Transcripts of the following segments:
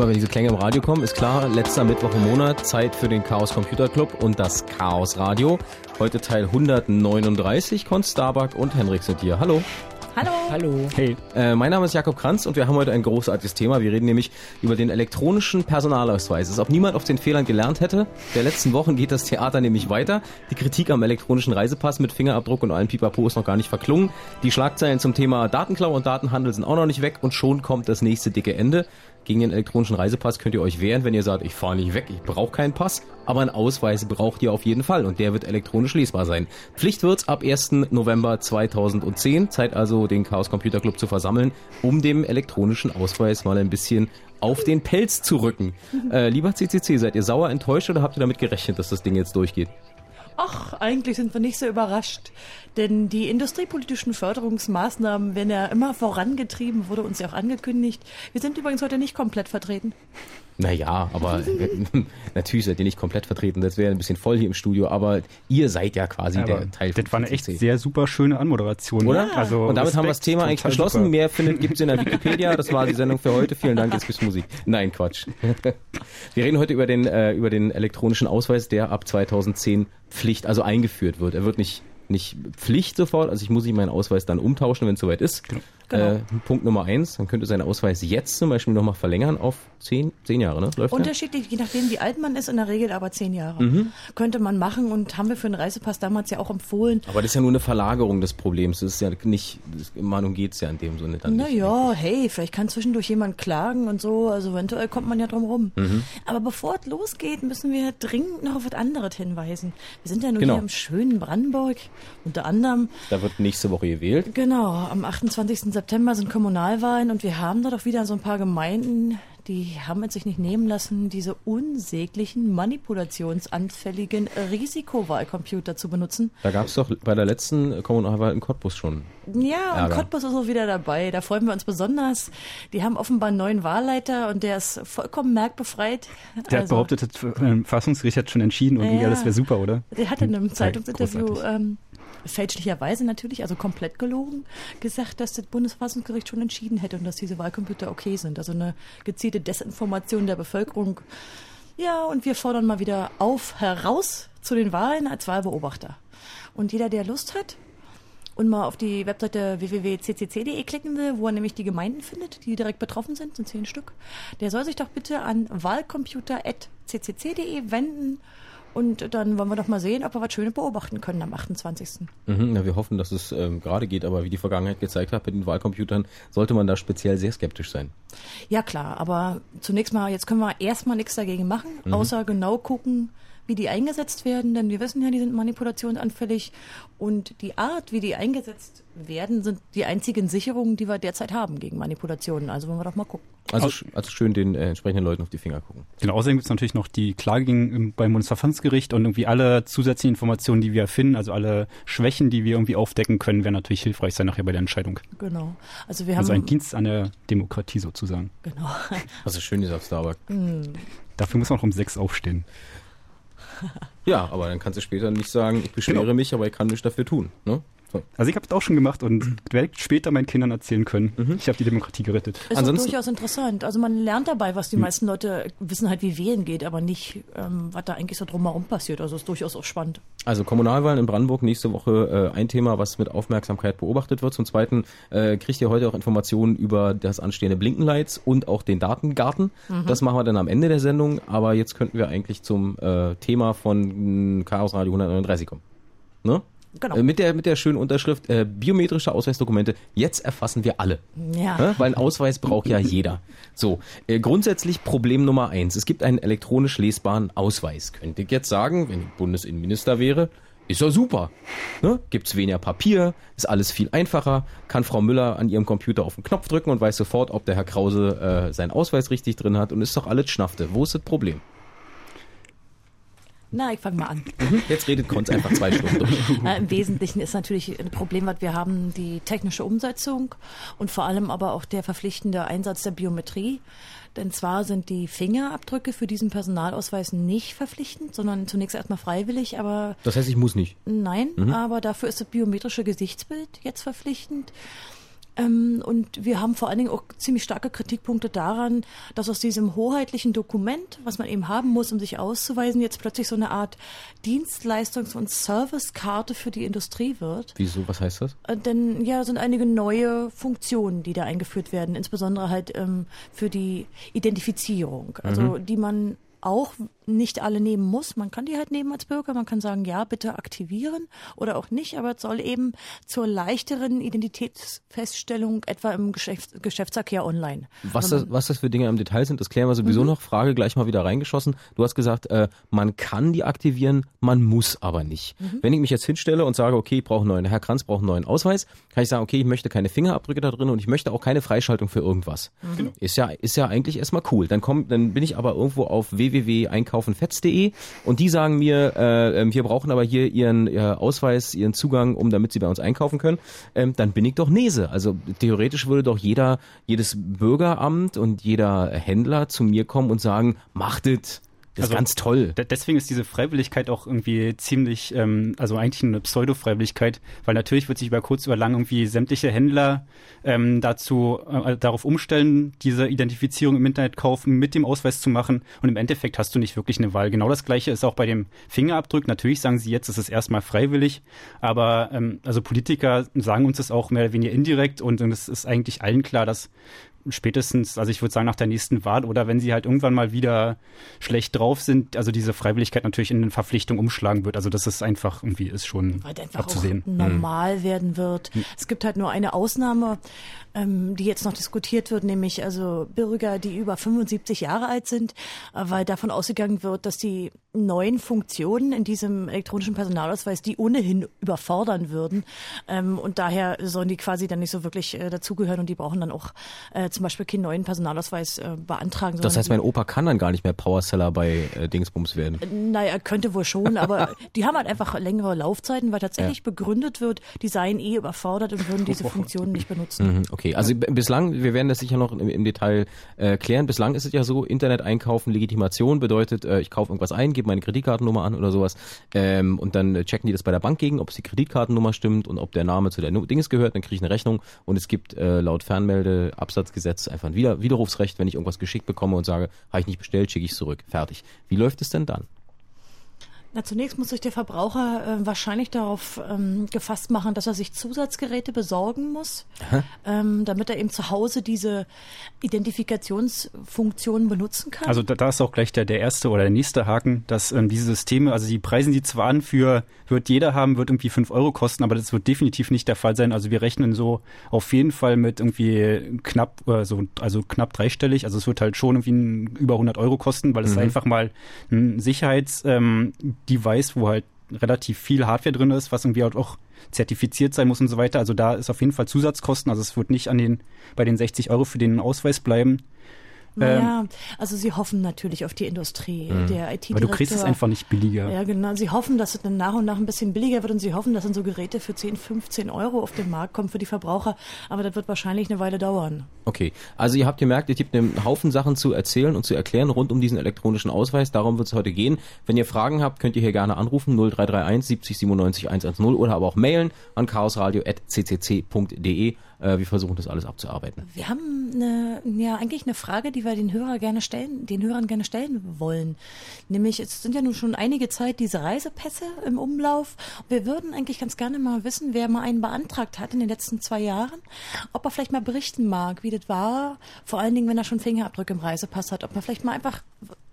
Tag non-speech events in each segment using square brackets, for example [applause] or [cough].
Immer wenn diese Klänge im Radio kommen, ist klar, letzter Mittwoch im Monat, Zeit für den Chaos Computer Club und das Chaos Radio. Heute Teil 139, Konst Starbuck und Henrik sind hier. Hallo. Hallo. Hallo. Hey, äh, mein Name ist Jakob Kranz und wir haben heute ein großartiges Thema. Wir reden nämlich über den elektronischen Personalausweis. Als ob niemand auf den Fehlern gelernt hätte. Der letzten Wochen geht das Theater nämlich weiter. Kritik am elektronischen Reisepass mit Fingerabdruck und allen Pipapo ist noch gar nicht verklungen. Die Schlagzeilen zum Thema Datenklau und Datenhandel sind auch noch nicht weg und schon kommt das nächste dicke Ende. Gegen den elektronischen Reisepass könnt ihr euch wehren, wenn ihr sagt, ich fahre nicht weg, ich brauche keinen Pass, aber einen Ausweis braucht ihr auf jeden Fall und der wird elektronisch lesbar sein. Pflicht wird's ab 1. November 2010, Zeit also den Chaos Computer Club zu versammeln, um dem elektronischen Ausweis mal ein bisschen auf den Pelz zu rücken. [laughs] Äh, lieber CCC, seid ihr sauer enttäuscht oder habt ihr damit gerechnet, dass das Ding jetzt durchgeht? Ach, eigentlich sind wir nicht so überrascht. Denn die industriepolitischen Förderungsmaßnahmen werden ja immer vorangetrieben, wurde uns ja auch angekündigt. Wir sind übrigens heute nicht komplett vertreten. Naja, aber [laughs] natürlich seid ihr nicht komplett vertreten. Das wäre ein bisschen voll hier im Studio, aber ihr seid ja quasi aber der Teil Das war eine echt sehr super schöne Anmoderation. Oder? Ja. Also Und damit Respekt, haben wir das Thema eigentlich geschlossen. Super. Mehr findet [laughs] gibt's in der Wikipedia. Das war die Sendung für heute. Vielen Dank, jetzt bis Musik. Nein, Quatsch. [laughs] Wir reden heute über den, äh, über den elektronischen Ausweis, der ab 2010 Pflicht, also eingeführt wird. Er wird nicht nicht Pflicht sofort, also ich muss nicht meinen Ausweis dann umtauschen, wenn es soweit ist. Genau. Genau. Äh, Punkt Nummer eins, man könnte seinen Ausweis jetzt zum Beispiel nochmal verlängern auf zehn, zehn Jahre, ne? Läuft Unterschiedlich, der? je nachdem wie alt man ist, in der Regel aber zehn Jahre. Mhm. Könnte man machen und haben wir für den Reisepass damals ja auch empfohlen. Aber das ist ja nur eine Verlagerung des Problems. Das ist ja nicht, das, Meinung geht es ja in dem Sinne dann naja, nicht. hey, vielleicht kann zwischendurch jemand klagen und so, also eventuell kommt man ja drum rum. Mhm. Aber bevor es losgeht, müssen wir dringend noch auf was anderes hinweisen. Wir sind ja nur genau. hier im schönen Brandenburg, unter anderem. Da wird nächste Woche gewählt. Genau, am 28. September sind Kommunal Kommunalwahlen und wir haben da doch wieder so ein paar Gemeinden, die haben es sich nicht nehmen lassen, diese unsäglichen, manipulationsanfälligen Risikowahlcomputer zu benutzen. Da gab es doch bei der letzten Kommunalwahl in Cottbus schon. Ja, Ärger. und Cottbus ist auch wieder dabei. Da freuen wir uns besonders. Die haben offenbar einen neuen Wahlleiter und der ist vollkommen merkbefreit. Der also, hat behauptet, das Verfassungsgericht hat schon entschieden und ja, das wäre super, oder? Der hat in einem Zeitungsinterview ähm, fälschlicherweise natürlich, also komplett gelogen, gesagt, dass das Bundesverfassungsgericht schon entschieden hätte und dass diese Wahlcomputer okay sind. Also eine gezielte Desinformation der Bevölkerung. Ja, und wir fordern mal wieder auf, heraus zu den Wahlen als Wahlbeobachter. Und jeder, der Lust hat, und mal auf die Webseite www.ccc.de klicken will, wo er nämlich die Gemeinden findet, die direkt betroffen sind, sind zehn Stück, der soll sich doch bitte an wahlcomputer.ccc.de wenden und dann wollen wir doch mal sehen, ob wir was Schönes beobachten können am 28. Mhm, ja, wir hoffen, dass es ähm, gerade geht, aber wie die Vergangenheit gezeigt hat, mit den Wahlcomputern sollte man da speziell sehr skeptisch sein. Ja klar, aber zunächst mal, jetzt können wir erstmal nichts dagegen machen, mhm. außer genau gucken, wie die eingesetzt werden, denn wir wissen ja, die sind manipulationsanfällig und die Art, wie die eingesetzt werden, sind die einzigen Sicherungen, die wir derzeit haben gegen Manipulationen. Also wollen wir doch mal gucken. Also, also schön den äh, entsprechenden Leuten auf die Finger gucken. Genau, außerdem gibt es natürlich noch die Klage gegen, beim Bundesverfassungsgericht und irgendwie alle zusätzlichen Informationen, die wir finden, also alle Schwächen, die wir irgendwie aufdecken können, werden natürlich hilfreich sein nachher bei der Entscheidung. Genau. Also wir haben also ein Dienst an der Demokratie sozusagen. Genau. Also schön ist auf Starbucks. Mm. Dafür muss man auch um sechs aufstehen. Ja, aber dann kannst du später nicht sagen, ich beschwere genau. mich, aber ich kann nichts dafür tun. Ne? So. Also ich habe es auch schon gemacht und [clears throat] werde später meinen Kindern erzählen können. Mhm. Ich habe die Demokratie gerettet. Ist Ansonsten, durchaus interessant. Also man lernt dabei, was die mhm. meisten Leute wissen halt, wie wählen geht, aber nicht, ähm, was da eigentlich so drumherum passiert. Also ist durchaus auch spannend. Also Kommunalwahlen in Brandenburg nächste Woche äh, ein Thema, was mit Aufmerksamkeit beobachtet wird. Zum Zweiten äh, kriegt ihr heute auch Informationen über das anstehende Blinkenlights und auch den Datengarten. Mhm. Das machen wir dann am Ende der Sendung. Aber jetzt könnten wir eigentlich zum äh, Thema von Chaos Radio 139 kommen. Ne? Genau. Äh, mit der, mit der schönen Unterschrift, äh, biometrische Ausweisdokumente, jetzt erfassen wir alle. Ja. ja weil einen Ausweis braucht ja jeder. So, äh, grundsätzlich Problem Nummer eins. Es gibt einen elektronisch lesbaren Ausweis. Könnte ich jetzt sagen, wenn ich Bundesinnenminister wäre, ist ja super. Ne? Gibt's weniger Papier, ist alles viel einfacher, kann Frau Müller an ihrem Computer auf den Knopf drücken und weiß sofort, ob der Herr Krause äh, seinen Ausweis richtig drin hat und ist doch alles Schnaffte. Wo ist das Problem? Na, ich fange mal an. Mhm. Jetzt redet Konz einfach zwei Stunden durch. Na, [laughs] Im Wesentlichen ist natürlich ein Problem, was wir haben, die technische Umsetzung und vor allem aber auch der verpflichtende Einsatz der Biometrie. Denn zwar sind die Fingerabdrücke für diesen Personalausweis nicht verpflichtend, sondern zunächst erstmal freiwillig, aber. Das heißt, ich muss nicht. Nein, mhm. aber dafür ist das biometrische Gesichtsbild jetzt verpflichtend. Ähm, und wir haben vor allen Dingen auch ziemlich starke Kritikpunkte daran, dass aus diesem hoheitlichen Dokument, was man eben haben muss, um sich auszuweisen, jetzt plötzlich so eine Art Dienstleistungs- und Servicekarte für die Industrie wird. Wieso? Was heißt das? Äh, denn ja, sind einige neue Funktionen, die da eingeführt werden, insbesondere halt ähm, für die Identifizierung, also mhm. die man auch nicht alle nehmen muss. Man kann die halt nehmen als Bürger. Man kann sagen, ja, bitte aktivieren oder auch nicht. Aber es soll eben zur leichteren Identitätsfeststellung etwa im Geschäfts Geschäftsverkehr online. Was das, was das für Dinge im Detail sind, das klären wir sowieso mhm. noch. Frage gleich mal wieder reingeschossen. Du hast gesagt, äh, man kann die aktivieren, man muss aber nicht. Mhm. Wenn ich mich jetzt hinstelle und sage, okay, ich brauche einen neuen, Herr Kranz braucht einen neuen Ausweis, kann ich sagen, okay, ich möchte keine Fingerabdrücke da drin und ich möchte auch keine Freischaltung für irgendwas. Mhm. Ist ja, ist ja eigentlich erstmal cool. Dann komm, dann bin ich aber irgendwo auf www.einkaufenfetz.de und die sagen mir, äh, ähm, wir brauchen aber hier ihren äh, Ausweis, ihren Zugang, um damit sie bei uns einkaufen können. Ähm, dann bin ich doch Nese. Also theoretisch würde doch jeder, jedes Bürgeramt und jeder Händler zu mir kommen und sagen, macht es das also, ist ganz toll. Deswegen ist diese Freiwilligkeit auch irgendwie ziemlich, ähm, also eigentlich eine Pseudo-Freiwilligkeit, weil natürlich wird sich über kurz oder lang irgendwie sämtliche Händler ähm, dazu äh, darauf umstellen, diese Identifizierung im Internet kaufen, mit dem Ausweis zu machen. Und im Endeffekt hast du nicht wirklich eine Wahl. Genau das gleiche ist auch bei dem Fingerabdruck. Natürlich sagen sie jetzt, es ist erstmal freiwillig, aber ähm, also Politiker sagen uns das auch mehr oder weniger indirekt und, und es ist eigentlich allen klar, dass spätestens, also ich würde sagen nach der nächsten Wahl oder wenn sie halt irgendwann mal wieder schlecht drauf sind, also diese Freiwilligkeit natürlich in eine Verpflichtung umschlagen wird. Also das ist einfach irgendwie ist schon Weil einfach abzusehen. normal mhm. werden wird. Mhm. Es gibt halt nur eine Ausnahme, ähm, die jetzt noch diskutiert wird, nämlich also Bürger, die über 75 Jahre alt sind, äh, weil davon ausgegangen wird, dass die neuen Funktionen in diesem elektronischen Personalausweis die ohnehin überfordern würden. Ähm, und daher sollen die quasi dann nicht so wirklich äh, dazugehören und die brauchen dann auch äh, zum Beispiel keinen neuen Personalausweis äh, beantragen. Das heißt, mein Opa kann dann gar nicht mehr Powerseller bei äh, Dingsbums werden. Äh, naja, könnte wohl schon, aber [laughs] die haben halt einfach längere Laufzeiten, weil tatsächlich ja. begründet wird, die seien eh überfordert und würden diese Funktionen nicht benutzen. Mhm, okay, also bislang, wir werden das sicher noch im, im Detail äh, klären. Bislang ist es ja so, Internet einkaufen, Legitimation bedeutet, äh, ich kaufe irgendwas ein, gebe meine Kreditkartennummer an oder sowas ähm, und dann checken die das bei der Bank gegen, ob es die Kreditkartennummer stimmt und ob der Name zu der Dings gehört, dann kriege ich eine Rechnung und es gibt äh, laut Fernmeldeabsatzgesetz Gesetz einfach ein Wider Widerrufsrecht, wenn ich irgendwas geschickt bekomme und sage, habe ich nicht bestellt, schicke ich es zurück. Fertig. Wie läuft es denn dann? Na, zunächst muss sich der Verbraucher äh, wahrscheinlich darauf ähm, gefasst machen, dass er sich Zusatzgeräte besorgen muss, ähm, damit er eben zu Hause diese Identifikationsfunktion benutzen kann. Also da, da ist auch gleich der, der erste oder der nächste Haken, dass ähm, diese Systeme, also die preisen die zwar an für, wird jeder haben, wird irgendwie fünf Euro kosten, aber das wird definitiv nicht der Fall sein. Also wir rechnen so auf jeden Fall mit irgendwie knapp, äh, so, also knapp dreistellig. Also es wird halt schon irgendwie ein, über 100 Euro kosten, weil es mhm. einfach mal ein Sicherheits ähm, Device, wo halt relativ viel Hardware drin ist, was irgendwie halt auch zertifiziert sein muss und so weiter. Also da ist auf jeden Fall Zusatzkosten. Also es wird nicht an den, bei den 60 Euro für den Ausweis bleiben. Naja, ähm, also sie hoffen natürlich auf die Industrie. Mhm. Der it Aber du kriegst es einfach nicht billiger. Ja, genau. Sie hoffen, dass es dann nach und nach ein bisschen billiger wird und sie hoffen, dass dann so Geräte für 10, 15 Euro auf den Markt kommen für die Verbraucher. Aber das wird wahrscheinlich eine Weile dauern. Okay, also ihr habt gemerkt, ihr gibt einen Haufen Sachen zu erzählen und zu erklären rund um diesen elektronischen Ausweis. Darum wird es heute gehen. Wenn ihr Fragen habt, könnt ihr hier gerne anrufen 0331 70 97 110 oder aber auch mailen an chaosradio.ccc.de. Äh, wir versuchen das alles abzuarbeiten. Wir haben eine, ja eigentlich eine Frage, die wir den Hörer gerne stellen, den Hörern gerne stellen wollen. Nämlich, es sind ja nun schon einige Zeit diese Reisepässe im Umlauf. Wir würden eigentlich ganz gerne mal wissen, wer mal einen beantragt hat in den letzten zwei Jahren, ob er vielleicht mal berichten mag, wie das war, vor allen Dingen, wenn er schon Fingerabdrücke im Reisepass hat, ob man vielleicht mal einfach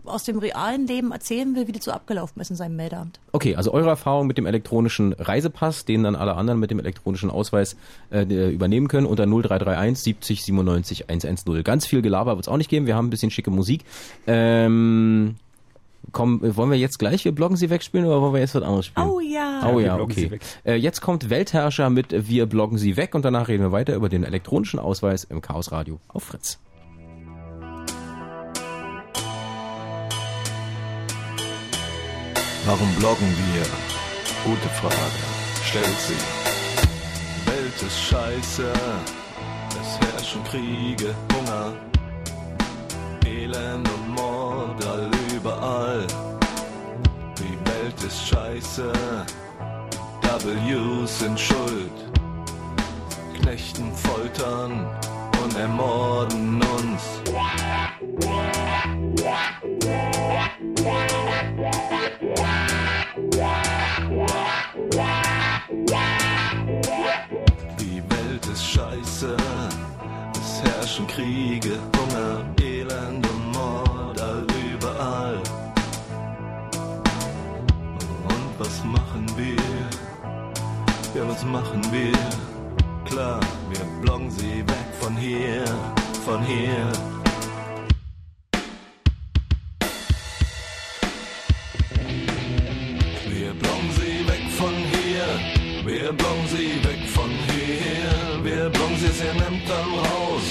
aus dem realen Leben erzählen will, wie das so abgelaufen ist in seinem Meldeamt. Okay, also eure Erfahrung mit dem elektronischen Reisepass, den dann alle anderen mit dem elektronischen Ausweis äh, übernehmen können, unter 0331 70 97 110. Ganz viel Gelaber wird es auch nicht geben, wir haben ein bisschen schicke Musik. Ähm, Komm, wollen wir jetzt gleich Wir bloggen sie wegspielen oder wollen wir jetzt was anderes spielen? Oh ja. Oh ja, okay. Äh, jetzt kommt Weltherrscher mit Wir bloggen sie weg und danach reden wir weiter über den elektronischen Ausweis im Chaos Radio auf Fritz. Warum bloggen wir? Gute Frage, stellt sie. Welt ist scheiße, es herrschen Kriege, Hunger, Elend und Mord all überall. Die Welt ist scheiße, W's sind schuld. Knechten, foltern und ermorden uns. Die Welt ist scheiße, es herrschen Kriege, Hunger, Elend und Mord all überall. Und was machen wir? Ja, was machen wir? Klar, wir bloggen sie weg von hier, von hier. Wir blongen sie weg von hier, wir blongen sie in Ämtern raus,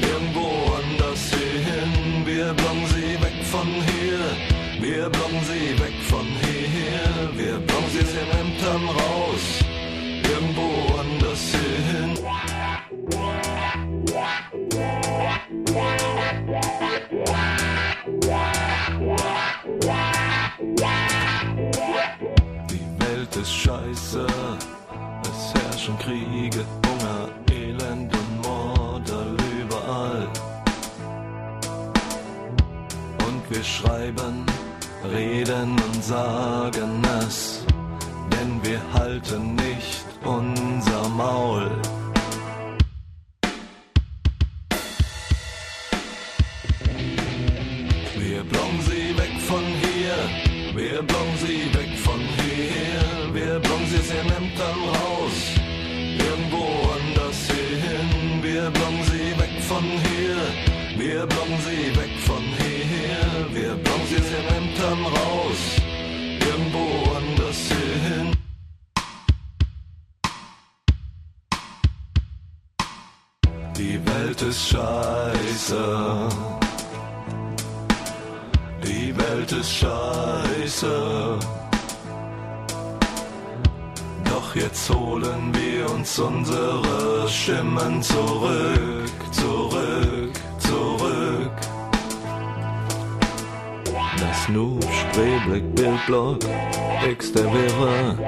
irgendwo anders hin. Wir blongen sie weg von hier, wir blongen sie weg von hier, wir blongen sie in Ämtern raus, irgendwo anders hin. Die Welt ist scheiße herrschen Kriege, Hunger, Elend und Mord all überall. Und wir schreiben, reden und sagen es, denn wir halten nicht unser Maul. Wir blongen sie weg von hier, wir blongen wir sie sehr Ämtern raus irgendwo anders hin. Wir blongen sie weg von hier, wir blongen sie weg von hier. Wir blongen sie aus ihren Ämtern raus, irgendwo anders hin. Die Welt ist scheiße. Die Welt ist scheiße. Doch jetzt holen wir uns unsere Stimmen zurück, zurück, zurück. Das Noob, Spreeblick, Bildblock, X der Wäre,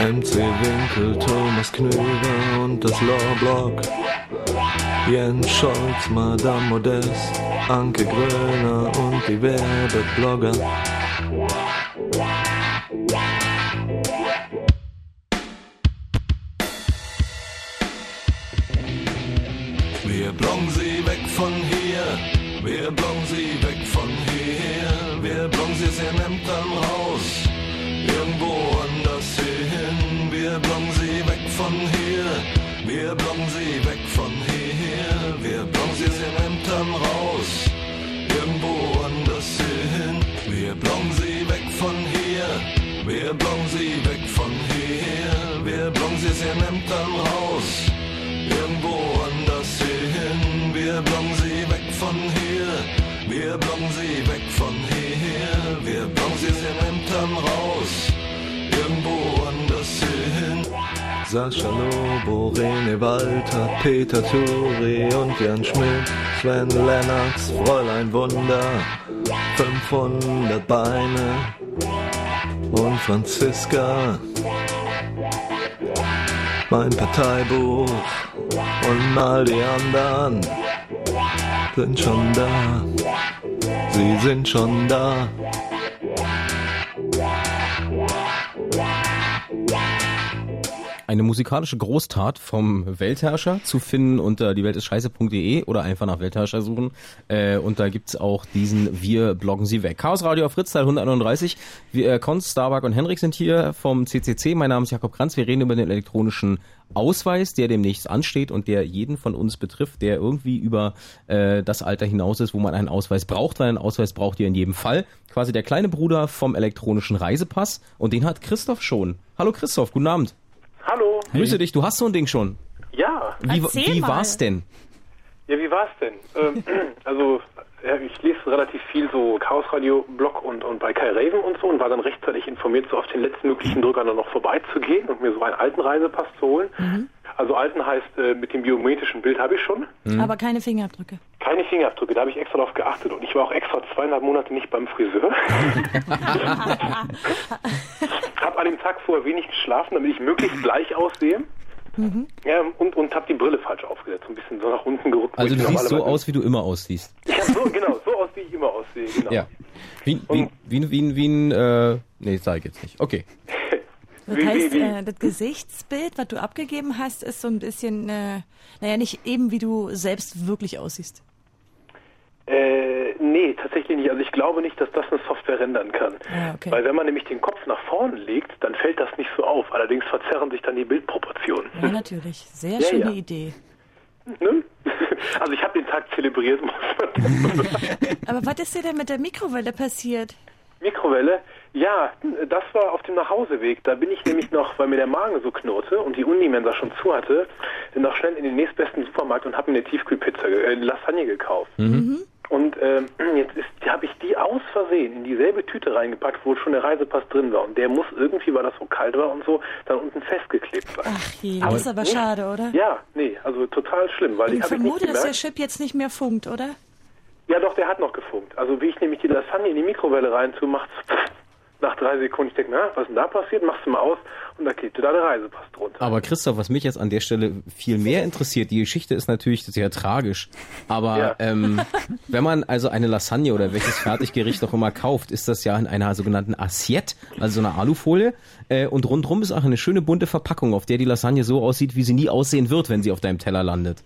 MC Winkel, Thomas Knüber und das Lawblock. Jens Scholz, Madame Modest, Anke Gröner und die Werbeblogger. Wir blongen sie weg von hier, wir blongen sie weg von hier. Wir blongen sie aus ihren Ämtern raus, irgendwo anders hin. Wir blongen sie weg von hier, wir blongen sie weg von hier. Wir blongen sie aus ihren Ämtern raus, irgendwo anders hin. Wir blongen sie weg von hier, wir blongen sie weg von hier. Wir blongen sie aus ihren Ämtern raus, wir blongen sie weg von hier. Wir blongen sie aus ihren Ämtern raus, irgendwo anders hin. Sascha Lobo, Rene Walter, Peter Turi und Jan Schmidt, Sven Lennox, Fräulein Wunder, 500 Beine und Franziska. Mein Parteibuch und all die anderen sind schon da. Sie sind schon da. Eine musikalische Großtat vom Weltherrscher zu finden unter dieweltistscheiße.de oder einfach nach Weltherrscher suchen. Äh, und da gibt's auch diesen Wir bloggen sie weg. Chaos Radio auf Fritz Teil 131. Wir, äh, Konz, Starbuck und Henrik sind hier vom CCC. Mein Name ist Jakob Kranz. Wir reden über den elektronischen Ausweis, der demnächst ansteht und der jeden von uns betrifft, der irgendwie über äh, das Alter hinaus ist, wo man einen Ausweis braucht, weil einen Ausweis braucht ihr in jedem Fall. Quasi der kleine Bruder vom elektronischen Reisepass und den hat Christoph schon. Hallo Christoph, guten Abend. Hallo. Grüße dich, du hast so ein Ding schon. Ja. Wie, Erzähl wie mal. war's denn? Ja, wie war's denn? Ähm, [clears throat] also, ich lese relativ viel so Chaosradio-Blog und, und bei Kai Raven und so und war dann rechtzeitig informiert, so auf den letzten möglichen Drückern dann noch vorbeizugehen und mir so einen alten Reisepass zu holen. Also alten heißt, äh, mit dem biometrischen Bild habe ich schon. Aber keine Fingerabdrücke. Keine Fingerabdrücke, da habe ich extra drauf geachtet. Und ich war auch extra zweieinhalb Monate nicht beim Friseur. [laughs] [laughs] habe an dem Tag vorher wenig geschlafen, damit ich möglichst bleich aussehe. Ja, und, und habe die Brille falsch aufgesetzt, so ein bisschen so nach unten gerückt. Also du siehst so aus, wie du immer aussiehst. [laughs] Hab so, genau, so aus, wie ich immer aussehe. Genau. Ja. Wie, wie, wie, wie, wie ein, äh, nee, sag ich jetzt nicht. Okay. [laughs] Das heißt? Äh, das Gesichtsbild, was du abgegeben hast, ist so ein bisschen, äh, naja, nicht eben, wie du selbst wirklich aussiehst. Äh, nee, tatsächlich nicht. Also ich glaube nicht, dass das eine Software rendern kann. Ah, okay. Weil wenn man nämlich den Kopf nach vorne legt, dann fällt das nicht so auf. Allerdings verzerren sich dann die Bildproportionen. Ja, natürlich. Sehr Ja, schöne ja. Idee. Ne? [laughs] Also ich habe den Tag zelebriert, muss man [laughs] Aber was ist dir denn mit der Mikrowelle passiert? Mikrowelle, ja, das war auf dem Nachhauseweg. Da bin ich nämlich noch, weil mir der Magen so knurrte und die Unimensa schon zu hatte, noch schnell in den nächstbesten Supermarkt und habe mir eine Tiefkühlpizza, äh, Lasagne gekauft. Und ähm, [clears throat] jetzt habe ich die aus Versehen in dieselbe Tüte reingepackt, wo schon der Reisepass drin war. Und der muss irgendwie, weil das so kalt war und so, dann unten festgeklebt sein. Ach je, das ist aber nicht- schade, oder? Ja, nee, also total schlimm, weil Ich vermute, dass der. Chip jetzt nicht mehr funkt, oder? Ja, doch, der hat noch gefunkt. Also wie ich nämlich die Lasagne in die Mikrowelle rein tue, macht's nach drei Sekunden. Ich denke, na, was ist denn da passiert? Machst du mal aus und da klebte da der Reisepass drunter. Aber Christoph, was mich jetzt an der Stelle viel mehr interessiert, die Geschichte ist natürlich sehr tragisch. Aber Ja. ähm, [laughs] wenn man also eine Lasagne oder welches Fertiggericht auch immer kauft, ist das ja in einer sogenannten Assiette, also so einer Alufolie. Äh, und rundrum ist auch eine schöne bunte Verpackung, auf der die Lasagne so aussieht, wie sie nie aussehen wird, wenn sie auf deinem Teller landet.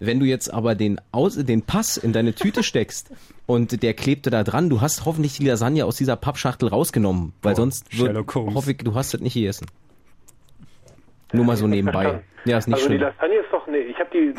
Wenn du jetzt aber den, Aus den Pass in deine Tüte steckst [laughs] und der klebte da dran, du hast hoffentlich die Lasagne aus dieser Pappschachtel rausgenommen, weil Oh, sonst wird, hoffe ich, du hast das nicht gegessen. Nur mal so nebenbei. [laughs] Ja, ist nicht also die schlimm. Lasagne ist doch, nee, ich habe die,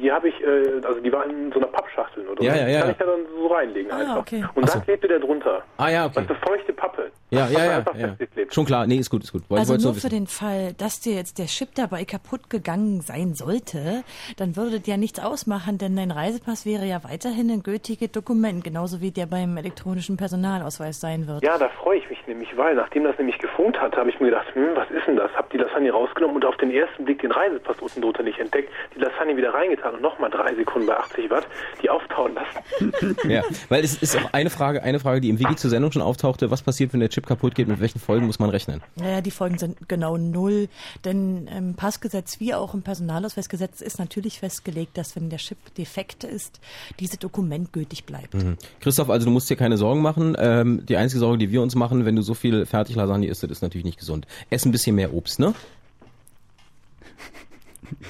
die habe ich, äh, also die war in so einer Pappschachtel oder Ja, so. ja, Die ja, Kann ja. ich da dann so reinlegen Ah, einfach. okay. Und Ach da so. klebte der drunter. Ah ja, okay. Weißt du, feuchte Pappe. Ja, Hat ja, ja, ja. Schon klar. Nee, ist gut, ist gut. Wollte, Also nur so für den Fall, dass dir jetzt der Chip dabei kaputt gegangen sein sollte, dann würde das ja nichts ausmachen, denn dein Reisepass wäre ja weiterhin ein gültiges Dokument, genauso wie der beim elektronischen Personalausweis sein wird. Ja, da freue ich mich nämlich, weil nachdem das nämlich gefunkt hatte, habe ich mir gedacht, hm, was ist denn das? Hab die Lasagne rausgenommen und auf den ersten Blick den Reisepass unten drunter nicht entdeckt, die Lasagne wieder reingetan und nochmal drei Sekunden bei 80 Watt die auftauen lassen. [laughs] Ja, weil es ist auch eine Frage, eine Frage, die im Wiki zur Sendung schon auftauchte. Was passiert, wenn der Chip kaputt geht? Mit welchen Folgen muss man rechnen? Naja, die Folgen sind genau null, denn im Passgesetz wie auch im Personalausweisgesetz ist natürlich festgelegt, dass wenn der Chip defekt ist, dieses Dokument gültig bleibt. Christoph, also du musst dir keine Sorgen machen. Ähm, die einzige Sorge, die wir uns machen, wenn du so viel Fertiglasagne isst, das ist natürlich nicht gesund. Ess ein bisschen mehr Obst, ne?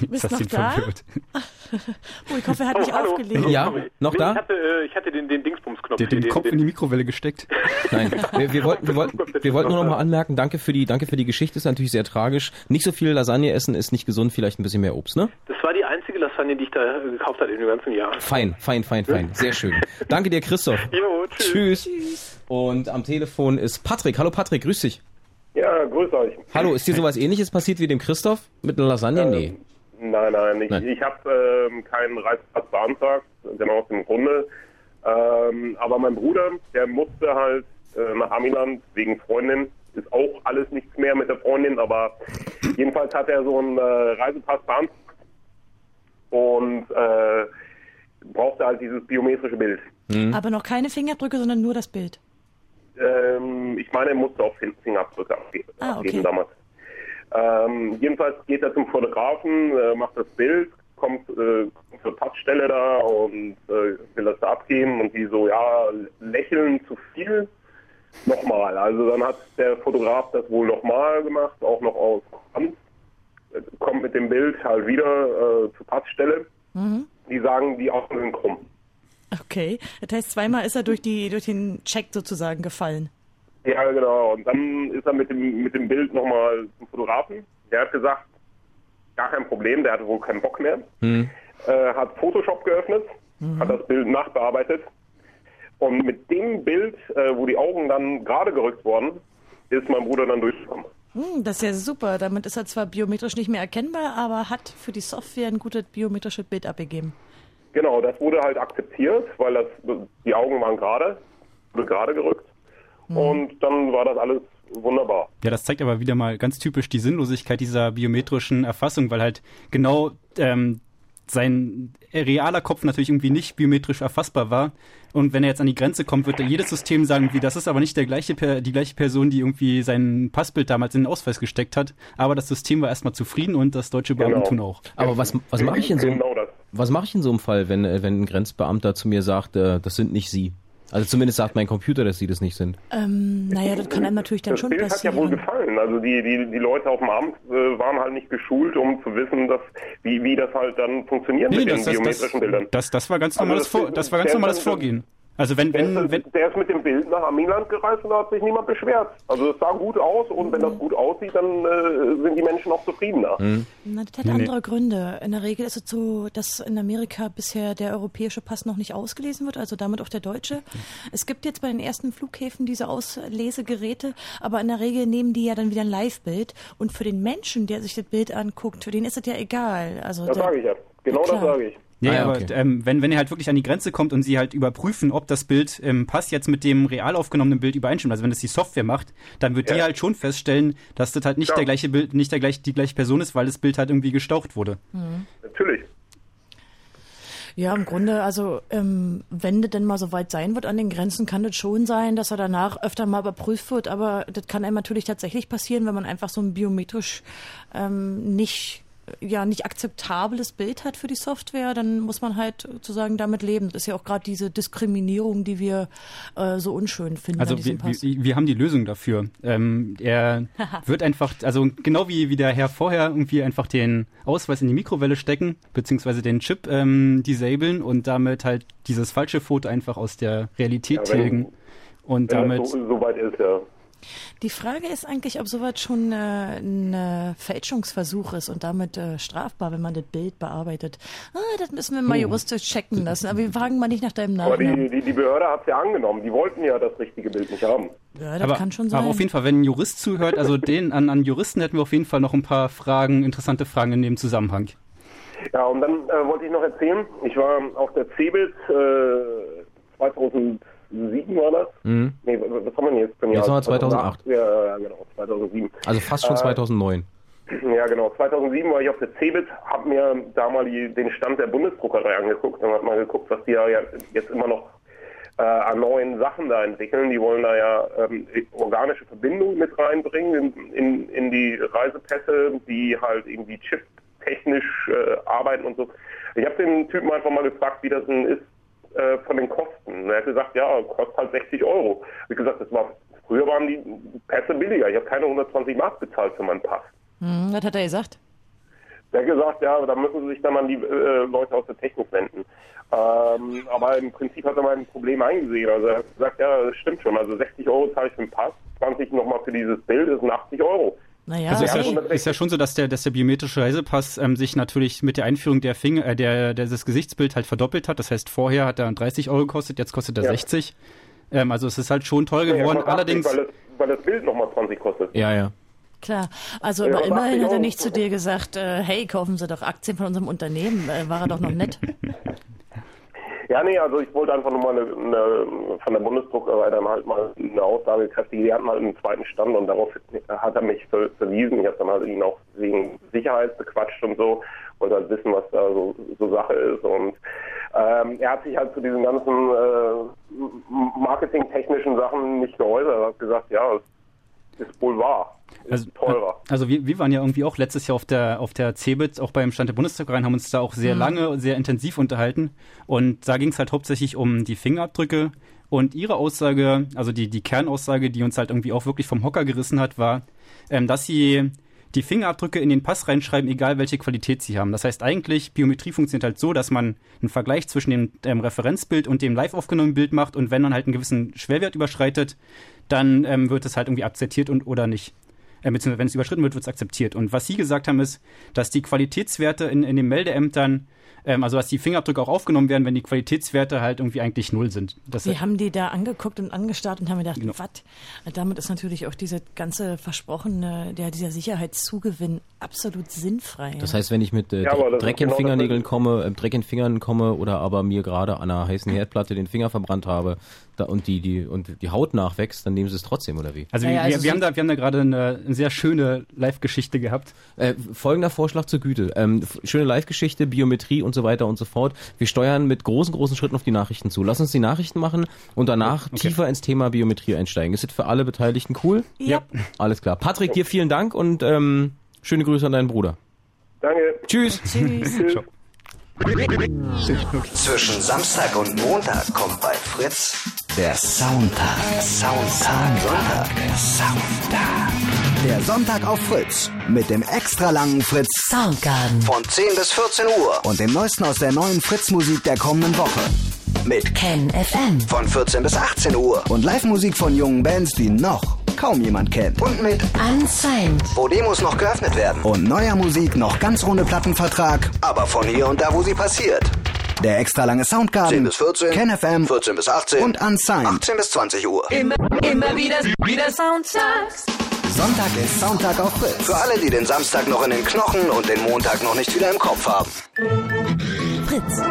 Bist Das noch da? verwirrt. [laughs] Oh, ich hoffe, er hat Oh, mich hallo. aufgelegt. Ja, Sorry. noch Nee, da? Ich hatte, äh, ich hatte den, den Dingsbums-Knopf. Den, den hier, Kopf in die Mikrowelle gesteckt. [laughs] Nein, wir, wir, wollten, wir, wollten, wir wollten nur noch mal anmerken, danke für die, danke für die Geschichte, ist natürlich sehr tragisch. Nicht so viel Lasagne essen ist nicht gesund, vielleicht ein bisschen mehr Obst, ne? Das war die einzige Lasagne, die ich da gekauft habe in dem ganzen Jahr. Fein, fein, fein, fein, [laughs] sehr schön. Danke dir, Christoph. Jo, tschüss. Tschüss. Und am Telefon ist Patrick. Hallo Patrick, grüß dich. Ja, grüß euch. Hallo, ist dir sowas ähnliches passiert wie dem Christoph? Mit einer Lasagne? Nee. Nein, nein, ich, Nein. ich habe ähm, keinen Reisepass beantragt, genau aus dem Grunde. Ähm, aber mein Bruder, der musste halt äh, nach Amiland wegen Freundin. Ist auch alles nichts mehr mit der Freundin, aber jedenfalls hat er so einen äh, Reisepass beantragt und äh, brauchte halt dieses biometrische Bild. Aber noch keine Fingerdrücke, sondern nur das Bild. Ähm, ich meine, er musste auch Fin- Fingerabdrücke abgeben, Ah, okay. abgeben damals. Ähm, jedenfalls geht er zum Fotografen, äh, macht das Bild, kommt äh, zur Passstelle da und äh, will das da abgeben und die so, ja, lächeln zu viel. Nochmal. Also dann hat der Fotograf das wohl nochmal gemacht, auch noch aus Hand. Äh, Kommt mit dem Bild halt wieder äh, zur Passstelle. Die sagen, die Augen sind krumm. Okay. Das heißt, zweimal ist er durch, die, durch den Check sozusagen gefallen. Ja, genau. Und dann ist er mit dem, mit dem Bild nochmal zum Fotografen. Der hat gesagt, gar kein Problem, der hatte wohl keinen Bock mehr. Äh, hat Photoshop geöffnet, hat das Bild nachbearbeitet. Und mit dem Bild, äh, wo die Augen dann gerade gerückt wurden, ist mein Bruder dann durchgekommen. Hm, das ist ja super. Damit ist er zwar biometrisch nicht mehr erkennbar, aber hat für die Software ein gutes biometrisches Bild abgegeben. Genau, das wurde halt akzeptiert, weil das, die Augen waren gerade, wurde gerade gerückt. Und dann war das alles wunderbar. Ja, das zeigt aber wieder mal ganz typisch die Sinnlosigkeit dieser biometrischen Erfassung, weil halt genau ähm, sein realer Kopf natürlich irgendwie nicht biometrisch erfassbar war. Und wenn er jetzt an die Grenze kommt, wird er jedes System sagen, wie das ist aber nicht der gleiche, die gleiche Person, die irgendwie sein Passbild damals in den Ausweis gesteckt hat. Aber das System war erstmal zufrieden und das deutsche Beamten Genau. tun auch. Aber was, was mache ich in so einem, Genau was mache ich in so einem Fall, wenn, äh, wenn ein Grenzbeamter zu mir sagt, äh, das sind nicht Sie? Also zumindest sagt mein Computer, dass Sie das nicht sind. Ähm, naja, das kann einem natürlich dann Das schon Bild hat ja wohl passieren. gefallen. Also die, die, die Leute auf dem Amt äh, waren halt nicht geschult, um zu wissen, dass, wie, wie das halt dann funktioniert Nee, mit das, den das, das, biometrischen Bildern. das, das war ganz Also normales, das- Vor, das war ganz normales Vorgehen. Also wenn, Der, wenn, wenn, ist, der ist mit dem Bild nach Amiland gereist und da hat sich niemand beschwert. Also es sah gut aus und wenn das gut aussieht, dann äh, sind die Menschen auch zufriedener. Na, das hat Nee, nee. andere Gründe. In der Regel ist es so, dass in Amerika bisher der europäische Pass noch nicht ausgelesen wird, also damit auch der deutsche. Es gibt jetzt bei den ersten Flughäfen diese Auslesegeräte, aber in der Regel nehmen die ja dann wieder ein Live-Bild. Und für den Menschen, der sich das Bild anguckt, für den ist es ja egal. Also Das der- sage ich ja. Genau Ja, das sage ich. Ja, Ah, ja, aber okay. ähm, wenn, wenn ihr halt wirklich an die Grenze kommt und sie halt überprüfen, ob das Bild im Pass jetzt mit dem real aufgenommenen Bild übereinstimmt, also wenn das die Software macht, dann wird die Ja. halt schon feststellen, dass das halt nicht Ja. der gleiche Bild, nicht der gleich, die gleiche Person ist, weil das Bild halt irgendwie gestaucht wurde. Natürlich. Ja, im Grunde, also ähm, wenn das denn mal so weit sein wird an den Grenzen, kann das schon sein, dass er danach öfter mal überprüft wird, aber das kann einem natürlich tatsächlich passieren, wenn man einfach so ein biometrisch ähm, nicht ja nicht akzeptables Bild hat für die Software, dann muss man halt sozusagen damit leben. Das ist ja auch gerade diese Diskriminierung, die wir äh, so unschön finden Also wir, wir, wir haben die Lösung dafür. Ähm, er [laughs] wird einfach, also genau wie, wie der Herr vorher irgendwie einfach den Ausweis in die Mikrowelle stecken, beziehungsweise den Chip ähm, disablen und damit halt dieses falsche Foto einfach aus der Realität Ja, wenn- tilgen. Und Wenn damit so, so weit ist, ja. Die Frage ist eigentlich, ob sowas schon äh, ein äh, Fälschungsversuch ist und damit äh, strafbar, wenn man das Bild bearbeitet. Ah, das müssen wir mal juristisch checken lassen. Aber wir fragen mal nicht nach deinem Aber die, die, die Behörde hat es ja angenommen. Die wollten ja das richtige Bild nicht haben. Ja, das aber, kann schon sein. aber auf jeden Fall, wenn ein Jurist zuhört, also [laughs] den an, an Juristen hätten wir auf jeden Fall noch ein paar Fragen, interessante Fragen in dem Zusammenhang. Ja, und dann äh, wollte ich noch erzählen, ich war auf der CeBIT äh, 2007 war das. Mhm. Nee, was haben wir denn jetzt? für ein Jetzt Jahr? haben wir 2008. Ja, ja, genau, 2007. Also fast schon Äh, 2009. [clears throat] Ja, genau. 2007 war ich auf der CeBIT, habe mir da mal die, den Stand der Bundesdruckerei angeguckt und habe mal geguckt, was die ja jetzt immer noch äh, an neuen Sachen da entwickeln. Die wollen da ja ähm, organische Verbindungen mit reinbringen in, in, in die Reisepässe, die halt irgendwie chiptechnisch äh, arbeiten und so. Ich habe den Typen einfach mal gefragt, wie das denn ist äh, von den Kosten. Und er hat gesagt, ja, kostet halt 60 Euro. Wie gesagt, das war früher waren die Pässe billiger. Ich habe keine 120 Mark bezahlt für meinen Pass. Hm, was hat er gesagt? Der hat gesagt, ja, da müssen Sie sich dann an die äh, Leute aus der Technik wenden. Ähm, aber im Prinzip hat er mein Problem eingesehen. Also er hat gesagt, ja, das stimmt schon. Also 60 Euro zahle ich für den Pass, 20 nochmal für dieses Bild, das sind 80 Euro. Naja, Also ist ja, schon- ist ja schon so, dass der, dass der biometrische Reisepass ähm, sich natürlich mit der Einführung der Finger, äh, der, der das Gesichtsbild halt verdoppelt hat. Das heißt, vorher hat er 30 Euro gekostet, jetzt kostet er Ja. 60. Ähm, also es ist halt schon toll Ja, geworden. 80, Allerdings, Weil das, weil das Bild nochmal 20 kostet. Ja, ja. Klar, also Ja, immerhin hat er nicht zu dir gesagt, äh, hey, kaufen Sie doch Aktien von unserem Unternehmen. Äh, war er doch noch nett. [laughs] Ja, nee, also ich wollte einfach nur mal eine, eine, von der Bundesdruckerei dann halt mal eine Aussage kräftig. Die hatten halt einen zweiten Stand und darauf hat er mich ver verwiesen. Ich habe dann halt ihn auch wegen Sicherheit bequatscht und so, wollte halt wissen, was da so, so Sache ist. Und ähm, er hat sich halt zu diesen ganzen äh, marketingtechnischen Sachen nicht geäußert. Er hat gesagt, ja, es ist wohl wahr. Ist also, teurer. also wir, wir waren ja irgendwie auch letztes Jahr auf der auf der CeBIT, auch beim Stand der Bundesdruckereien, haben uns da auch sehr lange und sehr intensiv unterhalten. Und da ging es halt hauptsächlich um die Fingerabdrücke. Und ihre Aussage, also die, die Kernaussage, die uns halt irgendwie auch wirklich vom Hocker gerissen hat, war, ähm, dass sie die Fingerabdrücke in den Pass reinschreiben, egal welche Qualität sie haben. Das heißt eigentlich, Biometrie funktioniert halt so, dass man einen Vergleich zwischen dem ähm, Referenzbild und dem live aufgenommenen Bild macht und wenn man halt einen gewissen Schwerwert überschreitet, dann ähm, wird es halt irgendwie akzeptiert und oder nicht. Äh, beziehungsweise wenn es überschritten wird, wird es akzeptiert. Und was Sie gesagt haben, ist, dass die Qualitätswerte in, in den Meldeämtern, ähm, also dass die Fingerabdrücke auch aufgenommen werden, wenn die Qualitätswerte halt irgendwie eigentlich null sind. Das Wir haben die da angeguckt und angestarrt und haben gedacht, Genau. was? Damit ist natürlich auch diese ganze versprochene, der, dieser Sicherheitszugewinn absolut sinnfrei. Das heißt, wenn ich mit äh, Ja, Dreck in genau Fingernägeln komme, äh, Dreck in Fingern komme oder aber mir gerade an einer heißen Herdplatte den Finger verbrannt habe da, und die die und die Haut nachwächst, dann nehmen sie es trotzdem oder wie? Also, Ja, wir, also wir, so- haben da, wir haben da gerade eine, eine sehr schöne Live-Geschichte gehabt. Äh, folgender Vorschlag zur Güte. Ähm, schöne Live-Geschichte, Biometrie und so weiter und so fort. Wir steuern mit großen, großen Schritten auf die Nachrichten zu. Lass uns die Nachrichten machen und danach tiefer ins Thema Biometrie einsteigen. Ist das für alle Beteiligten cool? Ja. Alles klar. Patrick, dir vielen Dank und ähm, schöne Grüße an deinen Bruder. Danke. Tschüss. Tschüss. Tschüss. Zwischen Samstag und Montag kommt bei Fritz der Soundtag. Soundtag. Sonntag. Der Soundtag. Der Sonntag auf Fritz mit dem extra langen Fritz Soundgarden. Von 10 bis 14 Uhr. und dem neuesten aus der neuen Fritz-Musik der kommenden Woche. Mit Ken FM. von 14 bis 18 Uhr. Und Live-Musik von jungen Bands, die noch kaum jemand kennt. Und mit, Unsigned. wo Demos noch geöffnet werden. Und neuer Musik noch ganz ohne Plattenvertrag. Aber von hier und da, wo sie passiert. Der extra lange 10 Soundgarden. bis 14. KenFM 14 bis 18. und Unsigned. 18 bis 20 Uhr. Immer, immer wieder, wieder Soundtracks. Sonntag ist Soundtag auf Fritz. Für alle, die den Samstag noch in den Knochen und den Montag noch nicht wieder im Kopf haben. Fritz.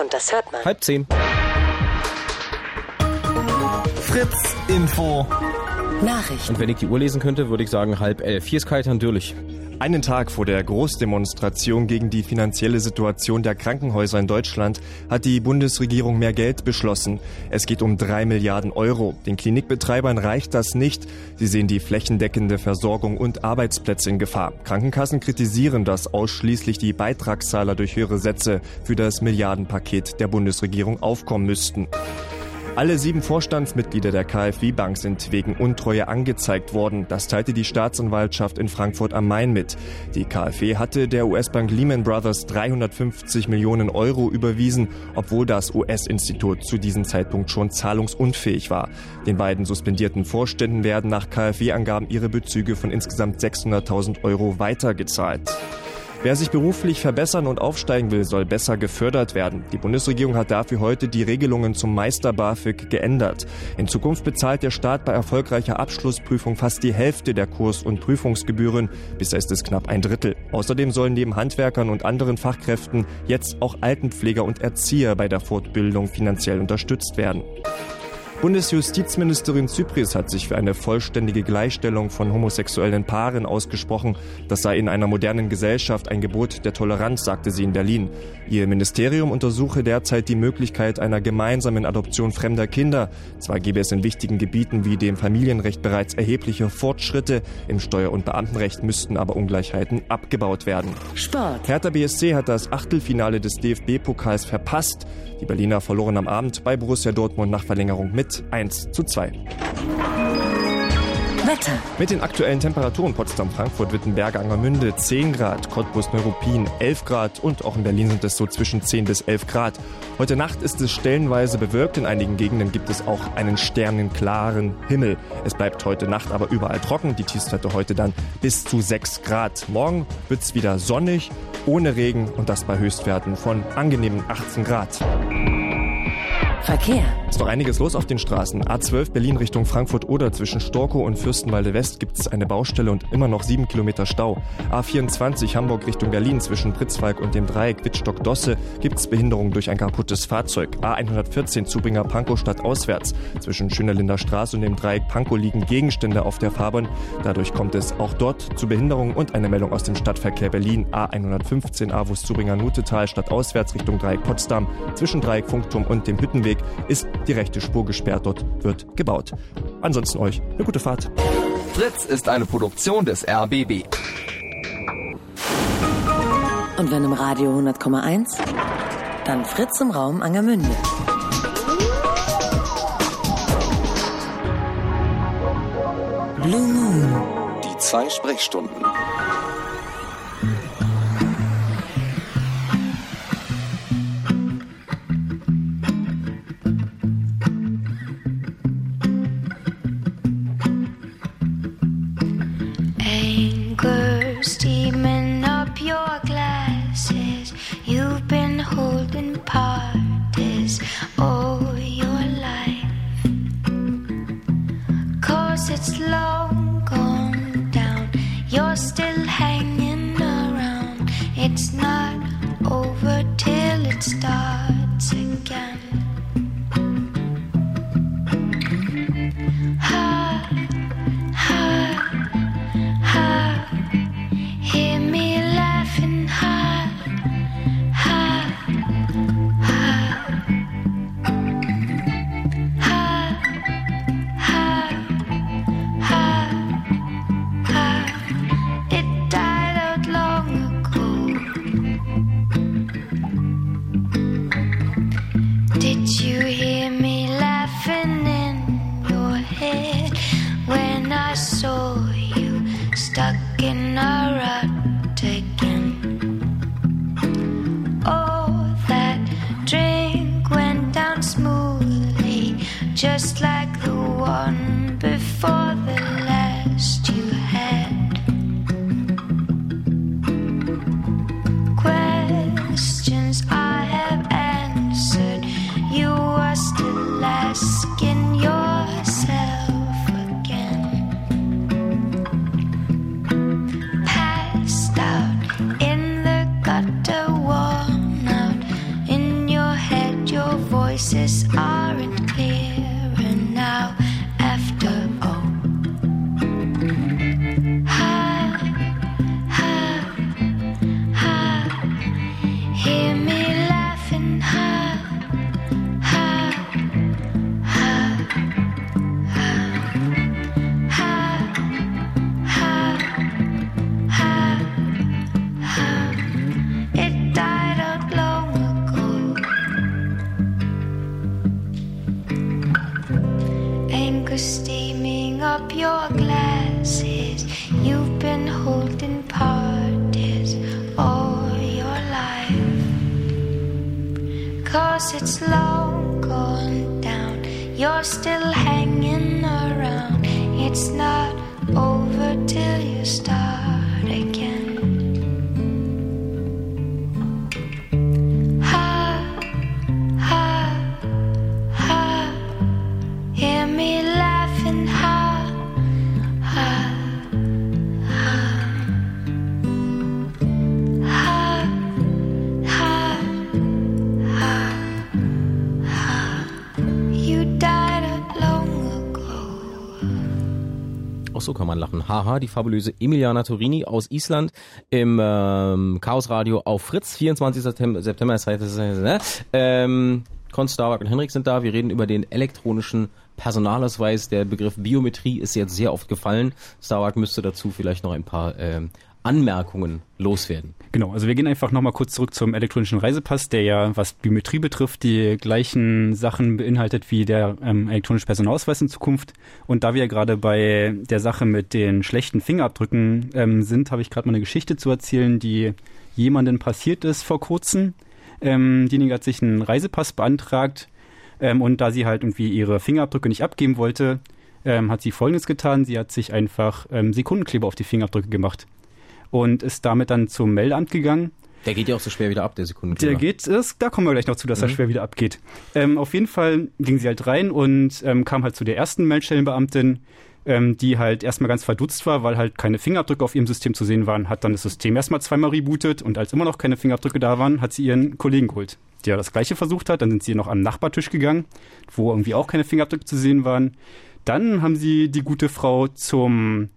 Und das hört man. Halb zehn. Fritz Info. Nachrichten. Und wenn ich die Uhr lesen könnte, würde ich sagen halb elf. Hier ist Kaitan Dürlich. Einen Tag vor der Großdemonstration gegen die finanzielle Situation der Krankenhäuser in Deutschland hat die Bundesregierung mehr Geld beschlossen. Es geht um drei Milliarden Euro. Den Klinikbetreibern reicht das nicht. Sie sehen die flächendeckende Versorgung und Arbeitsplätze in Gefahr. Krankenkassen kritisieren, dass ausschließlich die Beitragszahler durch höhere Sätze für das Milliardenpaket der Bundesregierung aufkommen müssten. Alle sieben Vorstandsmitglieder der KfW-Bank sind wegen Untreue angezeigt worden. Das teilte die Staatsanwaltschaft in Frankfurt am Main mit. Die KfW hatte der US-Bank Lehman Brothers 350 Millionen Euro überwiesen, obwohl das US-Institut zu diesem Zeitpunkt schon zahlungsunfähig war. Den beiden suspendierten Vorständen werden nach KfW-Angaben ihre Bezüge von insgesamt 600.000 Euro weitergezahlt. Wer sich beruflich verbessern und aufsteigen will, soll besser gefördert werden. Die Bundesregierung hat dafür heute die Regelungen zum Meister BAföG geändert. In Zukunft bezahlt der Staat bei erfolgreicher Abschlussprüfung fast die Hälfte der Kurs- und Prüfungsgebühren. Bisher ist es knapp ein Drittel. Außerdem sollen neben Handwerkern und anderen Fachkräften jetzt auch Altenpfleger und Erzieher bei der Fortbildung finanziell unterstützt werden. Bundesjustizministerin Zypris hat sich für eine vollständige Gleichstellung von homosexuellen Paaren ausgesprochen. Das sei in einer modernen Gesellschaft ein Gebot der Toleranz, sagte sie in Berlin. Ihr Ministerium untersuche derzeit die Möglichkeit einer gemeinsamen Adoption fremder Kinder. Zwar gebe es in wichtigen Gebieten wie dem Familienrecht bereits erhebliche Fortschritte, im Steuer- und Beamtenrecht müssten aber Ungleichheiten abgebaut werden. Sport. Hertha BSC hat das Achtelfinale des DFB-Pokals verpasst. Die Berliner verloren am Abend bei Borussia Dortmund nach Verlängerung mit 1 zu 2. Wetter. Mit den aktuellen Temperaturen Potsdam, Frankfurt, Wittenberg, Angermünde 10 Grad, Cottbus, Neuruppin 11 Grad und auch in Berlin sind es so zwischen 10 bis 11 Grad. Heute Nacht ist es stellenweise bewölkt, in einigen Gegenden gibt es auch einen sternenklaren Himmel. Es bleibt heute Nacht aber überall trocken, die Tiefstwerte heute dann bis zu 6 Grad. Morgen wird es wieder sonnig, ohne Regen und das bei Höchstwerten von angenehmen 18 Grad. Verkehr. Ist noch einiges los auf den Straßen. A12 Berlin Richtung Frankfurt-Oder zwischen Storkow und Fürstenwalde West gibt es eine Baustelle und immer noch sieben Kilometer Stau. A24 Hamburg Richtung Berlin zwischen Pritzwalk und dem Dreieck Wittstock-Dosse gibt es Behinderung durch ein kaputtes Fahrzeug. A114 Zubringer Pankow Stadt auswärts. Zwischen Schönerlinder Straße und dem Dreieck Pankow liegen Gegenstände auf der Fahrbahn. Dadurch kommt es auch dort zu Behinderungen und eine Meldung aus dem Stadtverkehr Berlin. A115 Avus Zubringer Nutetal Stadt auswärts Richtung Dreieck Potsdam. Zwischen Dreieck Funkturm und dem Hüttenweg ist die rechte Spur gesperrt. Dort wird gebaut. Ansonsten euch eine gute Fahrt. Fritz ist eine Produktion des RBB. Und wenn im Radio 100,1, dann Fritz im Raum Angermünde. Blue Moon. Die zwei Sprechstunden. Holding parties all your life. Cause it's long gone down. You're still hanging around. It's not over till it starts again. Haha, die fabulöse Emiliana Torini aus Island im ähm, Chaos Radio auf Fritz. 24. September, September das heißt, ne? ähm, Konst, Starbuck und Henrik sind da. Wir reden über den elektronischen Personalausweis. Der Begriff Biometrie ist jetzt sehr oft gefallen. Starbuck müsste dazu vielleicht noch ein paar ähm, Anmerkungen loswerden. Genau, also wir gehen einfach nochmal kurz zurück zum elektronischen Reisepass, der ja, was Biometrie betrifft, die gleichen Sachen beinhaltet wie der ähm, elektronische Personalausweis in Zukunft. Und da wir ja gerade bei der Sache mit den schlechten Fingerabdrücken ähm, sind, habe ich gerade mal eine Geschichte zu erzählen, die jemandem passiert ist vor kurzem. Ähm, diejenige hat sich einen Reisepass beantragt ähm, und da sie halt irgendwie ihre Fingerabdrücke nicht abgeben wollte, ähm, hat sie Folgendes getan. Sie hat sich einfach ähm, Sekundenkleber auf die Fingerabdrücke gemacht und ist damit dann zum Meldeamt gegangen. Der geht ja auch so schwer wieder ab, der Sekundenkleber. Der geht, das, da kommen wir gleich noch zu, dass mhm. er schwer wieder abgeht. Ähm, auf jeden Fall ging sie halt rein und ähm, kam halt zu der ersten Meldstellenbeamtin, ähm, die halt erstmal ganz verdutzt war, weil halt keine Fingerabdrücke auf ihrem System zu sehen waren, hat dann das System erstmal zweimal rebootet und als immer noch keine Fingerabdrücke da waren, hat sie ihren Kollegen geholt, der das gleiche versucht hat. Dann sind sie noch am Nachbartisch gegangen, wo irgendwie auch keine Fingerabdrücke zu sehen waren. Dann haben sie die gute Frau zum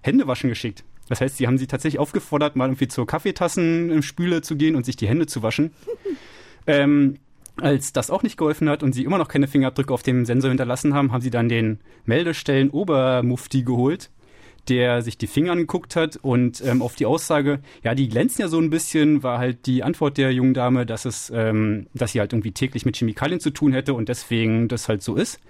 Händewaschen geschickt. Das heißt, sie haben sie tatsächlich aufgefordert, mal irgendwie zur Kaffeetassen im Spüle zu gehen und sich die Hände zu waschen. [laughs] ähm, als das auch nicht geholfen hat und sie immer noch keine Fingerabdrücke auf dem Sensor hinterlassen haben, haben sie dann den Meldestellen Obermufti geholt, der sich die Finger angeguckt hat und ähm, auf die Aussage, ja, die glänzen ja so ein bisschen, war halt die Antwort der jungen Dame, dass es, ähm, dass sie halt irgendwie täglich mit Chemikalien zu tun hätte und deswegen das halt so ist.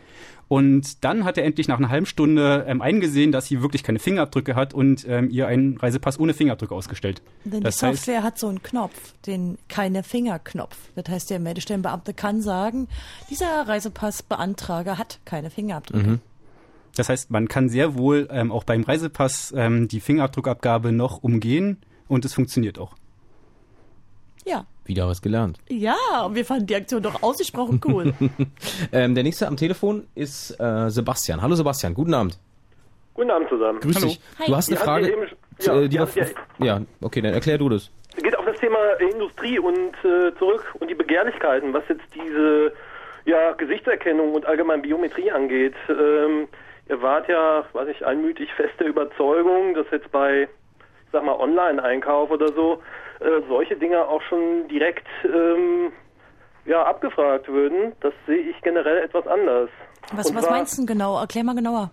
Und dann hat er endlich nach einer halben Stunde ähm, eingesehen, dass sie wirklich keine Fingerabdrücke hat und ähm, ihr einen Reisepass ohne Fingerabdrücke ausgestellt. Denn das die Software heißt, hat so einen Knopf, den keine Fingerknopf. Das heißt, der Meldestellenbeamte kann sagen, dieser Reisepassbeantrager hat keine Fingerabdrücke. Mhm. Das heißt, man kann sehr wohl ähm, auch beim Reisepass ähm, die Fingerabdruckabgabe noch umgehen und es funktioniert auch. Ja. Wieder was gelernt. Ja, wir fanden die Aktion doch ausgesprochen cool. [laughs] ähm, der nächste am Telefon ist äh, Sebastian. Hallo Sebastian, guten Abend. Guten Abend zusammen. Grüß Hallo. dich. Hi. Du hast eine Frage. Eben, ja, äh, die ja, ja, okay, dann erklär du das. Es geht auf das Thema Industrie und äh, zurück und die Begehrlichkeiten, was jetzt diese ja, Gesichtserkennung und allgemein Biometrie angeht. Ähm, ihr wart ja, weiß ich, einmütig feste Überzeugung, dass jetzt bei, ich sag mal, Online-Einkauf oder so äh, solche Dinge auch schon direkt ähm, ja, abgefragt würden. Das sehe ich generell etwas anders. Was, was meinst du genau? Erklär mal genauer.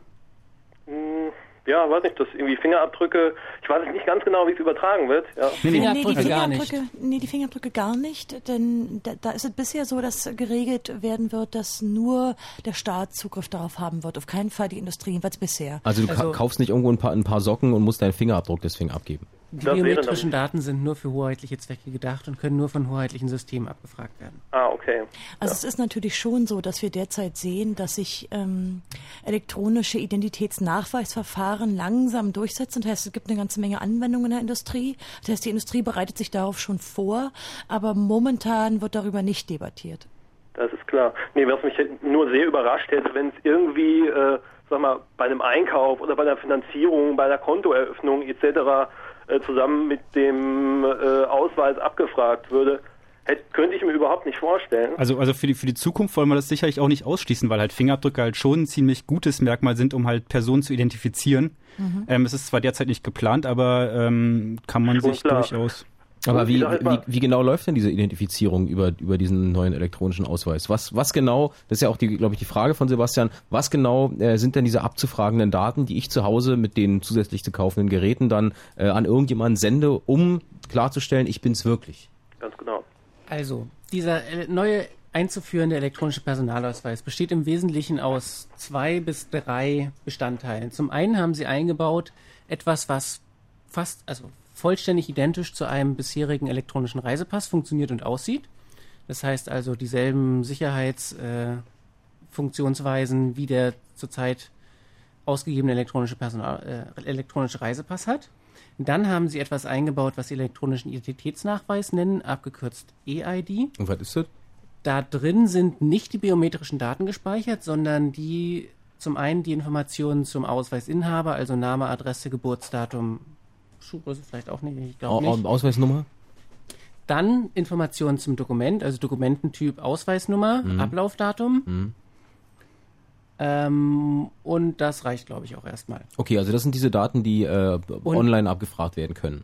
Mh, hm, ja, weiß nicht, dass irgendwie Fingerabdrücke, ich weiß nicht ganz genau, wie es übertragen wird. Ja. Nee, nee, nee, die Fingerabdrücke, nee, die Fingerabdrücke gar nicht, denn da, da, ist es bisher so, dass geregelt werden wird, dass nur der Staat Zugriff darauf haben wird, auf keinen Fall die Industrie, jedenfalls bisher. Also du also, kaufst nicht irgendwo ein paar, ein paar Socken und musst deinen Fingerabdruck deswegen abgeben. Die das biometrischen Daten sind nur für hoheitliche Zwecke gedacht und können nur von hoheitlichen Systemen abgefragt werden. Ah, okay. Also ja. es ist natürlich schon so, dass wir derzeit sehen, dass sich ähm, elektronische Identitätsnachweisverfahren langsam durchsetzen. Das heißt, es gibt eine ganze Menge Anwendungen in der Industrie. Das heißt, die Industrie bereitet sich darauf schon vor, aber momentan wird darüber nicht debattiert. Das ist klar. Nee, was mich nur sehr überrascht hätte, wenn es irgendwie, äh, sag mal, bei einem Einkauf oder bei einer Finanzierung, bei einer Kontoeröffnung etc äh, zusammen mit dem äh, Ausweis abgefragt würde, hätte, könnte ich mir überhaupt nicht vorstellen. Also, also für, die, für die Zukunft wollen wir das sicherlich auch nicht ausschließen, weil halt Fingerabdrücke halt schon ein ziemlich gutes Merkmal sind, um halt Personen zu identifizieren. Mhm. Ähm, es ist zwar derzeit nicht geplant, aber ähm, kann man schon sich klar. durchaus. Aber wie, wie, wie, genau läuft denn diese Identifizierung über, über diesen neuen elektronischen Ausweis? Was, was genau, das ist ja auch die, glaube ich, die Frage von Sebastian, was genau äh, sind denn diese abzufragenden Daten, die ich zu Hause mit den zusätzlich zu kaufenden Geräten dann äh, an irgendjemanden sende, um klarzustellen, ich bin's wirklich? Ganz genau. Also, dieser neue einzuführende elektronische Personalausweis besteht im Wesentlichen aus zwei bis drei Bestandteilen. Zum einen haben sie eingebaut etwas, was fast, also vollständig identisch zu einem bisherigen elektronischen Reisepass funktioniert und aussieht. Das heißt also dieselben Sicherheitsfunktionsweisen äh, wie der zurzeit ausgegebene elektronische, Personal, äh, elektronische Reisepass hat. Dann haben sie etwas eingebaut, was sie elektronischen Identitätsnachweis nennen, abgekürzt EID. Und was ist das? Da drin sind nicht die biometrischen Daten gespeichert, sondern die zum einen die Informationen zum Ausweisinhaber, also Name, Adresse, Geburtsdatum, Schuhgröße vielleicht auch nicht, ich glaube nicht. Ausweisnummer? Dann Informationen zum Dokument, also Dokumententyp Ausweisnummer, mhm. Ablaufdatum. Mhm. Ähm, und das reicht, glaube ich, auch erstmal. Okay, also das sind diese Daten, die äh, online abgefragt werden können.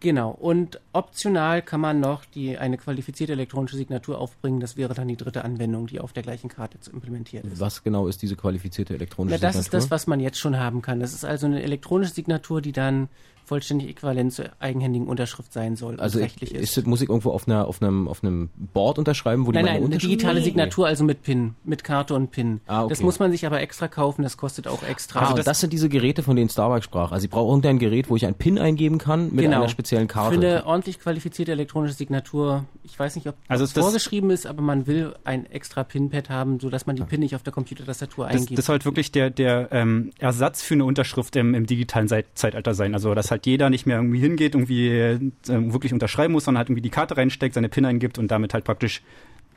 Genau. Und optional kann man noch die, eine qualifizierte elektronische Signatur aufbringen. Das wäre dann die dritte Anwendung, die auf der gleichen Karte zu implementieren ist. Was genau ist diese qualifizierte elektronische Na, das Signatur? Das ist das, was man jetzt schon haben kann. Das ist also eine elektronische Signatur, die dann vollständig äquivalent zur eigenhändigen Unterschrift sein soll. Also rechtlich ist, ist, muss ich irgendwo auf, einer, auf, einem, auf einem Board unterschreiben, wo die Nein, meine nein, eine Unterschrift digitale Nee. Signatur, also mit PIN, mit Karte und PIN. Ah, okay. Das muss man sich aber extra kaufen, das kostet auch extra. Also das, sind diese Geräte, von denen Starbucks sprach. Also ich brauche irgendein Gerät, wo ich ein PIN eingeben kann mit einer speziellen Karte. Genau. Für eine ordentlich qualifizierte elektronische Signatur, ich weiß nicht, ob Also das das- vorgeschrieben ist, aber man will ein extra PIN-Pad haben, sodass man die PIN nicht auf der Computertastatur Das, eingibt. das soll halt wirklich der, der ähm, Ersatz für eine Unterschrift im, im digitalen Zeit, Zeitalter sein. Also dass halt jeder nicht mehr irgendwie hingeht, irgendwie äh, wirklich unterschreiben muss, sondern halt irgendwie die Karte reinsteckt, seine PIN eingibt und damit halt praktisch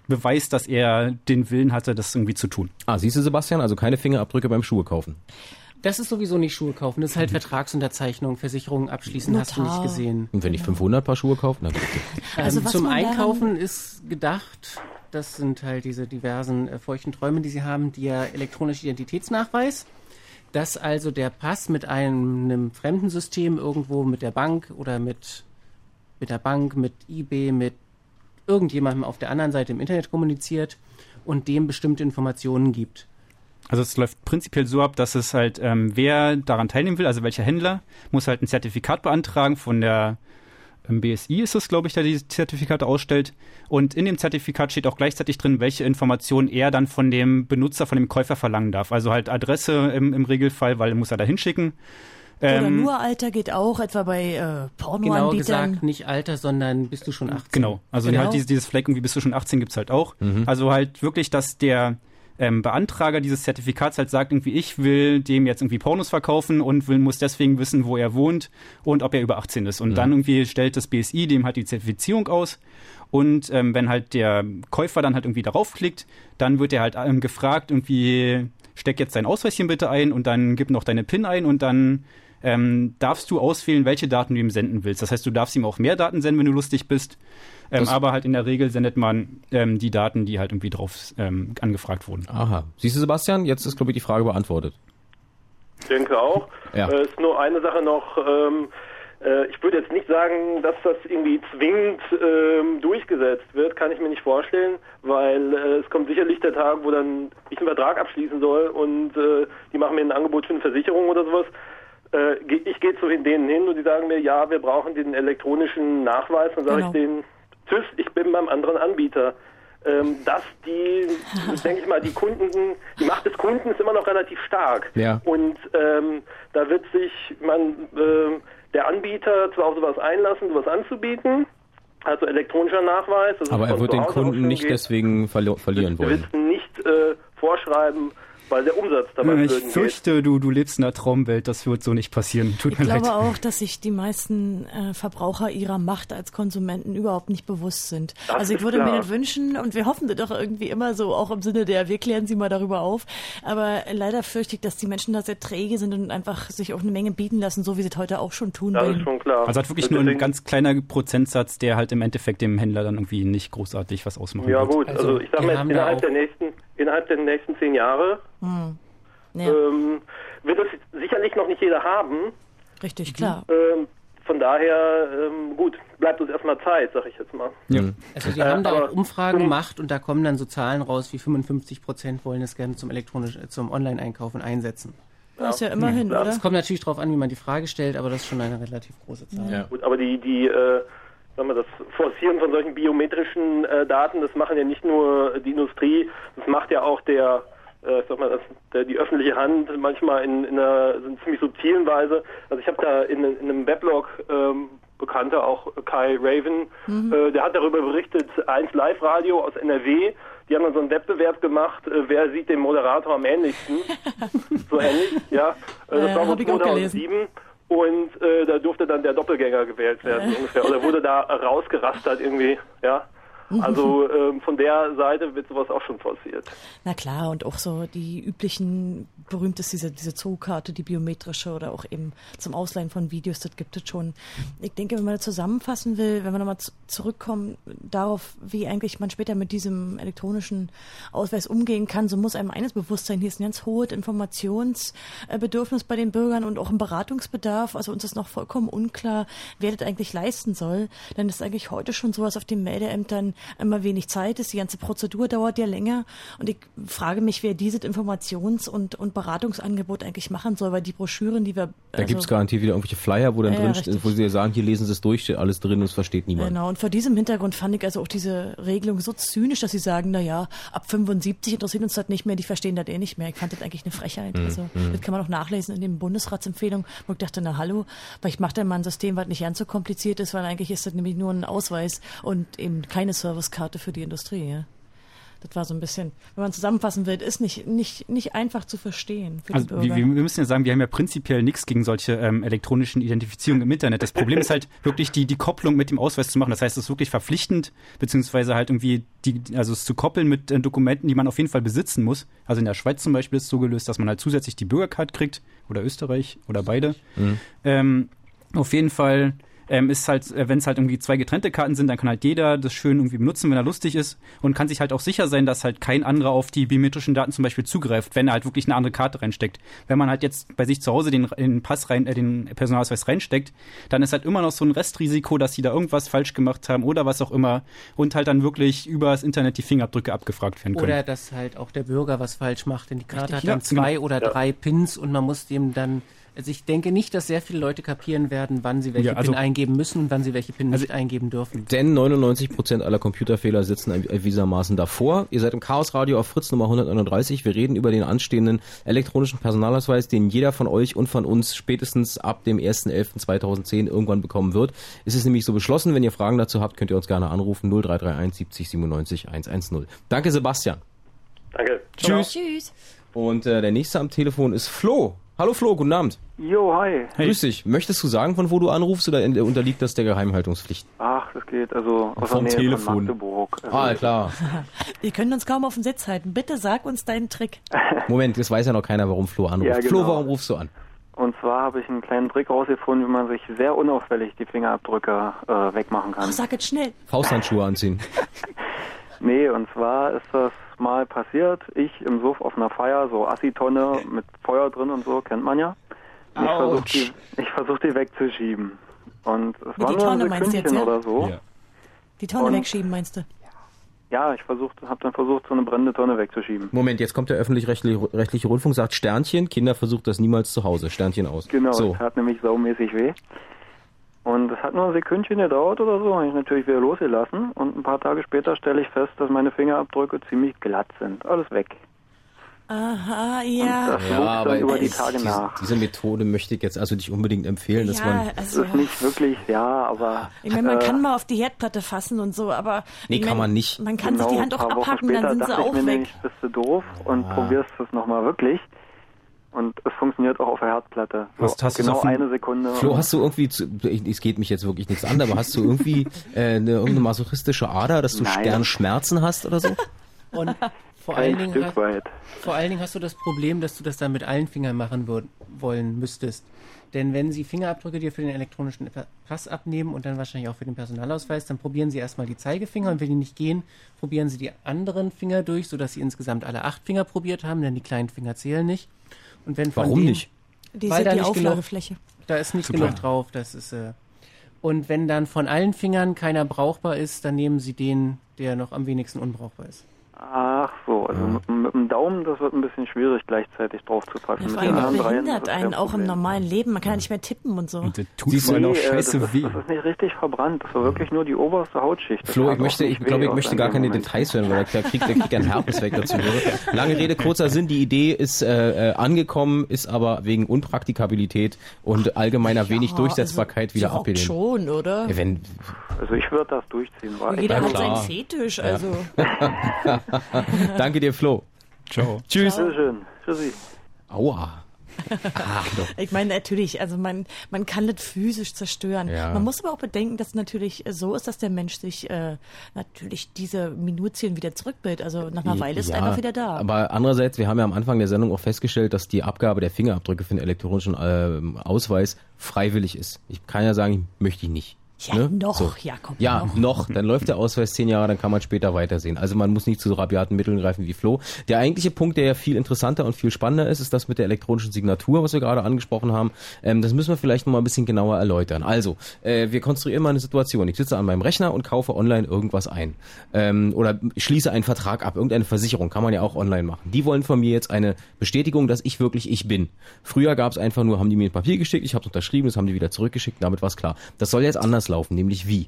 beweist, dass er den Willen hatte, das irgendwie zu tun. Ah, siehst du, Sebastian, also keine Fingerabdrücke beim Schuhe kaufen. Das ist sowieso nicht Schuhe kaufen, das ist Mhm. halt Vertragsunterzeichnung, Versicherungen abschließen, hast du nicht Notar. gesehen. Und wenn ich 500 Paar Schuhe kaufe, dann [laughs] Also ähm, zum Einkaufen ist gedacht, das sind halt diese diversen äh, feuchten Träume, die sie haben, der elektronische Identitätsnachweis, dass also der Pass mit einem, einem fremden System irgendwo mit der Bank oder mit, mit der Bank, mit eBay, mit irgendjemandem auf der anderen Seite im Internet kommuniziert und dem bestimmte Informationen gibt. Also es läuft prinzipiell so ab, dass es halt, ähm, wer daran teilnehmen will, also welcher Händler, muss halt ein Zertifikat beantragen von der ähm, BSI ist es, glaube ich, der die Zertifikate ausstellt. Und in dem Zertifikat steht auch gleichzeitig drin, welche Informationen er dann von dem Benutzer, von dem Käufer verlangen darf. Also halt Adresse im, im Regelfall, weil er muss er da hinschicken. Oder Ähm, nur Alter geht auch, etwa bei äh, Pornoanbietern. gesagt, nicht Alter, sondern bist du schon 18. Genau, also Genau. halt dieses, dieses Fleck irgendwie bis du schon 18 gibt's halt auch. Also halt wirklich, dass der ähm, Beantrager dieses Zertifikats halt sagt, irgendwie ich will dem jetzt irgendwie Pornos verkaufen und will, muss deswegen wissen, wo er wohnt und ob er über 18 ist. Und dann irgendwie stellt das BSI dem halt die Zertifizierung aus. Und ähm, wenn halt der Käufer dann halt irgendwie darauf klickt, dann wird er halt ähm, gefragt, irgendwie steck jetzt dein Ausweichchen bitte ein und dann gib noch deine PIN ein und dann ähm, darfst du auswählen, welche Daten du ihm senden willst. Das heißt, du darfst ihm auch mehr Daten senden, wenn du lustig bist. Ähm, aber halt in der Regel sendet man ähm, die Daten, die halt irgendwie drauf ähm, angefragt wurden. Aha. Siehst du, Sebastian, jetzt ist, glaube ich, die Frage beantwortet. Ich denke auch. Ja. Äh, ist nur eine Sache noch. Ähm, äh, ich würde jetzt nicht sagen, dass das irgendwie zwingend ähm, durchgesetzt wird, kann ich mir nicht vorstellen, weil äh, es kommt sicherlich der Tag, wo dann ich einen Vertrag abschließen soll und äh, die machen mir ein Angebot für eine Versicherung oder sowas. Äh, ge- ich gehe zu denen hin und die sagen mir, ja, wir brauchen den elektronischen Nachweis. Dann sage Genau. ich denen, tschüss, ich bin beim anderen Anbieter. Ähm, dass die, [laughs] denke ich mal, die Kunden, die Macht des Kunden ist immer noch relativ stark. Ja. Und ähm, da wird sich man, ähm, der Anbieter zwar auf sowas einlassen, sowas anzubieten, also elektronischer Nachweis. das ist Aber er wird den Kunden nicht geht. deswegen verlieren Wir wollen. wissen nicht äh, vorschreiben, weil der Umsatz dabei Ich flöten geht. fürchte, du, du lebst in einer Traumwelt, das wird so nicht passieren. Tut Ich mir leid. glaube auch, dass sich die meisten äh, Verbraucher ihrer Macht als Konsumenten überhaupt nicht bewusst sind. Das also ich würde klar. mir das wünschen und wir hoffen das doch irgendwie immer so, auch im Sinne der, wir klären sie mal darüber auf. Aber leider fürchte ich, dass die Menschen da sehr träge sind und einfach sich auch eine Menge bieten lassen, so wie sie es heute auch schon tun. Das ist schon klar. Also hat wirklich Deswegen- nur ein ganz kleiner Prozentsatz, der halt im Endeffekt dem Händler dann irgendwie nicht großartig was ausmachen Ja wird. gut, also, Also, ich sag wir mal, innerhalb der nächsten, innerhalb der nächsten zehn Jahre Hm. Ja, ähm, wird es sicherlich noch nicht jeder haben. richtig, klar. Ähm, von daher, ähm, gut, bleibt uns erstmal Zeit, sag ich jetzt mal. Ja. Also die Äh, haben da auch Umfragen gemacht und da kommen dann so Zahlen raus, wie 55 Prozent wollen es gerne zum elektronisch, äh, zum Online-Einkaufen einsetzen. Das ist ja immerhin, Ja. oder? Es kommt natürlich darauf an, wie man die Frage stellt, aber das ist schon eine relativ große Zahl. Ja. Gut, aber die, die, äh, sagen wir, das Forcieren von solchen biometrischen äh, Daten, das machen ja nicht nur die Industrie, das macht ja auch der, äh, ich sag mal, das, der, die öffentliche Hand manchmal in, in einer so ziemlich subtilen Weise. Also ich habe da in, in einem Weblog ähm, Bekannter, auch Kai Raven, äh, der hat darüber berichtet, 1 Live Radio aus NRW, die haben dann so einen Wettbewerb gemacht, äh, wer sieht dem Moderator am ähnlichsten. [laughs] so ähnlich, ja. Äh, das Äh, war gelesen. 2007 und äh, da durfte dann der Doppelgänger gewählt werden ungefähr. Oder wurde da rausgerastert irgendwie, ja. Also ähm, von der Seite wird sowas auch schon forciert. Na klar, und auch so die üblichen, berühmt ist diese, diese Zookarte, die biometrische oder auch eben zum Ausleihen von Videos, das gibt es schon. Ich denke, wenn man das zusammenfassen will, wenn wir nochmal zurückkommen darauf, wie eigentlich man später mit diesem elektronischen Ausweis umgehen kann, so muss einem eines bewusst sein, hier ist ein ganz hohes Informationsbedürfnis bei den Bürgern und auch ein Beratungsbedarf. Also uns ist noch vollkommen unklar, wer das eigentlich leisten soll. Denn es ist eigentlich heute schon so, dass auf den Meldeämtern immer wenig Zeit ist. Die ganze Prozedur dauert ja länger. Und ich frage mich, wer dieses Informations- und, und Beratungsangebot eigentlich machen soll, weil die Broschüren, die wir. Da also, gibt's garantiert wieder irgendwelche Flyer, wo dann ja, drin steht, wo sie sagen, hier lesen sie es durch, steht alles drin und es versteht niemand. Genau, und vor diesem Hintergrund fand ich also auch diese Regelung so zynisch, dass sie sagen, na ja, ab 75 interessiert uns das nicht mehr, die verstehen das eh nicht mehr. Ich fand das eigentlich eine Frechheit. Mhm. Also, mhm. das kann man auch nachlesen in den Bundesratsempfehlungen, wo ich dachte, na hallo, weil ich mache da mal ein System, was nicht ganz so kompliziert ist, weil eigentlich ist das nämlich nur ein Ausweis und eben keine Servicekarte für die Industrie. Ja? Das war so ein bisschen, wenn man zusammenfassen will, ist nicht, nicht, nicht einfach zu verstehen für also die Bürger. Wir, wir müssen ja sagen, wir haben ja prinzipiell nichts gegen solche ähm, elektronischen Identifizierungen im Internet. Das Problem ist halt [laughs] wirklich die, die Kopplung mit dem Ausweis zu machen. Das heißt, es ist wirklich verpflichtend, beziehungsweise halt irgendwie die, also es zu koppeln mit äh, Dokumenten, die man auf jeden Fall besitzen muss. Also in der Schweiz zum Beispiel ist es so gelöst, dass man halt zusätzlich die Bürgercard kriegt oder Österreich oder beide. Mhm. Ähm, auf jeden Fall ähm, ist halt, äh, wenn es halt irgendwie zwei getrennte Karten sind, dann kann halt jeder das schön irgendwie benutzen, wenn er lustig ist und kann sich halt auch sicher sein, dass halt kein anderer auf die biometrischen Daten zum Beispiel zugreift, wenn er halt wirklich eine andere Karte reinsteckt. Wenn man halt jetzt bei sich zu Hause den, den Pass rein, äh, den Personalausweis reinsteckt, dann ist halt immer noch so ein Restrisiko, dass sie da irgendwas falsch gemacht haben oder was auch immer und halt dann wirklich über das Internet die Fingerabdrücke abgefragt werden können. Oder dass halt auch der Bürger was falsch macht, denn die Karte Richtig, hat dann ja, zwei genau. oder drei Pins und man muss dem dann also ich denke nicht, dass sehr viele Leute kapieren werden, wann sie welche ja, also, PIN eingeben müssen und wann sie welche PIN also nicht eingeben dürfen. Denn 99 Prozent aller Computerfehler sitzen erwiesermaßen davor. Ihr seid im Chaos Radio auf Fritz Nummer 139. Wir reden über den anstehenden elektronischen Personalausweis, den jeder von euch und von uns spätestens ab dem 1.11.2010 irgendwann bekommen wird. Es ist nämlich so beschlossen. Wenn ihr Fragen dazu habt, könnt ihr uns gerne anrufen. 0331 70 97 110. Danke, Sebastian. Danke. Tschüss. Tschüss. Und äh, der nächste am Telefon ist Flo. Hallo Flo, guten Abend. Jo, hi. Hey. Grüß dich. Möchtest du sagen, von wo du anrufst oder unterliegt das der Geheimhaltungspflicht? Ach, das geht also aus Vom der Nähe Telefon. von Magdeburg. Also ah, klar. [laughs] Wir können uns kaum auf den Sitz halten. Bitte sag uns deinen Trick. [laughs] Moment, das weiß ja noch keiner, warum Flo anruft. Ja, genau. Flo, warum rufst du an? Und zwar habe ich einen kleinen Trick rausgefunden, wie man sich sehr unauffällig die Fingerabdrücke äh, wegmachen kann. Oh, sag jetzt schnell. Fausthandschuhe anziehen. [laughs] nee, und zwar ist das Mal passiert. Ich im Suff auf einer Feier, so Assitonne mit Feuer drin und so, kennt man ja. Und ich versuche die, versuch die wegzuschieben. Und es war nur ein Sekündchen oder so. Ja. Die Tonne und wegschieben, meinst du? Ja, ich habe dann versucht, so eine brennende Tonne wegzuschieben. Moment, jetzt kommt der öffentlich-rechtliche Rundfunk, sagt Sternchen, Kinder versucht das niemals zu Hause, Sternchen aus. Genau, so. das hat nämlich saumäßig weh. Und es hat nur ein Sekündchen gedauert oder so, habe ich natürlich wieder losgelassen. Und ein paar Tage später stelle ich fest, dass meine Fingerabdrücke ziemlich glatt sind. Alles weg. Aha, ja. Und das ja, aber über die Tage diese, nach. Diese Methode möchte ich jetzt also nicht unbedingt empfehlen, dass ja, man. Also, das ist nicht wirklich, ja, aber. Ich meine, man äh, kann mal auf die Herdplatte fassen und so, aber. Nee, kann man nicht. Man kann genau, sich die Hand auch abhacken, dann sind sie auch weg. Nämlich, bist du doof und ah. probierst es nochmal wirklich. Und es funktioniert auch auf der Herdplatte. So, hast, hast genau eine Sekunde. Flo, hast du irgendwie, zu, es geht mich jetzt wirklich nichts an, aber hast du irgendwie [laughs] äh, eine, irgendeine masochistische Ader, dass du gern Schmerzen hast oder so? [laughs] Und vor allen, Dingen hast, vor allen Dingen hast du das Problem, dass du das dann mit allen Fingern machen würd, wollen müsstest. Denn wenn Sie Fingerabdrücke dir für den elektronischen Pass abnehmen und dann wahrscheinlich auch für den Personalausweis, dann probieren Sie erstmal die Zeigefinger und wenn die nicht gehen, probieren Sie die anderen Finger durch, sodass Sie insgesamt alle acht Finger probiert haben, denn die kleinen Finger zählen nicht. Und wenn Warum denen, nicht? Die weil da die Auflagefläche. Genug, da ist nicht Super. genug drauf. Das ist, äh, und wenn dann von allen Fingern keiner brauchbar ist, dann nehmen Sie den, der noch am wenigsten unbrauchbar ist. Ach so, also ja. mit, mit, dem Daumen, das wird ein bisschen schwierig, gleichzeitig drauf zu passen. Ja, vor allem behindert einen auch im normalen Leben. Man kann ja nicht mehr tippen und so. Und das tut vor allem auch scheiße das weh. Ist, das ist nicht richtig verbrannt. Das war wirklich nur die oberste Hautschicht. Das Flo, ich möchte, ich glaube, ich möchte gar keine Moment. Details hören, weil der kriegt, kriegt einen Herpes weg dazu. Lange Rede, kurzer Sinn. Die Idee ist äh, äh, angekommen, ist aber wegen Unpraktikabilität und allgemeiner ja, wenig Durchsetzbarkeit also, wieder abgelehnt. schon, oder? Wenn, also ich würde das durchziehen. Weil jeder hat seinen Fetisch, also. [laughs] [laughs] Danke dir, Flo. Ciao. Tschüss. Ciao. Schön. Tschüssi. Aua. Ach, ich meine, natürlich, also man, man kann das physisch zerstören. Ja. Man muss aber auch bedenken, dass es natürlich so ist, dass der Mensch sich äh, natürlich diese Minutien wieder zurückbildet. Also nach einer Weile ist ja, er einfach wieder da. Aber andererseits, wir haben ja am Anfang der Sendung auch festgestellt, dass die Abgabe der Fingerabdrücke für den elektronischen äh, Ausweis freiwillig ist. Ich kann ja sagen, möchte ich nicht. Ja, Ne? noch, So. Jakob, Ja, noch. noch. Dann läuft der Ausweis zehn Jahre, dann kann man später weitersehen. Also man muss nicht zu so rabiaten Mitteln greifen wie Flo. Der eigentliche Punkt, der ja viel interessanter und viel spannender ist, ist das mit der elektronischen Signatur, was wir gerade angesprochen haben. Ähm, das müssen wir vielleicht noch mal ein bisschen genauer erläutern. Also, äh, wir konstruieren mal eine Situation. Ich sitze an meinem Rechner und kaufe online irgendwas ein. Ähm, oder schließe einen Vertrag ab, irgendeine Versicherung, kann man ja auch online machen. Die wollen von mir jetzt eine Bestätigung, dass ich wirklich ich bin. Früher gab es einfach nur, haben die mir ein Papier geschickt, ich habe es unterschrieben, das haben die wieder zurückgeschickt, damit war es klar. Das soll jetzt anders laufen, nämlich wie?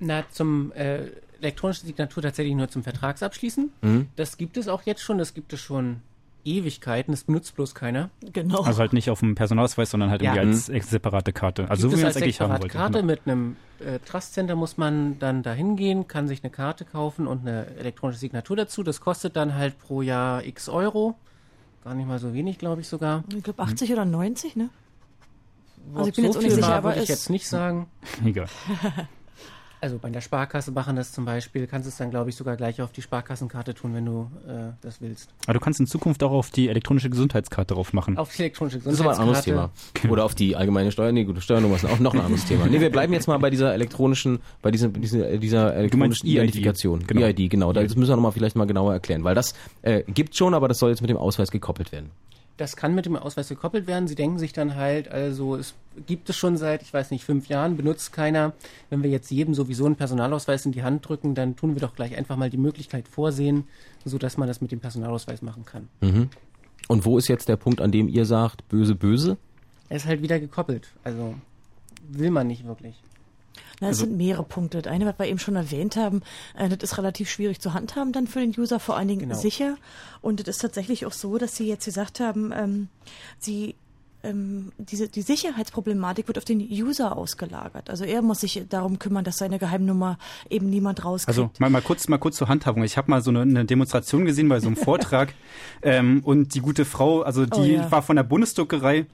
Na, zum äh, elektronischen Signatur tatsächlich nur zum Vertragsabschließen. Mhm. Das gibt es auch jetzt schon, das gibt es schon Ewigkeiten, das benutzt bloß keiner. Genau. Also halt nicht auf dem Personalausweis, sondern halt irgendwie Ja. als ex- separate Karte. Also so gibt wie es man als es eigentlich haben wollte. Karte Genau. mit einem äh, Trust Center muss man dann da hingehen, kann sich eine Karte kaufen und eine elektronische Signatur dazu. Das kostet dann halt pro Jahr x Euro. Gar nicht mal so wenig, glaube ich sogar. Ich glaube 80 oder 90, ne? Also ich bin so jetzt auch nicht viel sicher, war, aber würde ich jetzt nicht sagen. [laughs] Egal. [laughs] Also bei der Sparkasse machen das zum Beispiel, kannst es dann, glaube ich, sogar gleich auf die Sparkassenkarte tun, wenn du äh, das willst. Aber du kannst in Zukunft auch auf die elektronische Gesundheitskarte drauf machen. Auf die elektronische Das ist aber ein anderes Thema. Oder auf die allgemeine Steuer. Nee, gute Steuernummer ist auch noch ein anderes Thema. Nee, wir bleiben jetzt mal bei dieser elektronischen, bei dieser, dieser, dieser elektronischen EID. Identifikation. Genau. EID, genau. Das müssen wir nochmal vielleicht mal genauer erklären, weil das äh, gibt schon, aber das soll jetzt mit dem Ausweis gekoppelt werden. Das kann mit dem Ausweis gekoppelt werden. Sie denken sich dann halt, also es gibt es schon seit, ich weiß nicht, fünf Jahren, benutzt keiner. Wenn wir jetzt jedem sowieso einen Personalausweis in die Hand drücken, dann tun wir doch gleich einfach mal die Möglichkeit vorsehen, so dass man das mit dem Personalausweis machen kann. Mhm. Und wo ist jetzt der Punkt, an dem ihr sagt, böse, böse? Er ist halt wieder gekoppelt. Also will man nicht wirklich. Na, es Also- sind mehrere Punkte. Das eine, was wir eben schon erwähnt haben, äh, das ist relativ schwierig zu handhaben dann für den User, vor allen Dingen Genau. sicher. Und es ist tatsächlich auch so, dass Sie jetzt gesagt haben, ähm, Sie ähm, diese, die Sicherheitsproblematik wird auf den User ausgelagert. Also er muss sich darum kümmern, dass seine Geheimnummer eben niemand rauskriegt. Also mal, mal kurz mal kurz zur Handhabung. Ich habe mal so eine, eine Demonstration gesehen bei so einem [laughs] Vortrag ähm, und die gute Frau, also die Oh ja. war von der Bundesdruckerei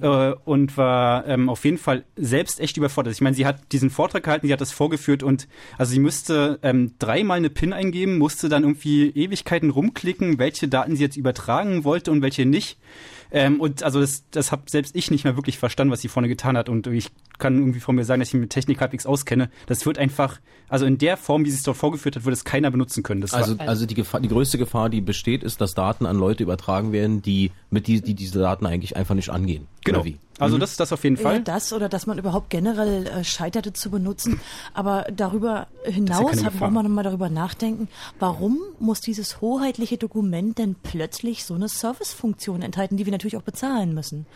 äh, und war ähm, auf jeden Fall selbst echt überfordert. Ich meine, sie hat diesen Vortrag gehalten, sie hat das vorgeführt und also sie müsste ähm, dreimal eine PIN eingeben, musste dann irgendwie Ewigkeiten rumklicken, welche Daten sie jetzt übertragen wollte und welche nicht. Ähm, und also das, das habe selbst ich nicht mehr wirklich verstanden, was sie vorne getan hat. Und ich kann irgendwie von mir sagen, dass ich mich mit Technik halbwegs auskenne. Das wird einfach, also in der Form, wie sie es dort vorgeführt hat, würde es keiner benutzen können. Das Also, also die, Gefahr, die größte Gefahr, die besteht, ist, dass Daten an Leute übertragen werden, die mit die, die diese Daten eigentlich einfach nicht angehen. Genau. Also Mhm. das ist das auf jeden Ja, Fall. das oder dass man überhaupt generell äh, scheiterte zu benutzen. Aber darüber ja hinaus Gefahr. braucht man nochmal darüber nachdenken, warum muss dieses hoheitliche Dokument denn plötzlich so eine Servicefunktion enthalten, die wir natürlich auch bezahlen müssen.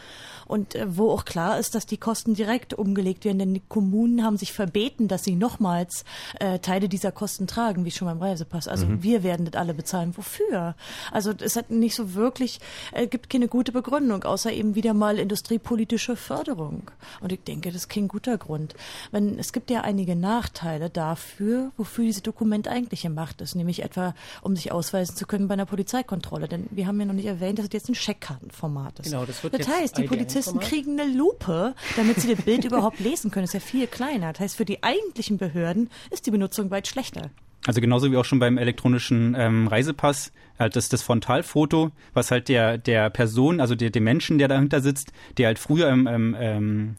Und äh, wo auch klar ist, dass die Kosten direkt umgelegt werden, denn die Kommunen haben sich verbeten, dass sie nochmals äh, Teile dieser Kosten tragen, wie schon beim Reisepass. Also Mhm. wir werden das alle bezahlen. Wofür? Also es hat nicht so wirklich, äh, gibt keine gute Begründung, außer eben wieder mal industriepolitische Förderung. Und ich denke, das ist kein guter Grund. Wenn, es gibt ja einige Nachteile dafür, wofür dieses Dokument eigentlich gemacht ist, nämlich etwa, um sich ausweisen zu können bei einer Polizeikontrolle. Denn wir haben ja noch nicht erwähnt, dass es jetzt ein Scheckkartenformat ist. Genau, das wird das heißt, die IDN Polizisten kriegen eine Lupe, damit sie das Bild [laughs] überhaupt lesen können. Das ist ja viel kleiner. Das heißt, für die eigentlichen Behörden ist die Benutzung weit schlechter. Also genauso wie auch schon beim elektronischen ähm, Reisepass, halt das, das Frontalfoto, was halt der, der Person, also der, dem Menschen, der dahinter sitzt, der halt früher im ähm, ähm,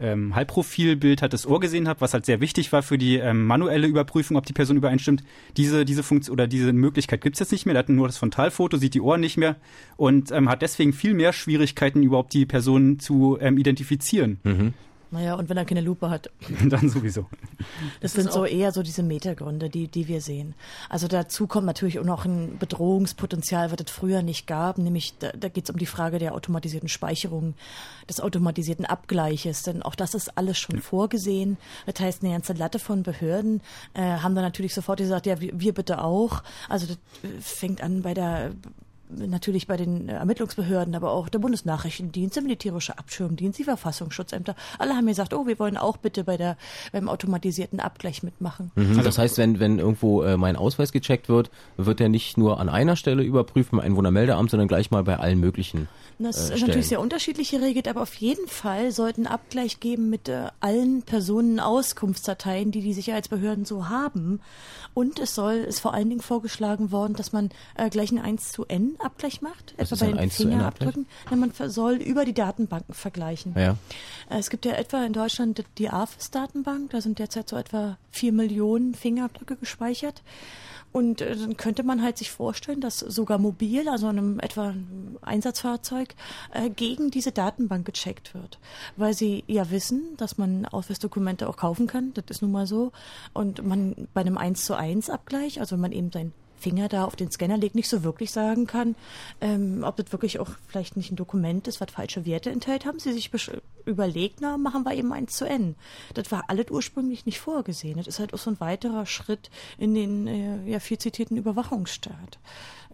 ähm, Halbprofilbild hat das Ohr gesehen hat, was halt sehr wichtig war für die ähm, manuelle Überprüfung, ob die Person übereinstimmt. Diese, diese Funktion oder diese Möglichkeit gibt's jetzt nicht mehr. Der hat nur das Frontalfoto, sieht die Ohren nicht mehr und ähm, hat deswegen viel mehr Schwierigkeiten, überhaupt die Person zu ähm, identifizieren. Naja, und wenn er keine Lupe hat. [laughs] Dann sowieso. Das, Das sind so eher so diese Metagründe, die, die wir sehen. Also dazu kommt natürlich auch noch ein Bedrohungspotenzial, was es früher nicht gab, nämlich da, da geht es um die Frage der automatisierten Speicherung, des automatisierten Abgleiches, denn auch das ist alles schon vorgesehen. Das heißt, eine ganze Latte von Behörden äh, haben da natürlich sofort gesagt, ja, wir, wir bitte auch. Also das fängt an bei der natürlich bei den äh, Ermittlungsbehörden, aber auch der Bundesnachrichtendienst, der militärische Abschirmdienst, die Verfassungsschutzämter. Alle haben gesagt, oh, wir wollen auch bitte bei der beim automatisierten Abgleich mitmachen. Mhm. das heißt, wenn, wenn irgendwo äh, mein Ausweis gecheckt wird, wird er nicht nur an einer Stelle überprüft, beim Einwohnermeldeamt, sondern gleich mal bei allen möglichen Das äh, ist Stellen. natürlich sehr unterschiedlich geregelt, aber auf jeden Fall sollten Abgleich geben mit äh, allen Personenauskunftsdateien, die die Sicherheitsbehörden so haben. Und es soll, ist vor allen Dingen vorgeschlagen worden, dass man äh, gleich ein 1 zu N Abgleich macht, Was etwa bei den 1 zu N Fingerabdrücken. Ja, man soll über die Datenbanken vergleichen. Ja. Äh, Es gibt ja etwa in Deutschland die AFIS-Datenbank, da sind derzeit so etwa vier Millionen Fingerabdrücke gespeichert. Und äh, dann könnte man halt sich vorstellen, dass sogar mobil, also einem etwa einem Einsatzfahrzeug, äh, gegen diese Datenbank gecheckt wird. Weil sie ja wissen, dass man Ausweisdokumente auch kaufen kann, das ist nun mal so. Und man bei einem 1 zu 1 Abgleich, also wenn man eben seinen Finger da auf den Scanner legt, nicht so wirklich sagen kann, ähm, ob das wirklich auch vielleicht nicht ein Dokument ist, was falsche Werte enthält, haben sie sich überlegt, na, machen wir eben eins zu N. Das war alles ursprünglich nicht vorgesehen. Das ist halt auch so ein weiterer Schritt in den äh, ja, viel zitierten Überwachungsstaat.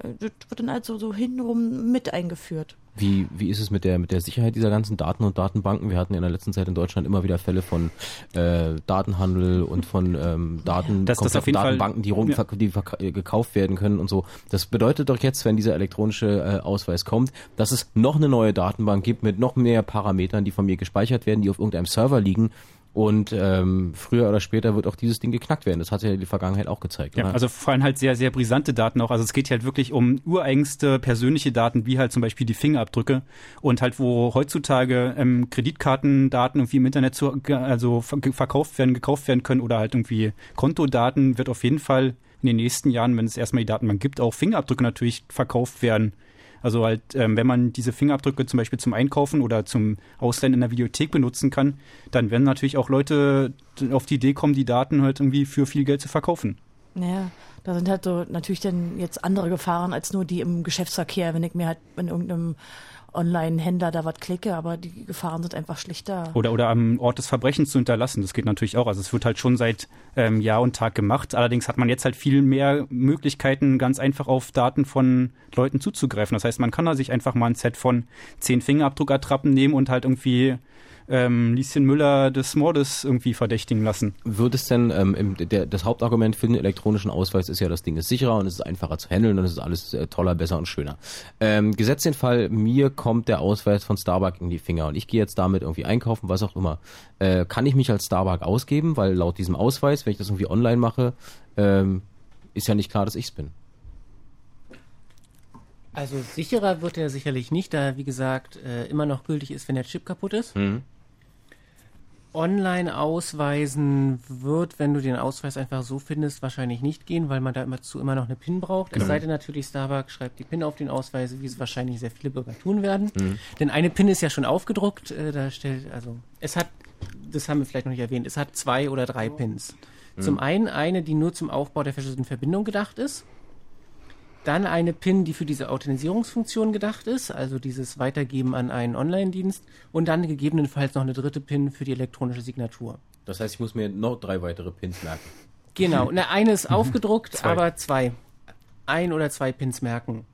Äh, das wird dann also so hintenrum mit eingeführt. Wie, wie ist es mit der, mit der Sicherheit dieser ganzen Daten und Datenbanken? Wir hatten in der letzten Zeit in Deutschland immer wieder Fälle von äh, Datenhandel und von ähm, Daten, Das- das auf jeden Fall- Datenbanken, die, rum, ja. die äh, gekauft werden können und so. Das bedeutet doch jetzt, wenn dieser elektronische äh, Ausweis kommt, dass es noch eine neue Datenbank gibt mit noch mehr Parametern, die von mir gespeichert werden, die auf irgendeinem Server liegen. Und ähm, früher oder später wird auch dieses Ding geknackt werden. Das hat ja die Vergangenheit auch gezeigt. Ja, oder? also vor allem halt sehr, sehr brisante Daten auch. Also es geht halt wirklich um ureigenste persönliche Daten, wie halt zum Beispiel die Fingerabdrücke und halt wo heutzutage ähm, Kreditkartendaten irgendwie im Internet zu, also ver verkauft werden, gekauft werden können oder halt irgendwie Kontodaten, wird auf jeden Fall in den nächsten Jahren, wenn es erstmal die Datenbank gibt, auch Fingerabdrücke natürlich verkauft werden. Also halt, ähm, wenn man diese Fingerabdrücke zum Beispiel zum Einkaufen oder zum Ausleihen in der Videothek benutzen kann, dann werden natürlich auch Leute auf die Idee kommen, die Daten halt irgendwie für viel Geld zu verkaufen. Ja, da sind halt so natürlich dann jetzt andere Gefahren als nur die im Geschäftsverkehr, wenn ich mir halt in irgendeinem Online-Händler da was klicke, aber die Gefahren sind einfach schlicht da. Oder, oder am Ort des Verbrechens zu hinterlassen. Das geht natürlich auch. Also es wird halt schon seit ähm, Jahr und Tag gemacht. Allerdings hat man jetzt halt viel mehr Möglichkeiten, ganz einfach auf Daten von Leuten zuzugreifen. Das heißt, man kann da sich einfach mal ein Set von zehn Fingerabdruckattrappen nehmen und halt irgendwie ähm, Lieschen Müller des Mordes irgendwie verdächtigen lassen. Wird es denn, ähm, im, der, das Hauptargument für den elektronischen Ausweis ist ja, das Ding ist sicherer und es ist einfacher zu handeln und es ist alles äh, toller, besser und schöner. Ähm, gesetzt den Fall, mir kommt der Ausweis von Starbucks in die Finger und ich gehe jetzt damit irgendwie einkaufen, was auch immer. Äh, kann ich mich als Starbucks ausgeben? Weil laut diesem Ausweis, wenn ich das irgendwie online mache, ähm, ist ja nicht klar, dass ich's bin. Also sicherer wird er sicherlich nicht, da er, wie gesagt, äh, immer noch gültig ist, wenn der Chip kaputt ist. Mhm. Online ausweisen wird, wenn du den Ausweis einfach so findest, wahrscheinlich nicht gehen, weil man da immer zu immer noch eine PIN braucht. Genau. Es sei denn natürlich, Starbucks schreibt die PIN auf den Ausweis, wie es wahrscheinlich sehr viele Bürger tun werden. Mhm. Denn eine PIN ist ja schon aufgedruckt. Äh, da stellt, also es hat, das haben wir vielleicht noch nicht erwähnt, es hat zwei oder drei Pins. Mhm. Zum einen eine, die nur zum Aufbau der verschlüsselten Verbindung gedacht ist. Dann eine PIN, die für diese Authentisierungsfunktion gedacht ist, also dieses Weitergeben an einen Online-Dienst. Und dann gegebenenfalls noch eine dritte PIN für die elektronische Signatur. Das heißt, ich muss mir noch drei weitere Pins merken. Genau, eine, eine ist [laughs] aufgedruckt, Zwei. aber zwei. Ein oder zwei Pins merken.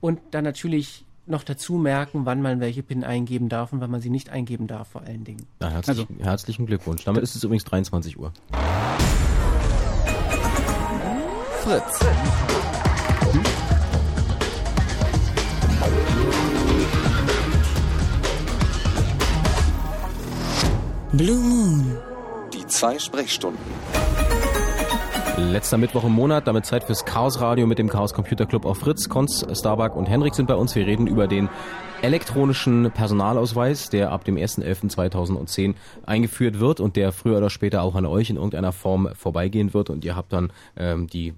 Und dann natürlich noch dazu merken, wann man welche PIN eingeben darf und wann man sie nicht eingeben darf, vor allen Dingen. Na, herzlichen, herzlichen Glückwunsch. Damit ist es übrigens 23 Uhr. Fritz. Blue Moon. Die zwei Sprechstunden. Letzter Mittwoch im Monat, damit Zeit fürs Chaos Radio mit dem Chaos Computer Club auf Fritz. Konz, Starbuck und Henrik sind bei uns. Wir reden über den elektronischen Personalausweis, der ab dem 1.11.2010 eingeführt wird und der früher oder später auch an euch in irgendeiner Form vorbeigehen wird und ihr habt dann ähm, die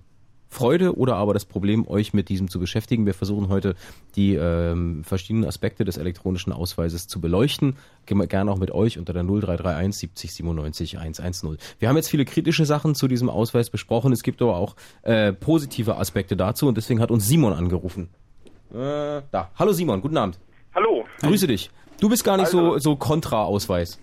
Freude oder aber das Problem, euch mit diesem zu beschäftigen. Wir versuchen heute die ähm, verschiedenen Aspekte des elektronischen Ausweises zu beleuchten. Ge- Gerne auch mit euch unter der 0331 70 97 110. Wir haben jetzt viele kritische Sachen zu diesem Ausweis besprochen. Es gibt aber auch äh, positive Aspekte dazu und deswegen hat uns Simon angerufen. Äh, da. Hallo Simon, guten Abend. Hallo. Grüße dich. Du bist gar nicht so, Also- so kontra-Ausweis.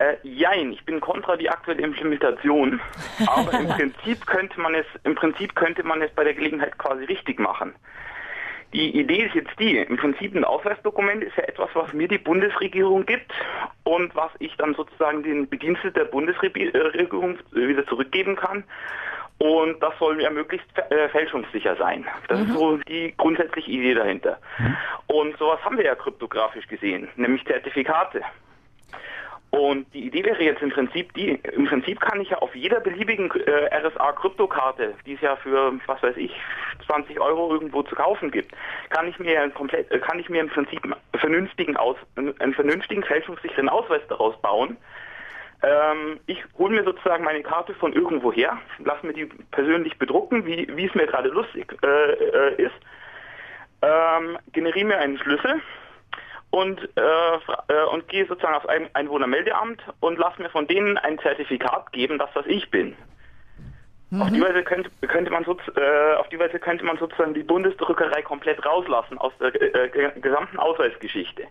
Äh, jein, ich bin kontra die aktuelle Implementation, [laughs] aber im Prinzip könnte man es, im Prinzip könnte man es bei der Gelegenheit quasi richtig machen. Die Idee ist jetzt die, im Prinzip ein Ausweisdokument ist ja etwas, was mir die Bundesregierung gibt und was ich dann sozusagen den Bediensteten der Bundesregierung äh, wieder zurückgeben kann. Und das soll ja möglichst äh, fälschungssicher sein. Das ist so die grundsätzliche Idee dahinter. Und sowas haben wir ja kryptografisch gesehen, nämlich Zertifikate. Und die Idee wäre jetzt im Prinzip die, im Prinzip kann ich ja auf jeder beliebigen äh, RSA-Kryptokarte, die es ja für, was weiß ich, 20 Euro irgendwo zu kaufen gibt, kann ich mir komplett, äh, kann ich mir im Prinzip einen vernünftigen, Aus, einen vernünftigen fälschungssicheren Ausweis daraus bauen. Ähm, ich hole mir sozusagen meine Karte von irgendwo her, lasse mir die persönlich bedrucken, wie, wie es mir gerade lustig äh, äh, ist, ähm, generiere mir einen Schlüssel, und, äh, äh, und gehe sozusagen aufs Ein Einwohnermeldeamt und lasse mir von denen ein Zertifikat geben, dass das ich bin. Mhm. Auf die Weise könnte, könnte man so, äh, auf die Weise könnte man sozusagen die Bundesdruckerei komplett rauslassen aus der äh, gesamten Ausweisgeschichte.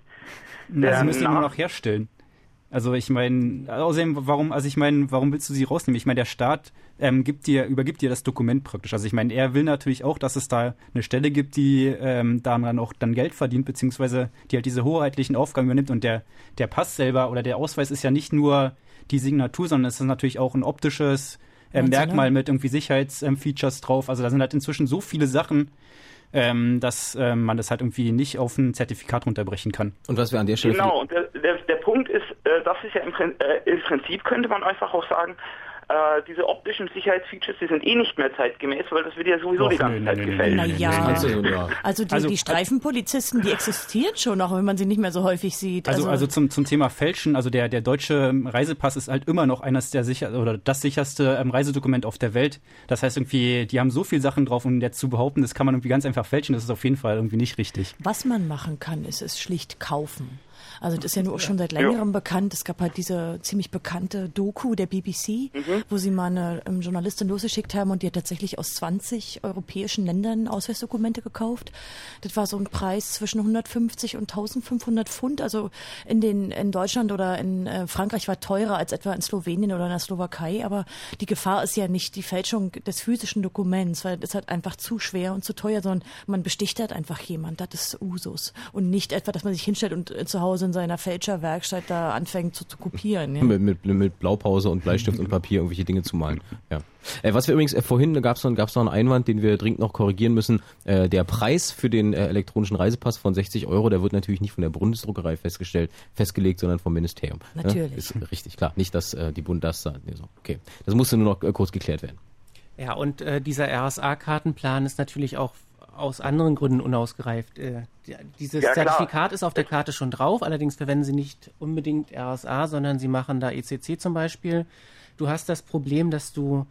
Na, sie müssen ihn nur noch herstellen. Also ich meine, außerdem, warum, also ich meine, warum willst du sie rausnehmen? Ich meine, der Staat ähm, gibt dir, übergibt dir das Dokument praktisch. Also ich meine, er will natürlich auch, dass es da eine Stelle gibt, die ähm, daran auch dann Geld verdient, beziehungsweise die halt diese hoheitlichen Aufgaben übernimmt. Und der, der Pass selber oder der Ausweis ist ja nicht nur die Signatur, sondern es ist natürlich auch ein optisches äh, Merkmal mit irgendwie Sicherheitsfeatures ähm, drauf. Also da sind halt inzwischen so viele Sachen, ähm, dass ähm, man das halt irgendwie nicht auf ein Zertifikat runterbrechen kann. Und was wir an der Stelle. Genau, und der, der, der Punkt ist, äh, das ist ja im, äh, im Prinzip könnte man einfach auch sagen, äh, diese optischen Sicherheitsfeatures, die sind eh nicht mehr zeitgemäß, weil das wird ja sowieso Och, die ganze nö, Zeit gefällt. Naja, also die, also die Streifenpolizisten, die existieren schon, auch wenn man sie nicht mehr so häufig sieht. Also, also, also zum, zum Thema Fälschen, also der, der deutsche Reisepass ist halt immer noch eines der sicher oder das sicherste ähm, Reisedokument auf der Welt. Das heißt irgendwie, die haben so viele Sachen drauf, um jetzt zu behaupten, das kann man irgendwie ganz einfach fälschen, das ist auf jeden Fall irgendwie nicht richtig. Was man machen kann, ist es schlicht kaufen. Also das ist ja nur auch schon seit längerem ja. bekannt. Es gab halt diese ziemlich bekannte Doku der BBC, mhm. wo sie mal eine um, Journalistin losgeschickt haben und die hat tatsächlich aus 20 europäischen Ländern Ausweisdokumente gekauft. Das war so ein Preis zwischen 150 und 1500 Pfund. Also in den in Deutschland oder in äh, Frankreich war teurer als etwa in Slowenien oder in der Slowakei. Aber die Gefahr ist ja nicht die Fälschung des physischen Dokuments, weil es halt einfach zu schwer und zu teuer, sondern man besticht halt einfach jemand. Das ist Usus und nicht etwa, dass man sich hinstellt und äh, zu Hause in seiner Fälscherwerkstatt da anfängt zu, zu kopieren. Ja? Mit, mit, mit Blaupause und Bleistift und Papier irgendwelche Dinge zu malen. Ja. Äh, was wir übrigens äh, vorhin gab es noch, gab's noch einen Einwand, den wir dringend noch korrigieren müssen. Äh, der Preis für den äh, elektronischen Reisepass von 60 Euro, der wird natürlich nicht von der Bundesdruckerei festgestellt, festgelegt, sondern vom Ministerium. Natürlich. Ja? Ist richtig klar. Nicht, dass äh, die Bund das sagt. Nee, so. Okay. Das musste nur noch äh, kurz geklärt werden. Ja, und äh, dieser RSA-Kartenplan ist natürlich auch aus anderen Gründen unausgereift. Äh, dieses ja, Zertifikat ist auf der Karte schon drauf, allerdings verwenden sie nicht unbedingt RSA, sondern sie machen da ECC zum Beispiel. Du hast das Problem, dass du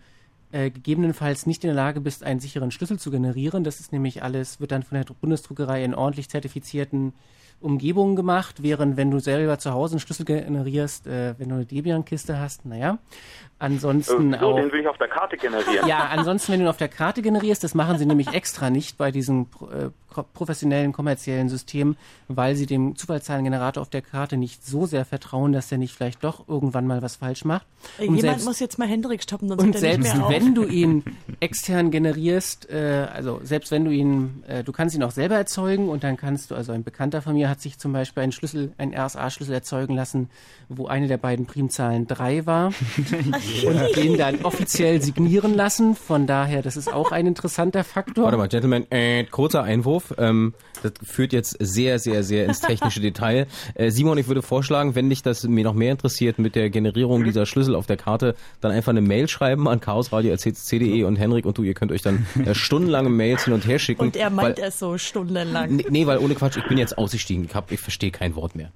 äh, gegebenenfalls nicht in der Lage bist, einen sicheren Schlüssel zu generieren. Das ist nämlich alles, wird dann von der Bundesdruckerei in ordentlich zertifizierten Umgebungen gemacht, während wenn du selber zu Hause einen Schlüssel generierst, äh, wenn du eine Debian-Kiste hast, naja. Ansonsten so, auch. Den will ich auf der Karte generieren. Ja, ansonsten, wenn du ihn auf der Karte generierst, das machen sie nämlich extra nicht bei diesen äh, professionellen kommerziellen Systemen, weil sie dem Zufallszahlengenerator auf der Karte nicht so sehr vertrauen, dass der nicht vielleicht doch irgendwann mal was falsch macht. Und Jemand selbst, muss jetzt mal Hendrik stoppen, sonst Und selbst wenn du ihn extern generierst, äh, also selbst wenn du ihn, äh, du kannst ihn auch selber erzeugen und dann kannst du, also ein Bekannter von mir hat sich zum Beispiel einen Schlüssel, einen RSA-Schlüssel erzeugen lassen, wo eine der beiden Primzahlen drei war. [laughs] und den dann offiziell signieren lassen. Von daher, das ist auch ein interessanter Faktor. Warte mal, Gentlemen, äh, kurzer Einwurf. Ähm, das führt jetzt sehr, sehr, sehr ins technische Detail. Äh, Simon, ich würde vorschlagen, wenn dich das mir noch mehr interessiert mit der Generierung dieser Schlüssel auf der Karte, dann einfach eine Mail schreiben an chaosradio.cc.de und Henrik und du, ihr könnt euch dann äh, stundenlange Mails hin und her schicken. Und er meint es so stundenlang. Nee, nee, weil ohne Quatsch, ich bin jetzt ausgestiegen. Ich, hab, ich verstehe kein Wort mehr.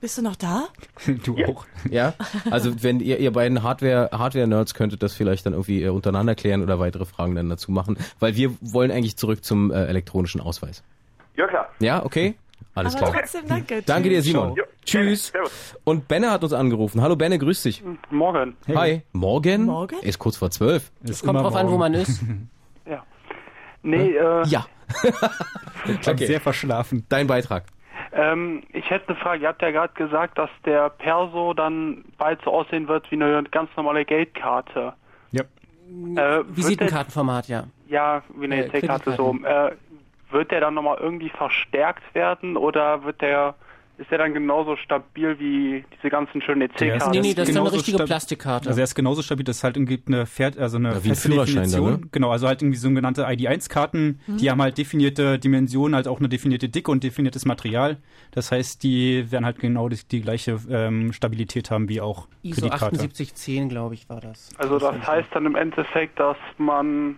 Bist du noch da? [laughs] du ja. auch. Ja. Also wenn ihr, ihr beiden Hardware, Hardware-Nerds könntet das vielleicht dann irgendwie äh, untereinander klären oder weitere Fragen dann dazu machen, weil wir wollen eigentlich zurück zum äh, elektronischen Ausweis. Ja, klar. Ja, okay. Alles Aber klar. Trotzdem danke. [laughs] Danke dir, Simon. Ja. Tschüss. Und Benne hat uns angerufen. Hallo Benne, grüß dich. Morgen. Hey. Hi. Morgen? Morgen? Ist kurz vor zwölf. Es kommt drauf morgen. an, wo man ist. [laughs] ja. Nee, äh. Ja. okay. Sehr verschlafen. Dein Beitrag. Ähm, ich hätte eine Frage. Ihr habt ja gerade gesagt, dass der Perso dann bald so aussehen wird wie eine ganz normale Geldkarte. Ja. Äh, Visitenkartenformat, ja. Ja, wie eine EC-Karte so. Äh, wird der dann nochmal irgendwie verstärkt werden oder wird der ist der dann genauso stabil wie diese ganzen schönen EC-Karten? Nee, nee, das ist eine genauso richtige Plastikkarte. Also er ist genauso stabil, dass es halt irgendwie eine Pferd, also eine Ja, wie ein Führerschein dann, ne? Genau, also halt irgendwie sogenannte ID1-Karten, Mhm. die haben halt definierte Dimensionen, halt auch eine definierte Dicke und definiertes Material. Das heißt, die werden halt genau die, die gleiche ähm, Stabilität haben wie auch ISO Kreditkarte. 7810, glaube ich, war das. Also das heißt dann im Endeffekt, dass man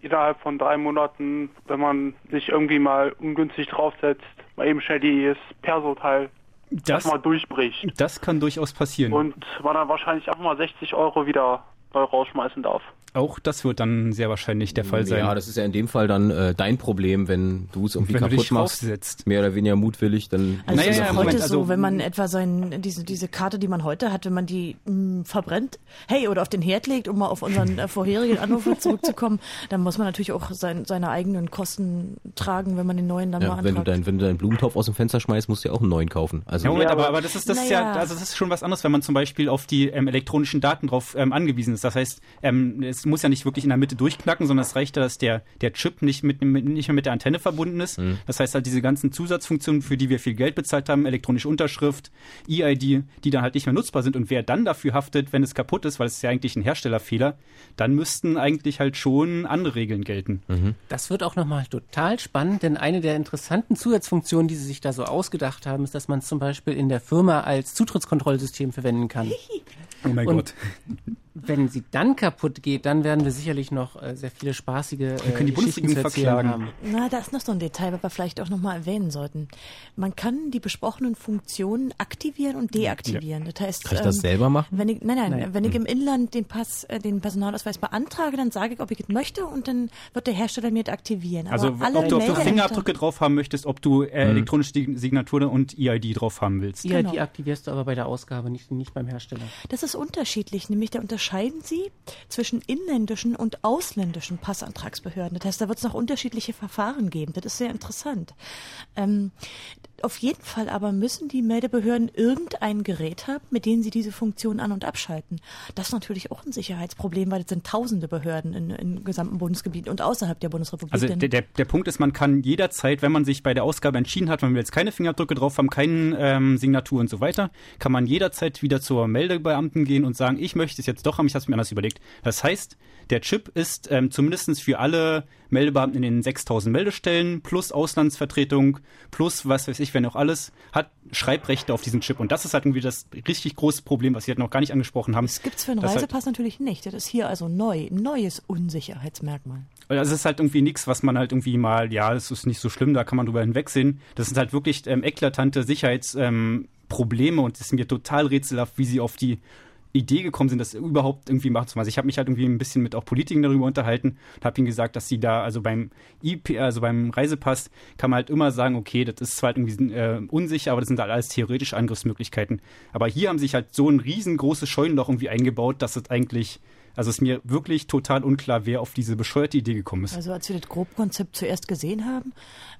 innerhalb von drei Monaten, wenn man sich irgendwie mal ungünstig draufsetzt, mal eben schnell dieses Perso-Teil Das- erstmal durchbricht. Das kann durchaus passieren. Und man dann wahrscheinlich einfach mal 60 Euro wieder neu rausschmeißen darf. Auch das wird dann sehr wahrscheinlich der Fall sein. Ja, das ist ja in dem Fall dann äh, dein Problem, wenn du es irgendwie Wenn du kaputt dich machst. draufsetzt. Mehr oder weniger mutwillig, dann. Also Naja, es ist ja, heute also- so, wenn man etwa sein, diese, diese Karte, die man heute hat, wenn man die mh, verbrennt, hey, oder auf den Herd legt, um mal auf unseren äh, vorherigen Anruf [laughs] zurückzukommen, dann muss man natürlich auch sein, seine eigenen Kosten tragen, wenn man den neuen dann mal Ja, antragt. wenn du dein, wenn du deinen Blumentopf aus dem Fenster schmeißt, musst du ja auch einen neuen kaufen. Also Ja, Moment, Ja, aber, aber- das ist das ist ja, Naja. also das ist schon was anderes, wenn man zum Beispiel auf die ähm, elektronischen Daten drauf ähm, angewiesen ist. Das heißt, ähm, es muss ja nicht wirklich in der Mitte durchknacken, sondern es reicht ja, dass der der Chip nicht mit, mit nicht mehr mit der Antenne verbunden ist. Mhm. Das heißt halt diese ganzen Zusatzfunktionen, für die wir viel Geld bezahlt haben, elektronische Unterschrift, EID, die dann halt nicht mehr nutzbar sind und wer dann dafür haftet, wenn es kaputt ist, weil es ist ja eigentlich ein Herstellerfehler, dann müssten eigentlich halt schon andere Regeln gelten. Das wird auch nochmal total spannend, denn eine der interessanten Zusatzfunktionen, die sie sich da so ausgedacht haben, ist, dass man es zum Beispiel in der Firma als Zutrittskontrollsystem verwenden kann. Oh mein Und Gott. Wenn sie dann kaputt geht, dann werden wir sicherlich noch äh, sehr viele spaßige äh, können die Geschichten Bundesregierung zu erzählen verklagen. haben. Na, da ist noch so ein Detail, was wir vielleicht auch nochmal erwähnen sollten. Man kann die besprochenen Funktionen aktivieren und deaktivieren. Das heißt, Kann ich das ähm, selber machen? Wenn ich, nein, nein, Nein. wenn ich im Inland den Pass, äh, den Personalausweis beantrage, dann sage ich, ob ich es möchte und dann wird der Hersteller mir das aktivieren. Aber Also alle ob du, ob du Fingerabdrücke drauf haben möchtest, ob du äh, elektronische Signatur und EID drauf haben willst. Ja, Genau. aktivierst du aber bei der Ausgabe, nicht, nicht beim Hersteller. Das ist unterschiedlich, nämlich da unterscheiden sie zwischen inländischen und ausländischen Passantragsbehörden. Das heißt, da wird es noch unterschiedliche Verfahren geben. Das ist sehr interessant. Ähm, auf jeden Fall aber müssen die Meldebehörden irgendein Gerät haben, mit dem sie diese Funktion an- und abschalten. Das ist natürlich auch ein Sicherheitsproblem, weil es sind tausende Behörden in, im gesamten Bundesgebiet und außerhalb der Bundesrepublik. Also der, der, der Punkt ist, man kann jederzeit, wenn man sich bei der Ausgabe entschieden hat, man will jetzt keine Fingerabdrücke drauf haben, keine ähm, Signatur und so weiter, kann man jederzeit wieder zur Meldebeamten gehen und sagen, ich möchte es jetzt doch haben, ich habe es mir anders überlegt. Das heißt, der Chip ist ähm, zumindest für alle Meldebeamten in den 6000 Meldestellen plus Auslandsvertretung plus was weiß ich, wenn auch alles, hat Schreibrechte auf diesen Chip. Und das ist halt irgendwie das richtig große Problem, was Sie halt noch gar nicht angesprochen haben. das gibt's für einen Das halt- Reisepass natürlich nicht. Das ist hier also neu, neues Unsicherheitsmerkmal. Es ist halt irgendwie nichts, was man halt irgendwie mal, ja, es ist nicht so schlimm, da kann man drüber hinwegsehen. Das sind halt wirklich ähm, eklatante Sicherheitsprobleme ähm, Probleme und es ist mir total rätselhaft, wie sie auf die Idee gekommen sind, das überhaupt irgendwie machen zu machen. Also ich habe mich halt irgendwie ein bisschen mit auch Politikern darüber unterhalten und habe ihnen gesagt, dass sie da, also beim IP, also beim Reisepass, kann man halt immer sagen, okay, das ist zwar halt irgendwie äh, unsicher, aber das sind halt alles theoretische Angriffsmöglichkeiten. Aber hier haben sich halt so ein riesengroßes Scheunenloch irgendwie eingebaut, dass es eigentlich, also es ist mir wirklich total unklar, wer auf diese bescheuerte Idee gekommen ist. Also als wir das Grobkonzept zuerst gesehen haben,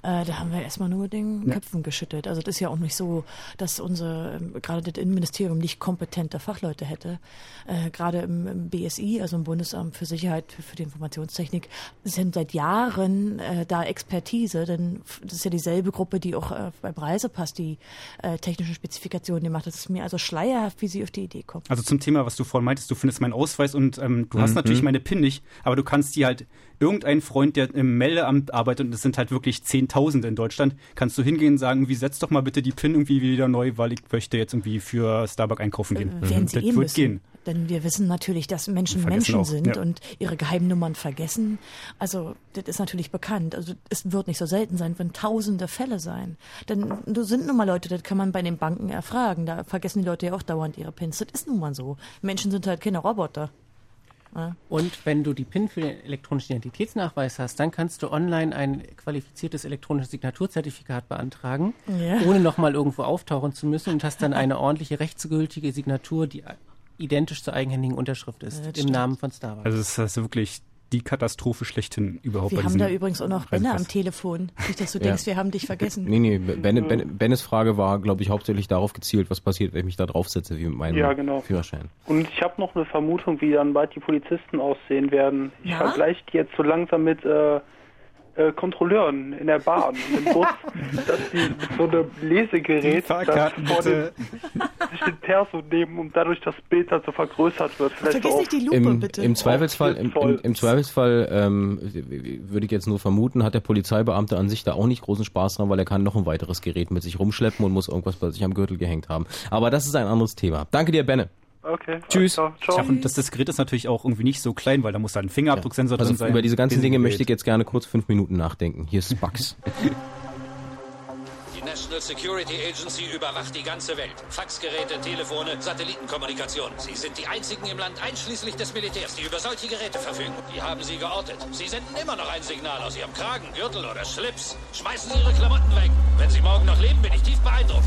äh, da haben wir erstmal nur den Ja. Köpfen geschüttelt. Also das ist ja auch nicht so, dass unser, ähm, gerade das Innenministerium nicht kompetente Fachleute hätte. Äh, gerade im, im BSI, also im Bundesamt für Sicherheit für, für die Informationstechnik, sind seit Jahren äh, da Expertise, denn das ist ja dieselbe Gruppe, die auch äh, beim Reisepass die äh, technischen Spezifikationen gemacht hat. Das ist mir also schleierhaft, wie sie auf die Idee kommen. Also zum Thema, was du vorhin meintest, du findest meinen Ausweis und ähm, du hast Mhm. natürlich meine PIN nicht, aber du kannst die halt irgendein Freund, der im Meldeamt arbeitet, und das sind halt wirklich Zehntausende in Deutschland, kannst du hingehen und sagen, wie setz doch mal bitte die PIN irgendwie wieder neu, weil ich möchte jetzt irgendwie für Starbucks einkaufen gehen. Äh, werden sie das eh wird müssen. gehen. Denn wir wissen natürlich, dass Menschen Menschen auch, sind ja. und ihre Geheimnummern vergessen. Also das ist natürlich bekannt. Also es wird nicht so selten sein, wenn tausende Fälle sein. Denn du sind nun mal Leute, das kann man bei den Banken erfragen. Da vergessen die Leute ja auch dauernd ihre Pins. Das ist nun mal so. Menschen sind halt keine Roboter. Ja. Und wenn du die PIN für den elektronischen Identitätsnachweis hast, dann kannst du online ein qualifiziertes elektronisches Signaturzertifikat beantragen, Ja. ohne nochmal irgendwo auftauchen zu müssen und hast dann eine [laughs] ordentliche rechtsgültige Signatur, die identisch zur eigenhändigen Unterschrift ist, Ja, das im stimmt. Namen von Starbucks. Also es ist also wirklich die Katastrophe schlechthin überhaupt Wir bei haben da übrigens auch noch Reisepass. am Telefon. Nicht, dass du Ja. denkst, wir haben dich vergessen. Nee, nee, ben, ben, Bennes Frage war, glaube ich, hauptsächlich darauf gezielt, was passiert, wenn ich mich da draufsetze, wie mit meinem Ja, genau. Führerschein. Und ich habe noch eine Vermutung, wie dann bald die Polizisten aussehen werden. Ich Ja? vergleiche die jetzt so langsam mit äh, äh, Kontrolleuren in der Bahn, im Bus, [laughs] dass die mit so einem Lesegerät dann vor dem, sich den Perso nehmen und dadurch das Bild dann so vergrößert wird. Vielleicht Vergiss nicht die Lupe, Im, bitte. im Zweifelsfall, im, im, im Zweifelsfall ähm, würde ich jetzt nur vermuten, hat der Polizeibeamte an sich da auch nicht großen Spaß dran, weil er kann noch ein weiteres Gerät mit sich rumschleppen und muss irgendwas bei sich am Gürtel gehängt haben. Aber das ist ein anderes Thema. Danke dir, Benne. Okay. Tschüss. Ciao. ciao. Ja, und das, das Gerät ist natürlich auch irgendwie nicht so klein, weil da muss da ein Fingerabdrucksensor Also drin sein. über diese ganzen Dinge möchte ich jetzt gerne kurz fünf Minuten nachdenken. Hier ist Bugs. [laughs] Die National Security Agency überwacht die ganze Welt. Faxgeräte, Telefone, Satellitenkommunikation. Sie sind die einzigen im Land, einschließlich des Militärs, die über solche Geräte verfügen. Die haben sie geortet. Sie senden immer noch ein Signal aus ihrem Kragen, Gürtel oder Schlips. Schmeißen Sie Ihre Klamotten weg. Wenn Sie morgen noch leben, bin ich tief beeindruckt.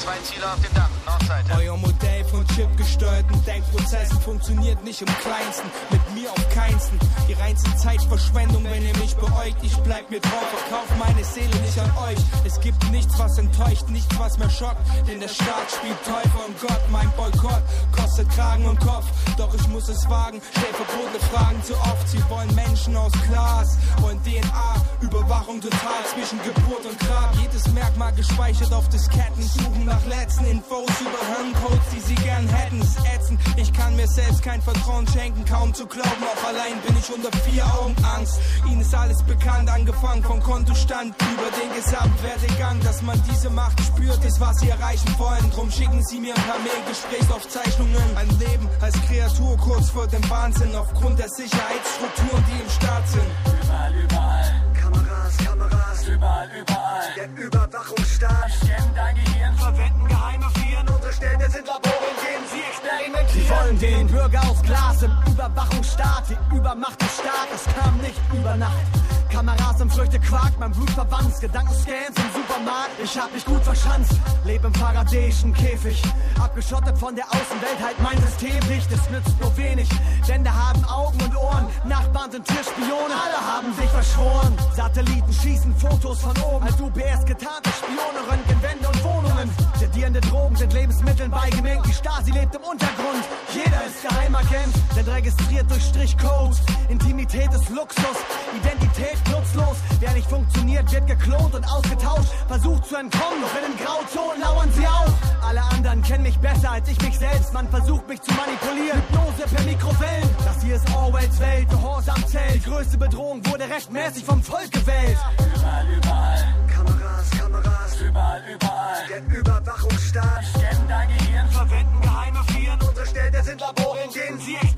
Zwei Ziele auf dem Dach, Nordseite. Euer Modell von chipgesteuerten Denkprozessen funktioniert nicht im Kleinsten. Mit mir auf keinsten. Die reinste Zeitverschwendung, wenn ihr mich beäugt. Ich bleib mir treu, verkauf meine Seele nicht an euch. Es gibt nichts, was enttäuscht, nichts, was mir schockt. Denn der Staat spielt Teufel und Gott. Mein Boykott kostet Kragen und Kopf. Doch ich muss es wagen. Stell verbotene Fragen zu oft. Sie wollen Menschen aus Glas, wollen DNA, Überwachung total zwischen Geburt und Grab. Jedes Merkmal gespeichert auf Disketten. Suchen nach letzten Infos über Hirncodes, die sie gern hätten. Es ist ätzend. Ich kann mir selbst kein Vertrauen schenken, kaum zu glauben. Auch allein bin ich unter vier Augen Angst. Ihnen ist alles bekannt, angefangen vom Kontostand über den Gesamtwerdegang. Dass man diese Macht spürt, ist was sie erreichen wollen. Drum schicken sie mir ein paar Mail-Gesprächsaufzeichnungen. Ein Leben als Kreatur kurz vor dem Wahnsinn. Aufgrund der Sicherheitsstrukturen, die im Staat sind. Überall, überall. Kameras, Kameras. Überall, überall. Der Überwachungsstaat. Scannen dein Gehirn, verwenden geheime Viren. Unterstellt, es sind Labore, in denen sie experimentieren. Sie wollen den Bürger aus Glas im Überwachungsstaat. Die Übermacht des Staates kam nicht über Nacht. Kameras im Früchtequark, mein Blut verwandt. Gedankenscans im Supermarkt. Ich hab mich gut verschanzt. Lebe im faradäischen Käfig. Abgeschottet von der Außenwelt, halt mein System nicht. Es nützt nur wenig. Wände haben Augen und Ohren. Nachbarn sind Tierspione. Alle haben sich verschworen. Satelliten schießen Fotos von oben. Als UPS getarnte Spione röntgen Wände und Wohnungen. Sedierende Drogen sind Lebensmitteln beigemengt. Die Stasi lebt im Untergrund. Jeder ist Geheimagent, denn registriert durch Strichcodes. Intimität ist Luxus, Identität nutzlos. Wer nicht funktioniert, wird geklont und ausgetauscht. Versucht zu entkommen, doch in den Grauzonen lauern sie auf. Alle anderen kennen mich besser als ich mich selbst. Man versucht mich zu manipulieren. Hypnose per Mikrowellen. Das hier ist Orwells Welt, Gehorsam zählt. Die größte Bedrohung wurde rechtmäßig vom Volk gewählt. Überall, überall. Kameras, Kameras. Überall, überall. Der Überwachungsstaat. Scannen dein Gehirn, verwenden geheime Viren. Unterstellt, es sind Labore, in denen sie experimentieren.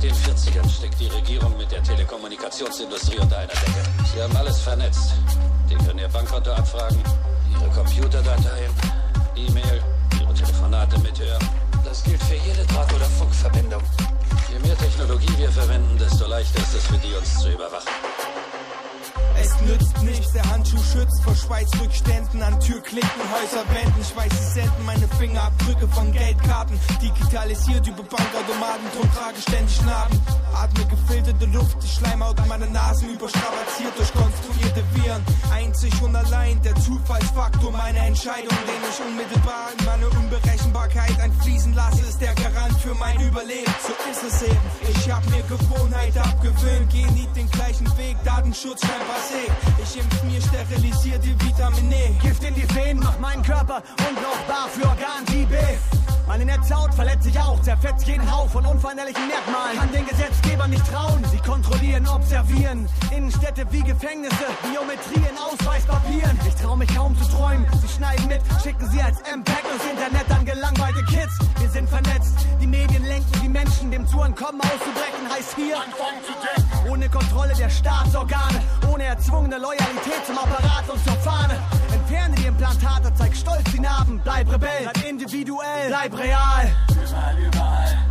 Seit den 40ern steckt die Regierung mit der Telekommunikationsindustrie unter einer Decke. Sie haben alles vernetzt. Die können ihr Bankkonto abfragen, ihre Computerdateien, E-Mail, ihre Telefonate mithören. Das gilt für jede Draht- oder Funkverbindung. Je mehr Technologie wir verwenden, desto leichter ist es für die, uns zu überwachen. Es nützt nichts, der Handschuh schützt vor Schweizrückständen an Türklinken, Häuserwänden. Ich weiß, sie senden meine Fingerabdrücke von Geldkarten. Digitalisiert über Bankautomaten, drum trage ständig Narben. Atme gefilterte Luft, die Schleimhaut meiner Nasen überstrapaziert durch konstruierte Viren. Einzig und allein der Zufallsfaktor meiner Entscheidung, den ich unmittelbar in meine Unberechenbarkeit einfließen lasse, ist der Garant für mein Überleben. So ist es eben. Ich hab mir Gewohnheit abgewöhnt, geh nie den gleichen Weg, Datenschutz scheint Ich impf mir sterilisierte Vitamin E. Gift in die Venen macht meinen Körper unbrauchbar für Organ B. Meine Netzhaut verletzt sich auch, zerfetzt jeden Hauch von unveränderlichen Merkmalen. Kann den Gesetzgebern nicht trauen, sie kontrollieren, observieren. Innenstädte wie Gefängnisse, Biometrie in Ausweispapieren. Ich trau mich kaum zu träumen, sie schneiden mit, schicken sie als MPEG ins Internet an gelangweilte Kids. Wir sind vernetzt, die Medien lenken Menschen, dem zu entkommen auszubrechen heißt hier. Ohne Kontrolle der Staatsorgane, ohne erzwungene Loyalität zum Apparat und zur Fahne. Entferne die Implantate, zeig stolz die Narben, bleib Rebell, bleib individuell, bleib real. Überall, überall.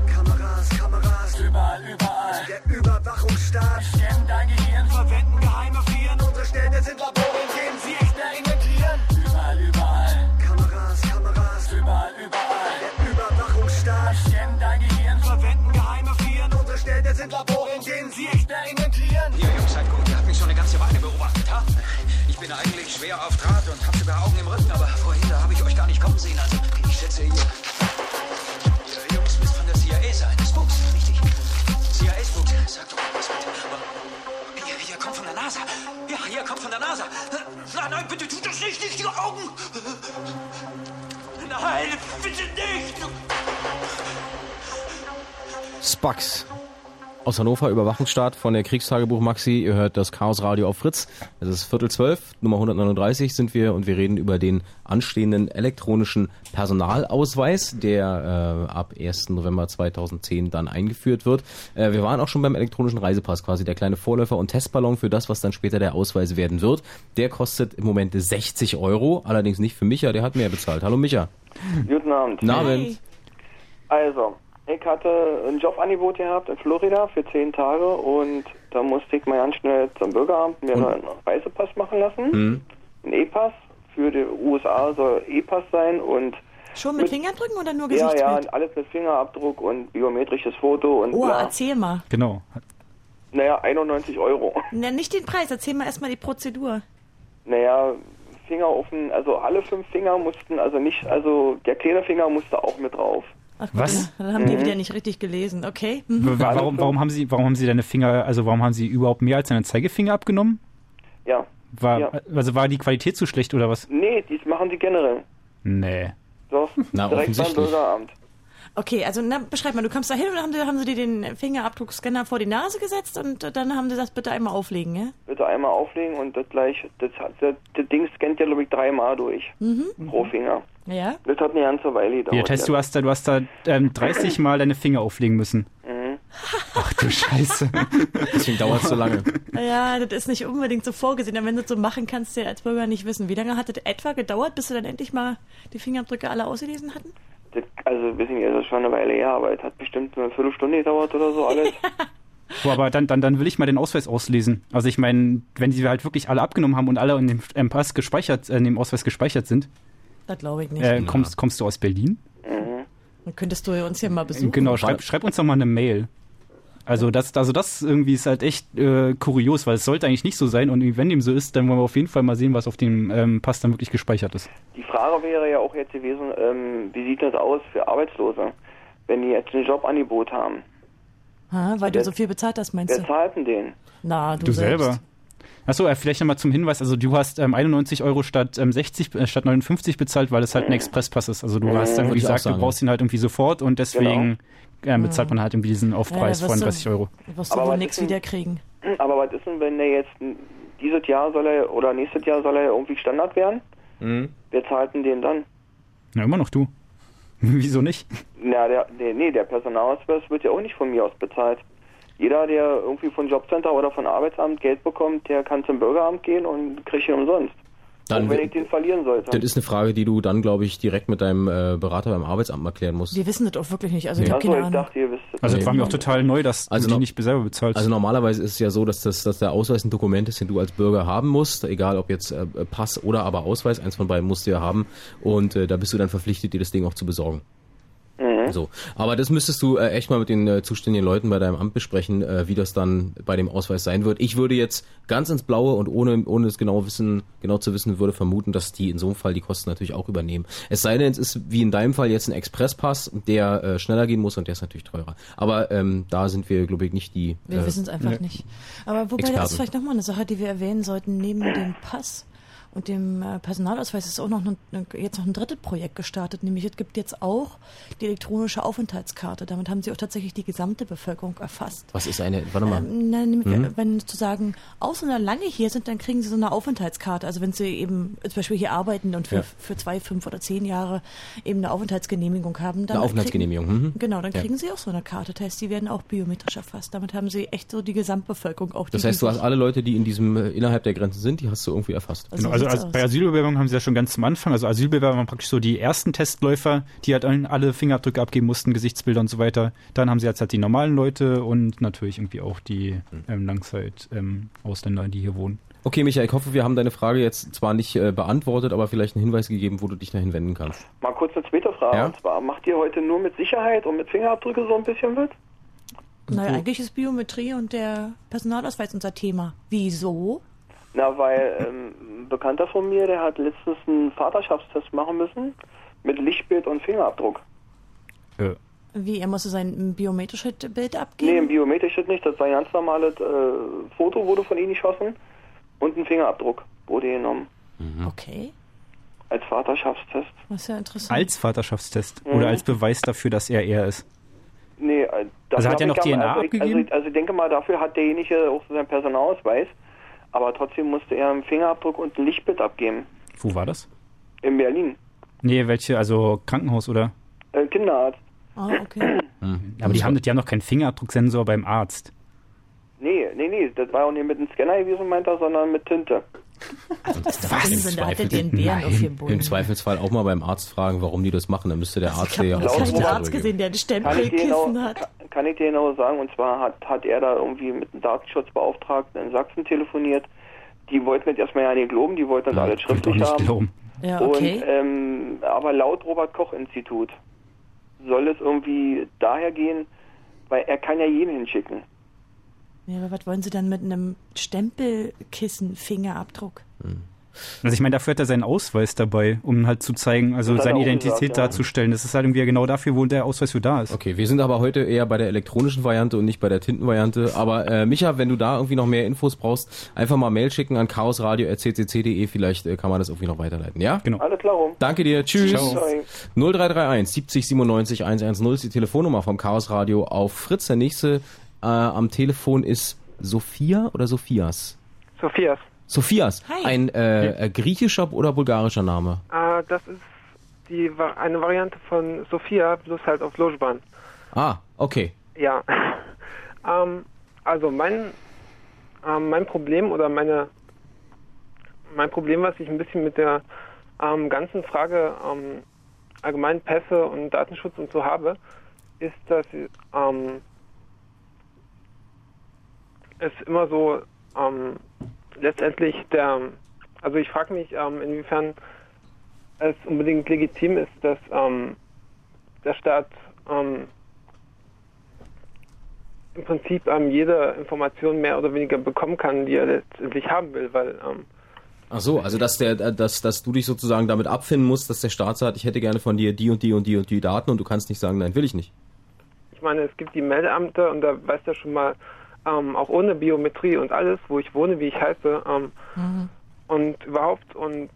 Nase. Nein, nein, bitte tut das nicht, nicht die Augen. Nein, bitte nicht. Spucks aus Hannover, Überwachungsstaat von der Kriegstagebuch Maxi. Ihr hört das Chaos Radio auf Fritz. Es ist Viertel zwölf, Nummer 139 sind wir und wir reden über den anstehenden elektronischen Personalausweis, der äh, ab 1. November 2010 dann eingeführt wird. Äh, wir waren auch schon beim elektronischen Reisepass, quasi der kleine Vorläufer und Testballon für das, was dann später der Ausweis werden wird. Der kostet im Moment 60 Euro, allerdings nicht für Micha, der hat mehr bezahlt. Hallo Micha. Guten Abend. Guten Abend. Also, ich hatte ein Jobangebot gehabt in Florida für zehn Tage und da musste ich mal ganz schnell zum Bürgeramt mir einen Reisepass machen lassen. Mhm. Ein E-Pass. Für die USA soll E-Pass sein und Schon mit, Fingerdrücken oder nur ja, Gesichtsbild? ja, und alles mit Fingerabdruck und biometrisches Foto und Oh, bla. erzähl mal. Genau. Naja, 91 Euro. Na, nicht den Preis, erzähl mal erstmal die Prozedur. Naja, Finger offen, also alle fünf Finger mussten, also nicht, also der kleine Finger musste auch mit drauf. Ach, Was? Dann, dann haben die Mhm. wieder nicht richtig gelesen, okay? [laughs] Warum, warum haben Sie, warum haben Sie deine Finger, also warum haben Sie überhaupt mehr als deine Zeigefinger abgenommen? Ja. War, Ja. Also war die Qualität zu schlecht oder was? Nee, dies machen sie generell. Nee. Doch, Na, direkt beim offensichtlich. Bürgeramt. Okay, also na, beschreib mal, du kommst da hin und dann haben, sie, haben sie dir den Fingerabdruckscanner vor die Nase gesetzt und äh, dann haben sie gesagt, bitte einmal auflegen, ja? Bitte einmal auflegen und das gleich, das, das, das Ding scannt ja, glaube ich, dreimal durch. Mhm. Pro Finger. Ja? Das hat eine ganze Weile gedauert. Ja, das heißt, du hast da, du hast da ähm, 30 Mal deine Finger auflegen müssen. Mhm. Ach du Scheiße. [laughs] Deswegen dauert es so lange. Ja, das ist nicht unbedingt so vorgesehen, aber wenn du das so machen kannst, du ja als Bürger nicht wissen. Wie lange hat das etwa gedauert, bis sie dann endlich mal die Fingerabdrücke alle ausgelesen hatten? Das, also, wissen nicht, das ist schon eine Weile her, aber es hat bestimmt eine Viertelstunde gedauert oder so alles. [laughs] Boah, aber dann, dann, dann will ich mal den Ausweis auslesen. Also ich meine, wenn sie halt wirklich alle abgenommen haben und alle in dem ähm, Pass gespeichert, äh, in dem Ausweis gespeichert sind, Das glaube ich nicht. äh, kommst, kommst du aus Berlin? Dann könntest du uns hier mal besuchen. Genau, schreib, schreib uns doch mal eine Mail. Also das, also das irgendwie ist halt echt äh, kurios, weil es sollte eigentlich nicht so sein und wenn dem so ist, dann wollen wir auf jeden Fall mal sehen, was auf dem ähm, Pass dann wirklich gespeichert ist. Die Frage wäre ja auch jetzt gewesen, ähm, wie sieht das aus für Arbeitslose, wenn die jetzt ein Jobangebot haben? Ha, weil du so viel bezahlt hast, meinst Wer du? zahlt denn den? Na, du, Du, selbst. selber. Achso, äh, vielleicht nochmal zum Hinweis, also du hast ähm, 91 Euro statt ähm, 60, äh, statt 59 bezahlt, weil es halt ein Expresspass ist. Also du Mhm, hast dann auch gesagt, du brauchst ihn halt irgendwie sofort und deswegen ähm, bezahlt man halt irgendwie diesen Aufpreis Ja, von wirst du- 30 Euro. Wirst du Aber wohl was nichts ist denn- wiederkriegen. Aber was ist denn, wenn der jetzt dieses Jahr soll er oder nächstes Jahr soll er irgendwie Standard werden? Mhm. Wer zahlt denn den dann? Na, immer noch du. [laughs] Wieso nicht? Na, der, der, nee, der Personalausweis wird ja auch nicht von mir aus bezahlt. Jeder, der irgendwie von Jobcenter oder von Arbeitsamt Geld bekommt, der kann zum Bürgeramt gehen und kriegt ihn umsonst. Dann wenn ich den verlieren sollte. Das ist eine Frage, die du dann, glaube ich, direkt mit deinem äh, Berater beim Arbeitsamt mal klären musst. Wir wissen das auch wirklich nicht. Also ich Nee. keine Achso, ich dachte, ihr wisst es. Also Nee. das war mir auch total neu, dass Also du die nicht selber bezahlst. Also normalerweise ist es ja so, dass, das, dass der Ausweis ein Dokument ist, den du als Bürger haben musst, egal ob jetzt äh, Pass oder aber Ausweis, eins von beiden musst du ja haben und äh, da bist du dann verpflichtet, dir das Ding auch zu besorgen. Mhm. So, aber das müsstest du äh, echt mal mit den äh, zuständigen Leuten bei deinem Amt besprechen, äh, wie das dann bei dem Ausweis sein wird. Ich würde jetzt ganz ins Blaue und ohne ohne es genau wissen, genau zu wissen, würde vermuten, dass die in so einem Fall die Kosten natürlich auch übernehmen. Es sei denn, es ist wie in deinem Fall jetzt ein Expresspass, der äh, schneller gehen muss und der ist natürlich teurer. Aber ähm, da sind wir, glaube ich, nicht die. Wir äh, wissen es einfach ne. nicht. Aber wobei, Experten. das ist vielleicht nochmal eine Sache, die wir erwähnen sollten. Neben dem Pass und dem äh, Personalausweis ist auch noch ein, jetzt noch ein drittes Projekt gestartet, nämlich es gibt jetzt auch die elektronische Aufenthaltskarte. Damit haben sie auch tatsächlich die gesamte Bevölkerung erfasst. Was ist eine? Warte mal. Ähm, na, nämlich, Mhm. Wenn sozusagen Ausländer lange hier sind, dann kriegen sie so eine Aufenthaltskarte. Also wenn sie eben zum Beispiel hier arbeiten und für, Ja. für zwei, fünf oder zehn Jahre eben eine Aufenthaltsgenehmigung haben, dann Eine Aufenthaltsgenehmigung, Kriegen, mhm. Genau, dann Ja. kriegen sie auch so eine Karte. Das heißt, die werden auch biometrisch erfasst. Damit haben sie echt so die Gesamtbevölkerung auch. Das die, heißt, du hast alle Leute, die in diesem äh, innerhalb der Grenzen sind, die hast du irgendwie erfasst. Genau, also als, bei Asylbewerbungen haben sie ja schon ganz zum Anfang, also Asylbewerber waren praktisch so die ersten Testläufer, die halt alle Fingerabdrücke abgeben mussten, Gesichtsbilder und so weiter. Dann haben sie jetzt halt die normalen Leute und natürlich irgendwie auch die Hm. ähm, Langzeit-Ausländer, die hier wohnen. Okay, Michael, ich hoffe, wir haben deine Frage jetzt zwar nicht äh, beantwortet, aber vielleicht einen Hinweis gegeben, wo du dich dahin wenden kannst. Mal kurz eine zweite Frage. Ja? Und zwar, macht ihr heute nur mit Sicherheit und mit Fingerabdrücke so ein bisschen mit? Naja, eigentlich ist Biometrie und der Personalausweis unser Thema. Wieso? Na, weil ähm, ein Bekannter von mir, der hat letztens einen Vaterschaftstest machen müssen mit Lichtbild und Fingerabdruck. Wie, er musste sein biometrisches Bild Nee, ein abgeben? biometrisches nicht, das war ein ganz normales äh, Foto, wurde von ihm geschossen und ein Fingerabdruck wurde genommen. Okay. Als Vaterschaftstest. Das ist ja interessant. Als Vaterschaftstest Mhm. oder als Beweis dafür, dass er er ist. Nee, äh, Also hat er noch DNA also ich, abgegeben? Also, ich- also ich denke mal, dafür hat derjenige auch so seinen Personalausweis, aber trotzdem musste er einen Fingerabdruck und ein Lichtbild abgeben. Wo war das? In Berlin. Nee, welche, also Krankenhaus oder? Äh, Kinderarzt. Ah, okay. [clears throat] Aber die haben, die haben noch keinen Fingerabdrucksensor beim Arzt. Nee, nee, nee, das war auch nicht mit einem Scanner gewesen, meint er, sondern mit Tinte. Unsinn, da hattet ihr einen Bären auf ihrem Boden. Im Zweifelsfall auch mal beim Arzt fragen, warum die das machen. Dann müsste der Arzt dir ja Ich habe auch was Arzt gesehen, der ein Kann ich, dir Stempelkissen hat. kann, kann ich dir genau sagen, und zwar hat, hat er da irgendwie mit einem Datenschutzbeauftragten in Sachsen telefonieren. Die wollten das erstmal ja nicht glauben, die wollten das alles Doch schriftlich haben. glauben. Ja, okay. Und, ähm, aber laut Robert-Koch-Institut soll es irgendwie daher gehen, weil er kann ja jeden hinschicken. Ja, aber was wollen Sie dann mit einem Stempelkissen-Fingerabdruck? Also ich meine, dafür hat er seinen Ausweis dabei, um halt zu zeigen, also seine Identität gesagt, ja. darzustellen. Das ist halt irgendwie genau dafür, wo der Ausweis für da ist. Okay, wir sind aber heute eher bei der elektronischen Variante und nicht bei der Tintenvariante. Aber äh, Micha, wenn du da irgendwie noch mehr Infos brauchst, einfach mal Mail schicken an chaosradio.ccc.de. Vielleicht äh, kann man das irgendwie noch weiterleiten, ja? Genau. Alles klar rum. Danke dir, tschüss. Ciao. 0331 70 97 110 ist die Telefonnummer vom Chaos Radio auf Fritz. Der nächste äh, am Telefon ist Sophia oder Sophias? Sophias. Sophias, Hi. ein äh, äh, griechischer oder bulgarischer Name? Äh, das ist die eine Variante von Sophia, bloß halt auf Lojban. Ah, okay. Ja. [laughs] ähm, also mein, ähm, mein Problem oder meine mein Problem, was ich ein bisschen mit der ähm, ganzen Frage ähm, allgemein Pässe und Datenschutz und so habe, ist, dass ähm, es immer so ähm, letztendlich der, also ich frage mich, ähm, inwiefern es unbedingt legitim ist, dass ähm, der Staat ähm, im Prinzip ähm, jede Information mehr oder weniger bekommen kann, die er letztendlich haben will, weil ähm, Ach so, also dass der, dass, dass du dich sozusagen damit abfinden musst, dass der Staat sagt, ich hätte gerne von dir die und die und die und die Daten und du kannst nicht sagen, nein, will ich nicht. ich meine, es gibt die Meldeamte und da weißt du schon mal, ähm, auch ohne Biometrie und alles, wo ich wohne, wie ich heiße ähm, und überhaupt und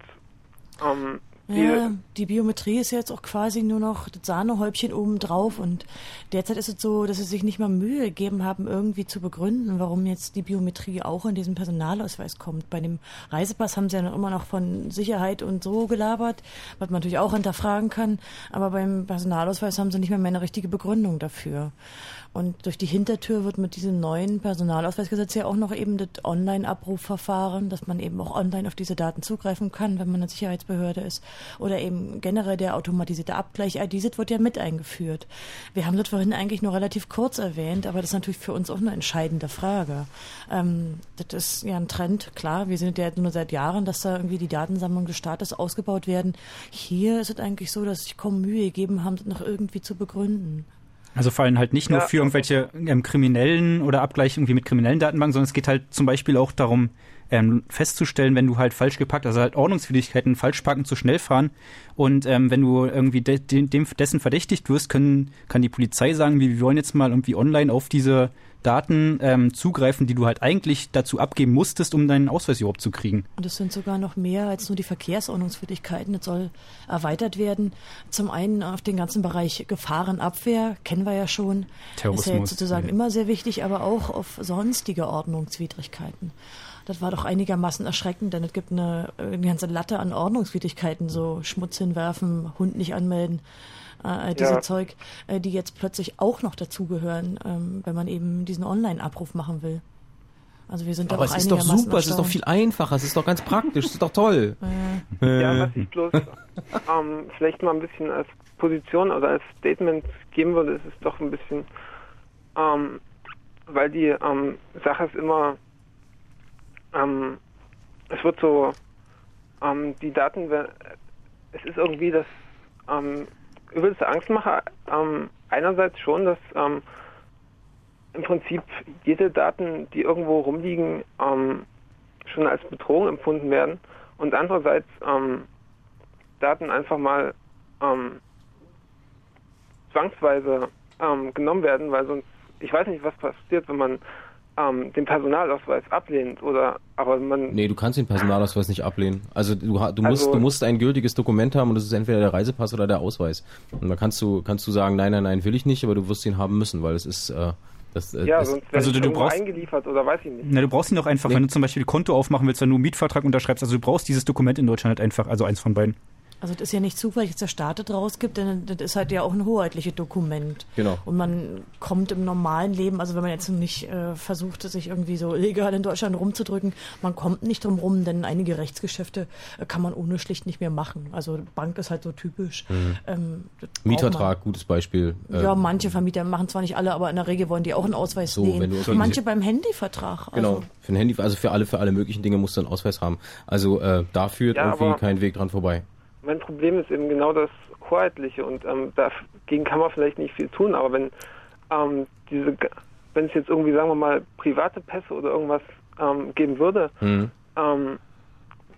ähm, die, Ja, die Biometrie ist jetzt auch quasi nur noch das Sahnehäubchen oben drauf und derzeit ist es so, dass sie sich nicht mal Mühe gegeben haben, irgendwie zu begründen, warum jetzt die Biometrie auch in diesen Personalausweis kommt. Bei dem Reisepass haben sie ja noch immer noch von Sicherheit und so gelabert, was man natürlich auch hinterfragen kann, aber beim Personalausweis haben sie nicht mehr, mehr eine richtige Begründung dafür. Und durch die Hintertür wird mit diesem neuen Personalausweisgesetz ja auch noch eben das Online-Abrufverfahren, dass man eben auch online auf diese Daten zugreifen kann, wenn man eine Sicherheitsbehörde ist. Oder eben generell der automatisierte Abgleich IDSIT wird ja mit eingeführt. Wir haben das vorhin eigentlich nur relativ kurz erwähnt, aber das ist natürlich für uns auch eine entscheidende Frage. Ähm, das ist ja ein Trend, klar, wir sind ja nur seit Jahren, dass da irgendwie die Datensammlung des Staates ausgebaut werden. Hier ist es eigentlich so, dass sich kaum Mühe gegeben haben, das noch irgendwie zu begründen. Also vor allem halt nicht nur Ja. für irgendwelche ähm, kriminellen oder Abgleich irgendwie mit kriminellen Datenbanken, sondern es geht halt zum Beispiel auch darum, ähm, festzustellen, wenn du halt falsch geparkt, also halt Ordnungswidrigkeiten, falsch parken, zu schnell fahren und ähm, wenn du irgendwie de de dem, dessen verdächtigt wirst, können, kann die Polizei sagen, wir, wir wollen jetzt mal irgendwie online auf diese Daten ähm, zugreifen, die du halt eigentlich dazu abgeben musstest, um deinen Ausweis überhaupt zu kriegen. Und es sind sogar noch mehr als nur die Verkehrsordnungswidrigkeiten. Das soll erweitert werden. Zum einen auf den ganzen Bereich Gefahrenabwehr, kennen wir ja schon. Ist ja Terrorismus, jetzt sozusagen ja. immer sehr wichtig, aber auch auf sonstige Ordnungswidrigkeiten. Das war doch einigermaßen erschreckend, denn es gibt eine, eine ganze Latte an Ordnungswidrigkeiten, so Schmutz hinwerfen, Hund nicht anmelden, äh, diese Ja. Zeug, äh, die jetzt plötzlich auch noch dazugehören, ähm, wenn man eben diesen Online-Abruf machen will. Also wir sind da Aber auch es ist doch super, es ist doch viel einfacher, es ist doch ganz praktisch, es ist doch toll. Ja, Äh, was ich bloß ähm, vielleicht mal ein bisschen als Position oder als Statement geben würde, ist es doch ein bisschen, ähm, weil die ähm, Sache ist immer, ähm, es wird so, ähm, die Daten, es ist irgendwie das ähm, übelste Angstmacher, ähm, einerseits schon, dass ähm, im Prinzip jede Daten, die irgendwo rumliegen, ähm, schon als Bedrohung empfunden werden. Und andererseits ähm, Daten einfach mal ähm, zwangsweise ähm, genommen werden, weil sonst, ich weiß nicht, was passiert, wenn man ähm, den Personalausweis ablehnt oder aber man Nee, du kannst den Personalausweis nicht ablehnen. Also du, ha- du musst Also- du musst ein gültiges Dokument haben und das ist entweder der Reisepass oder der Ausweis. Und dann kannst du kannst du sagen, nein, nein, nein, will ich nicht, aber du wirst ihn haben müssen, weil es ist äh, das, äh, ja, das, sonst also du- du brauchst- eingeliefert oder weiß ich nicht. Na, du brauchst ihn doch einfach, wenn du zum Beispiel ein Konto aufmachen willst, wenn du einen Mietvertrag unterschreibst. Also du brauchst dieses Dokument in Deutschland halt einfach, also eins von beiden. Also das ist ja nicht zufällig, dass der Staat das rausgibt, denn das ist halt ja auch ein hoheitliches Dokument. Genau. Und man kommt im normalen Leben, also wenn man jetzt nicht äh, versucht, sich irgendwie so illegal in Deutschland rumzudrücken, man kommt nicht drum rum, denn einige Rechtsgeschäfte äh, kann man ohne schlicht nicht mehr machen. Also Bank ist halt so typisch. Mhm. Ähm, Mietvertrag, gutes Beispiel. Ja, Ähm, manche Vermieter machen zwar nicht alle, aber in der Regel wollen die auch einen Ausweis So, sehen. wenn du Und manche beim Handyvertrag. Also, Genau, für ein Handy, also für alle, für alle möglichen Dinge musst du einen Ausweis haben. Also äh, da führt Ja, irgendwie aber- kein Weg dran vorbei. Mein Problem ist eben genau das Hoheitliche und ähm, dagegen kann man vielleicht nicht viel tun, aber wenn ähm, diese, wenn es jetzt irgendwie, sagen wir mal, private Pässe oder irgendwas ähm, geben würde, Mhm. ähm,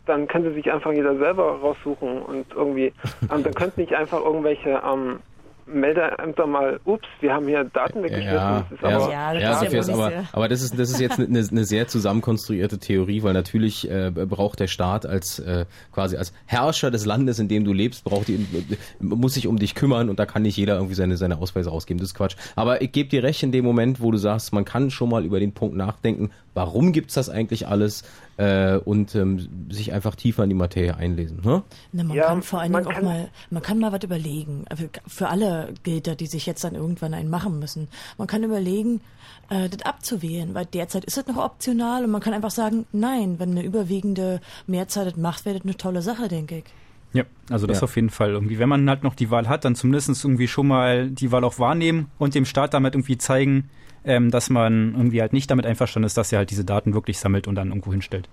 dann könnte sich einfach jeder selber raussuchen und irgendwie, [laughs] ähm, dann könnten nicht einfach irgendwelche ähm, Meldeämter mal, ups, wir haben hier Daten weggeschmissen. Ja, das aber, Ja, das ja, ist aber, aber das ist das ist jetzt eine, eine sehr zusammenkonstruierte Theorie, weil natürlich äh, braucht der Staat als äh, quasi als Herrscher des Landes, in dem du lebst, braucht die, muss sich um dich kümmern und da kann nicht jeder irgendwie seine seine Ausweise rausgeben. Das ist Quatsch. Aber ich gebe dir recht in dem Moment, wo du sagst, man kann schon mal über den Punkt nachdenken, warum gibt's das eigentlich alles äh, und ähm, sich einfach tiefer in die Materie einlesen. Ne? Na, man Ja, kann vor allen Dingen auch mal, man kann mal was überlegen. Also Für alle gilt das, die sich jetzt dann irgendwann einen machen müssen. Man kann überlegen, äh, das abzuwählen, weil derzeit ist das noch optional und man kann einfach sagen, nein, wenn eine überwiegende Mehrzahl das macht, wäre das eine tolle Sache, denke ich. Ja, also das Ja. auf jeden Fall irgendwie. Wenn man halt noch die Wahl hat, dann zumindest irgendwie schon mal die Wahl auch wahrnehmen und dem Staat damit irgendwie zeigen, ähm, dass man irgendwie halt nicht damit einverstanden ist, dass er halt diese Daten wirklich sammelt und dann irgendwo hinstellt.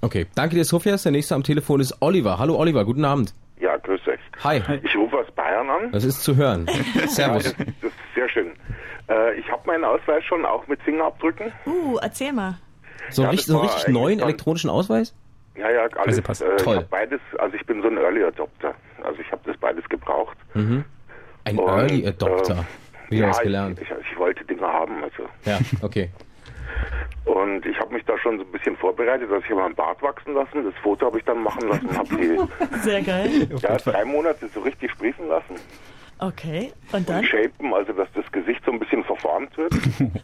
Okay, danke dir, Sophia. Der nächste am Telefon ist Oliver. Hallo Oliver, guten Abend. Ja, grüß euch. Hi. Ich rufe aus Bayern an. Das ist zu hören. Servus. Ja, das, [laughs] das ist sehr schön. Äh, ich habe meinen Ausweis schon auch mit Fingerabdrücken. Uh, erzähl mal. So, Ja, richtig, so war richtig neuen elektronischen Ausweis? Ja, ja, alles. Reisepass. Äh, Toll. Beides, also ich bin so ein Early Adopter. Also ich habe das beides gebraucht. Mhm. Ein Und, Early Adopter. äh, Wieder ja, was gelernt. Ich, ich, ich wollte Dinge haben, also. Ja, okay. [laughs] Und ich habe mich da schon so ein bisschen vorbereitet, dass ich habe meinen Bart wachsen lassen. Das Foto habe ich dann machen lassen, habe die [laughs] Sehr geil. [laughs] ja, drei Monate so richtig sprießen lassen. Okay, und Und dann? shapen, also dass das Gesicht so ein bisschen verformt wird.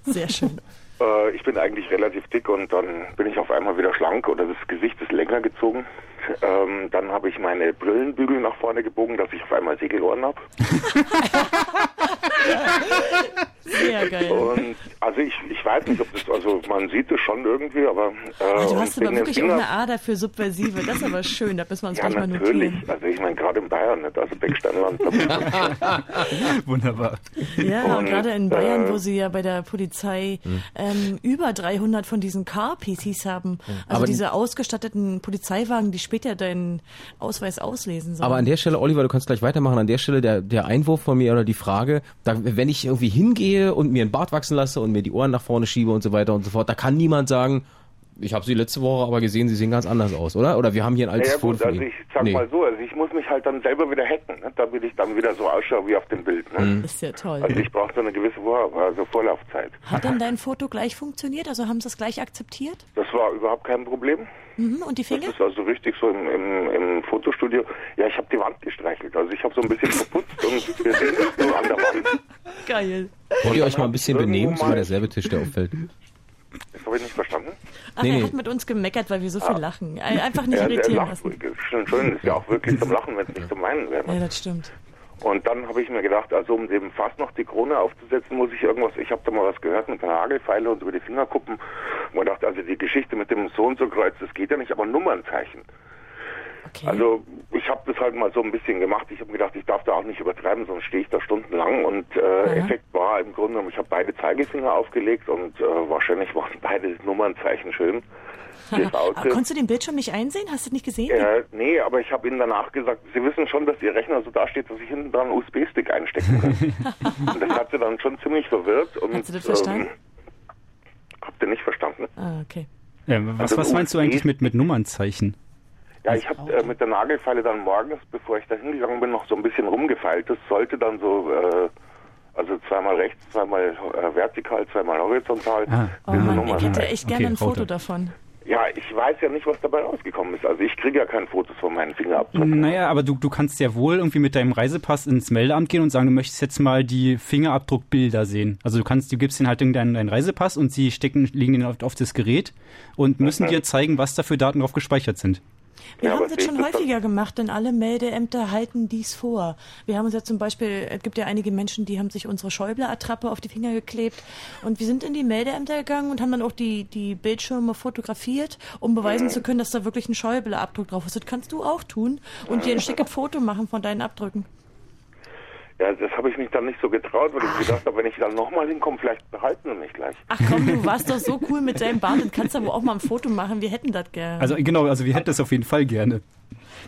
Sehr schön. Äh, ich bin eigentlich relativ dick und dann bin ich auf einmal wieder schlank oder das Gesicht ist länger gezogen. Ähm, dann habe ich meine Brillenbügel nach vorne gebogen, dass ich auf einmal Segelohren habe. [laughs] Sehr geil. Und also ich, ich weiß nicht, ob das, also man sieht es schon irgendwie, aber äh, du hast aber wirklich auch eine Ader für Subversive. Das ist aber schön, da müssen wir uns Ja, gleich mal natürlich. notieren. Also ich meine, gerade in Bayern, nicht? also Becksteinland. [laughs] [laughs] Wunderbar. Ja, und Und, gerade in Bayern, äh, wo sie ja bei der Polizei ähm, über 300 von diesen Car-PCs haben. Also Aber- diese ausgestatteten Polizeiwagen, die später deinen Ausweis auslesen sollen. Aber an der Stelle, Oliver, du kannst gleich weitermachen, an der Stelle der, der Einwurf von mir oder die Frage, da, wenn ich irgendwie hingehe und mir einen Bart wachsen lasse und mir die Ohren nach vorne schiebe und so weiter und so fort, da kann niemand sagen, ich habe sie letzte Woche aber gesehen, sie sehen ganz anders aus, oder? Oder wir haben hier ein altes Naja Foto gut, von also ihnen. ich sag Nee. mal so, also ich muss mich halt dann selber wieder hacken, ne? damit ich dann wieder so ausschaue wie auf dem Bild. Ne? Mhm. ist ja toll. Also ich brauche so eine gewisse Vor also Vorlaufzeit. Hat denn dein Foto gleich funktioniert? Also haben sie es gleich akzeptiert? Das war überhaupt kein Problem. Mhm. Und die Finger? Das ist also richtig so im, im, im Fotostudio. Ja, ich habe die Wand gestreichelt. Also ich habe so ein bisschen verputzt und wir sehen das so an der Wand. Geil. Wollt ihr euch mal ein bisschen benehmen? Das ist mal- immer derselbe Tisch, der auffällt. Das habe ich nicht verstanden. Ach, Nee, er hat mit uns gemeckert, weil wir so viel lachen. Äh, Einfach nicht er, er irritieren lacht, lassen. schön, schön, ist ja auch wirklich zum Lachen, wenn es nicht zum Weinen wäre. Ja, das stimmt. Und dann habe ich mir gedacht, also um dem Fass noch die Krone aufzusetzen, muss ich irgendwas, ich habe da mal was gehört mit der Nagelfeile und über die Fingerkuppen. Und man dachte, also die Geschichte mit dem so und so Kreuz, das geht ja nicht, aber Nummernzeichen. Also ich habe das halt mal so ein bisschen gemacht. Ich habe gedacht, ich darf da auch nicht übertreiben, sonst stehe ich da stundenlang. Und äh, Effekt war im Grunde genommen, ich habe beide Zeigefinger aufgelegt und äh, wahrscheinlich waren [laughs] beide Nummernzeichen schön. [laughs] Outfit. konntest du den Bildschirm nicht einsehen? Hast du nicht gesehen? Äh, nee, aber ich habe Ihnen danach gesagt, Sie wissen schon, dass Ihr Rechner so dasteht, dass ich hinten dran einen USB-Stick einstecken kann. [laughs] und das hat sie dann schon ziemlich verwirrt. Und, Hat sie das verstanden? Ähm, habt ihr nicht verstanden? Ah, okay. Ja, was, Also was meinst du eigentlich mit, mit Nummernzeichen? Ja, ich habe äh, mit der Nagelfeile dann morgens, bevor ich da hingegangen bin, noch so ein bisschen rumgefeilt. Das sollte dann so, äh, Also zweimal rechts, zweimal äh, vertikal, zweimal horizontal. Oh Diese Mann, ich hätte echt gerne Okay, ein Foto davon. Ja, ich weiß ja nicht, was dabei rausgekommen ist. Also ich kriege ja keine Fotos von meinen Fingerabdrücken. Naja, aber du, du kannst ja wohl irgendwie mit deinem Reisepass ins Meldeamt gehen und sagen, du möchtest jetzt mal die Fingerabdruckbilder sehen. Also du kannst, du gibst ihnen halt deinen, deinen Reisepass und sie stecken, legen den auf, auf das Gerät und müssen dir zeigen, was da für Daten drauf gespeichert sind. Wir Ja, haben das schon ich das häufiger gemacht, denn alle Meldeämter halten dies vor. Wir haben uns ja zum Beispiel, es gibt ja einige Menschen, die haben sich unsere Schäuble-Attrappe auf die Finger geklebt und wir sind in die Meldeämter gegangen und haben dann auch die, die Bildschirme fotografiert, um beweisen Mhm. zu können, dass da wirklich ein Schäuble-Abdruck drauf ist. Das kannst du auch tun und dir ein [laughs] schickes Foto machen von deinen Abdrücken. Ja, das habe ich mich dann nicht so getraut, weil ich gedacht habe, wenn ich dann nochmal hinkomme, vielleicht behalten sie mich gleich. Ach komm, du warst doch so cool mit deinem Bart und kannst aber auch mal ein Foto machen. Wir hätten das gerne. Also genau, also wir hätten das auf jeden Fall gerne.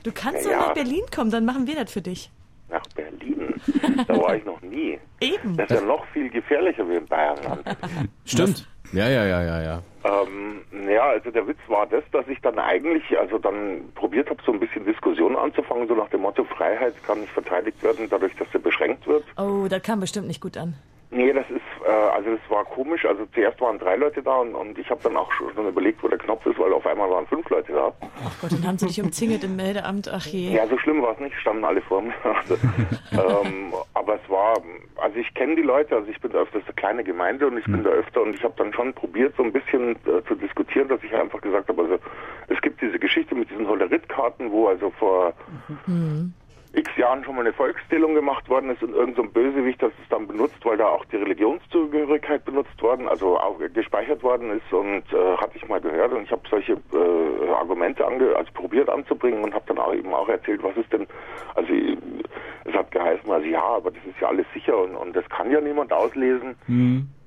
du kannst Ja. doch nach Berlin kommen, dann machen wir das für dich. Nach Berlin. Da war ich noch nie. [laughs] Eben. Das ist ja noch viel gefährlicher wie in Bayernland. Stimmt. Ja, ja, ja, ja, ja. Ähm, ja, also der Witz war das, dass ich dann eigentlich, also dann probiert habe, so ein bisschen Diskussion anzufangen, so nach dem Motto, Freiheit kann nicht verteidigt werden, dadurch, dass sie beschränkt wird. Oh, das kam bestimmt nicht gut an. Nee, das ist, äh, also das war komisch. Also zuerst waren drei Leute da und, und ich habe dann auch schon überlegt, wo der Knopf ist, weil auf einmal waren fünf Leute da. Ach Gott, dann haben sie dich umzingelt im Meldeamt. Ach je. Ja, so schlimm war es nicht, standen alle vor mir. [laughs] Also, ähm, aber es war, also ich kenne die Leute, also ich bin da öfters eine kleine Gemeinde und ich bin da öfter und ich habe dann schon probiert, so ein bisschen äh, zu diskutieren, dass ich einfach gesagt habe, also es gibt diese Geschichte mit diesen Hollerit-Karten, wo also vor x Jahren schon mal eine Volkszählung gemacht worden ist und irgend so ein Bösewicht das es dann benutzt, weil da auch die Religionszugehörigkeit benutzt worden, also auch gespeichert worden ist und äh, hatte ich mal gehört und ich habe solche äh, Argumente ange also probiert anzubringen und habe dann auch eben auch erzählt, was ist denn, also es hat geheißen, also ja, aber das ist ja alles sicher und, und das kann ja niemand auslesen.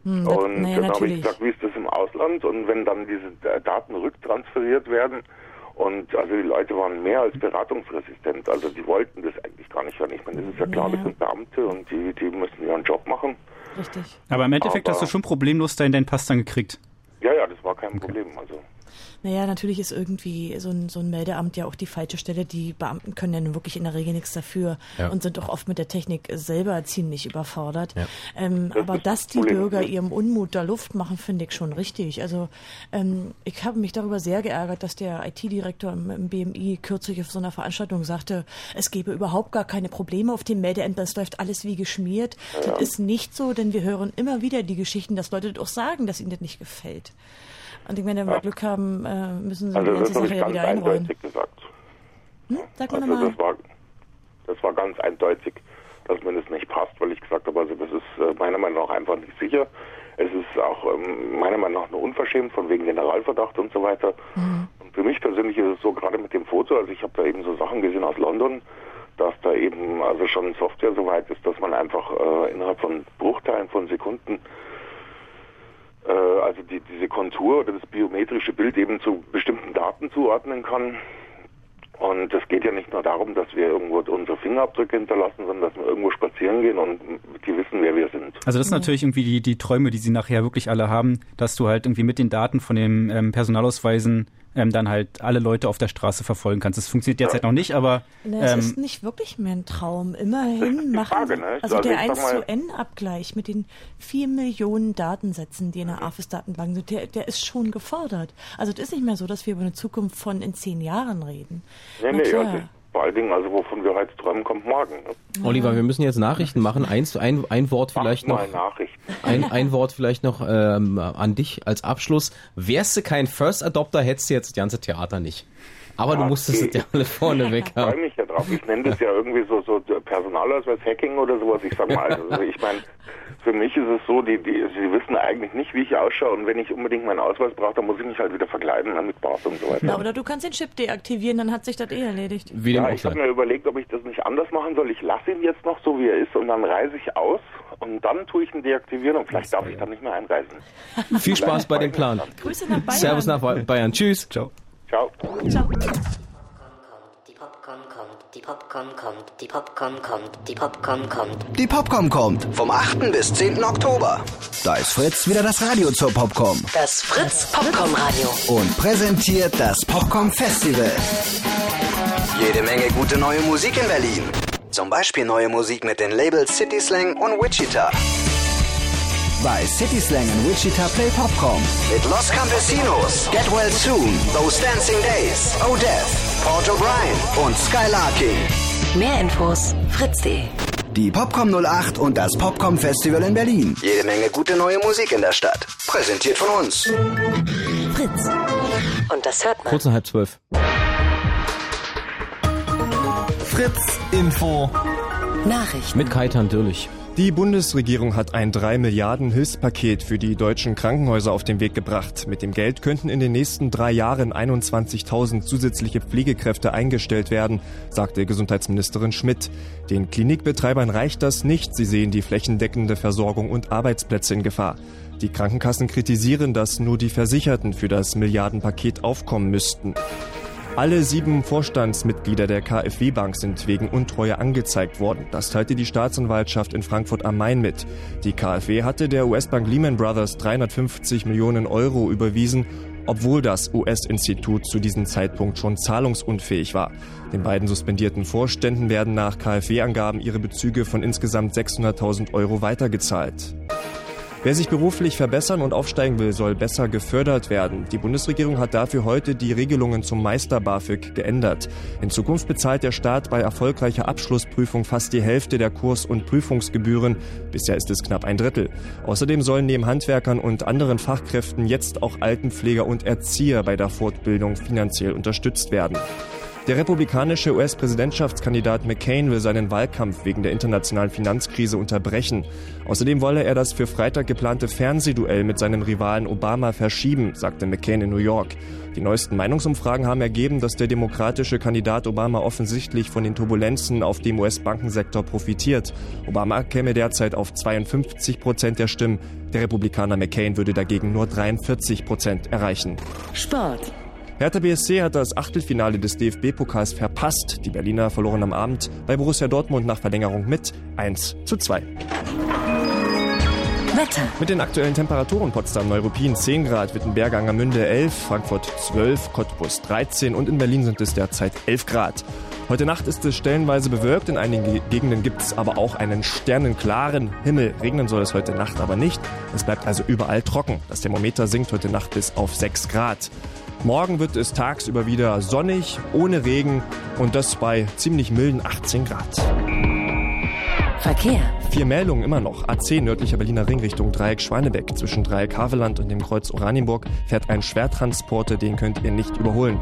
Hm, das, Und naja, dann habe ich gesagt, wie ist das im Ausland? Und wenn dann diese Daten rücktransferiert werden, und also die Leute waren mehr als beratungsresistent, also die wollten das eigentlich gar nicht hören. Ich meine, das ist ja klar, das sind Beamte und die, die müssen ihren Job machen. Richtig. Aber im Endeffekt Aber- hast du schon problemlos deinen, deinen Pass dann gekriegt. Ja, ja, das war kein Problem. Also Naja, natürlich ist irgendwie so ein, so ein Meldeamt ja auch die falsche Stelle. Die Beamten können ja nun wirklich in der Regel nichts dafür Ja. und sind auch oft mit der Technik selber ziemlich überfordert. Ja. Ähm, Das aber dass das die Problem. Bürger ihrem Unmut da Luft machen, finde ich schon richtig. Also ähm, ich habe mich darüber sehr geärgert, dass der IT-Direktor im, im BMI kürzlich auf so einer Veranstaltung sagte, es gebe überhaupt gar keine Probleme auf dem Meldeamt, das läuft alles wie geschmiert. Das ist nicht so, denn wir hören immer wieder die Geschichten, dass Leute das auch sagen, dass ihnen das nicht gefällt. Und ich meine, wenn wir Glück haben, äh, müssen sie Also die das ganze habe Sache ja ganz wieder einräumen. eindeutig gesagt. Hm? Sag mal Also nochmal. das war, das war ganz eindeutig, dass mir das nicht passt, weil ich gesagt habe, also das ist äh, meiner Meinung nach einfach nicht sicher. Es ist auch ähm, meiner Meinung nach nur unverschämt, von wegen Generalverdacht und so weiter. Und für mich persönlich ist es so, gerade mit dem Foto, also ich habe da eben so Sachen gesehen aus London, dass da eben also schon Software so weit ist, dass man einfach äh, innerhalb von Bruchteilen von Sekunden äh, also die, diese Kontur oder das biometrische Bild eben zu bestimmten Daten zuordnen kann. Und es geht ja nicht nur darum, dass wir irgendwo unsere Fingerabdrücke hinterlassen, sondern dass wir irgendwo spazieren gehen und die wissen, wer wir sind. Also das ist natürlich irgendwie die, die Träume, die sie nachher wirklich alle haben, dass du halt irgendwie mit den Daten von den ähm, Personalausweisen ähm, dann halt alle Leute auf der Straße verfolgen kannst. Das funktioniert derzeit noch nicht, aber Na, es ähm, ist nicht wirklich mehr ein Traum. Immerhin [laughs] machen Frage, ne? also, Also der ich sag 1 mal- zu N-Abgleich mit den 4 Millionen Datensätzen, die in der AFIS-Datenbank sind, der, der ist schon gefordert. Also es ist nicht mehr so, dass wir über eine Zukunft von in zehn Jahren reden. Nee, Na nee, klar. Vor allen Dingen, also wovon wir heute träumen, kommt morgen. Ne? Oliver, wir müssen jetzt Nachrichten machen. Eins, ein, ein Wort vielleicht noch. Mal Nachrichten. Ein, ein Wort vielleicht noch ähm, an dich als Abschluss. Wärst du kein First Adopter, hättest du jetzt das ganze Theater nicht. Aber du Ah, musstest okay. es ja alle vorne weg Ich freue haben. mich ja drauf. Ich nenne das ja irgendwie so, so Personalausweis-Hacking oder sowas. Ich sag mal, also ich meine, für mich ist es so, die, die, sie wissen eigentlich nicht, wie ich ausschaue und wenn ich unbedingt meinen Ausweis brauche, dann muss ich mich halt wieder verkleiden ne, mit Bart und so weiter. Na, oder du kannst den Chip deaktivieren, dann hat sich das eh erledigt. Wie ja, ich habe mir überlegt, ob ich das nicht anders machen soll. Ich lasse ihn jetzt noch so, wie er ist und dann reise ich aus und dann tue ich ihn deaktivieren und vielleicht darf ich dann nicht mehr einreisen. Viel Spaß bei dem Plan. Grüße nach Bayern. Servus nach Bayern. Tschüss. Ciao. Ciao. Ciao. Die Popcorn kommt, die Popcorn kommt, die Popcorn kommt. Die Popcorn kommt vom 8. bis 10. Oktober. Da ist Fritz wieder das Radio zur Popcorn Das Fritz Popcorn Radio. und präsentiert das Popcorn Festival. Jede Menge gute neue Musik in Berlin. Zum Beispiel neue Musik mit den Labels City Slang und Wichita. Bei City Slang und Wichita Play Popcorn. Mit Los Campesinos, Get Well Soon, Those Dancing Days, Odeth, Port O'Brien und Skylarking. Mehr Infos fritz.de. Die Popcom 08 und das Popcom Festival in Berlin. Jede Menge gute neue Musik in der Stadt. Präsentiert von uns. Fritz. Und das hört man. Kurz nach halb zwölf. Fritz Info. Nachrichten. Mit Kaitan Dürlich. Die Bundesregierung hat ein 3 Milliarden Hilfspaket für die deutschen Krankenhäuser auf den Weg gebracht. Mit dem Geld könnten in den nächsten drei Jahren 21.000 zusätzliche Pflegekräfte eingestellt werden, sagte Gesundheitsministerin Schmidt. Den Klinikbetreibern reicht das nicht. Sie sehen die flächendeckende Versorgung und Arbeitsplätze in Gefahr. Die Krankenkassen kritisieren, dass nur die Versicherten für das Milliardenpaket aufkommen müssten. Alle sieben Vorstandsmitglieder der KfW Bank sind wegen Untreue angezeigt worden. Das teilte die Staatsanwaltschaft in Frankfurt am Main mit. Die KfW hatte der US-Bank Lehman Brothers 350 Millionen Euro überwiesen, obwohl das US-Institut zu diesem Zeitpunkt schon zahlungsunfähig war. Den beiden suspendierten Vorständen werden nach KfW-Angaben ihre Bezüge von insgesamt 600.000 Euro weitergezahlt. Wer sich beruflich verbessern und aufsteigen will, soll besser gefördert werden. Die Bundesregierung hat dafür heute die Regelungen zum Meister BAföG geändert. In Zukunft bezahlt der Staat bei erfolgreicher Abschlussprüfung fast die Hälfte der Kurs- und Prüfungsgebühren. Bisher ist es knapp ein Drittel. Außerdem sollen neben Handwerkern und anderen Fachkräften jetzt auch Altenpfleger und Erzieher bei der Fortbildung finanziell unterstützt werden. Der republikanische US-Präsidentschaftskandidat McCain will seinen Wahlkampf wegen der internationalen Finanzkrise unterbrechen. Außerdem wolle er das für Freitag geplante Fernsehduell mit seinem Rivalen Obama verschieben, sagte McCain in New York. Die neuesten Meinungsumfragen haben ergeben, dass der demokratische Kandidat Obama offensichtlich von den Turbulenzen auf dem US-Bankensektor profitiert. Obama käme derzeit auf 52 Prozent der Stimmen. Der Republikaner McCain würde dagegen nur 43 Prozent erreichen. Sport. Hertha BSC hat das Achtelfinale des DFB-Pokals verpasst. Die Berliner verloren am Abend bei Borussia Dortmund nach Verlängerung mit 1 zu 2. Wetter. Mit den aktuellen Temperaturen Potsdam Neuruppin 10 Grad, Wittenberg Angermünde 11, Frankfurt 12, Cottbus 13 und in Berlin sind es derzeit 11 Grad. Heute Nacht ist es stellenweise bewölkt, in einigen Gegenden gibt es aber auch einen sternenklaren Himmel. Regnen soll es heute Nacht aber nicht. Es bleibt also überall trocken. Das Thermometer sinkt heute Nacht bis auf 6 Grad. Morgen wird es tagsüber wieder sonnig, ohne Regen und das bei ziemlich milden 18 Grad. Verkehr. Vier Meldungen immer noch. A10 nördlicher Berliner Ring Richtung Dreieck Schwanebeck. Zwischen Dreieck Haveland und dem Kreuz Oranienburg fährt ein Schwertransporter, den könnt ihr nicht überholen.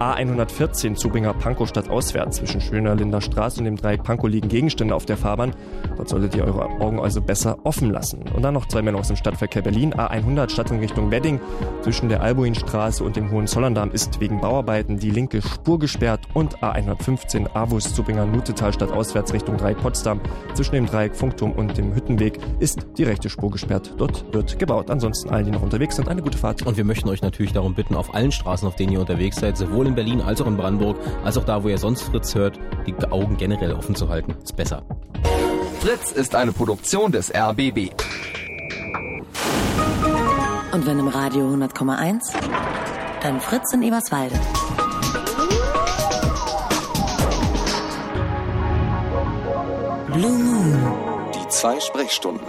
A114 Zubringer Pankow stadtauswärts. Zwischen Schöner Linder Straße und dem Dreieck Pankow liegen Gegenstände auf der Fahrbahn. Dort solltet ihr eure Augen also besser offen lassen. Und dann noch zwei Meldungen aus dem Stadtverkehr Berlin. A100 Stadt in Richtung Wedding. Zwischen der Albuinstraße und dem Hohenzollerndamm ist wegen Bauarbeiten die linke Spur gesperrt. Und A115 Avus Zubringer Nutetal stadtauswärts Richtung Dreieck Potsdam. Zwischen dem Dreieck Funkturm und dem Hüttenweg ist die rechte Spur gesperrt. Dort wird gebaut. Ansonsten allen, die noch unterwegs sind, eine gute Fahrt. Und wir möchten euch natürlich darum bitten, auf allen Straßen, auf denen ihr unterwegs seid, sowohl in Berlin als auch in Brandenburg, als auch da, wo ihr sonst Fritz hört, die Augen generell offen zu halten. Ist besser. Fritz ist eine Produktion des RBB. Und wenn im Radio 100,1, dann Fritz in Eberswalde. Blue Moon. Die zwei Sprechstunden.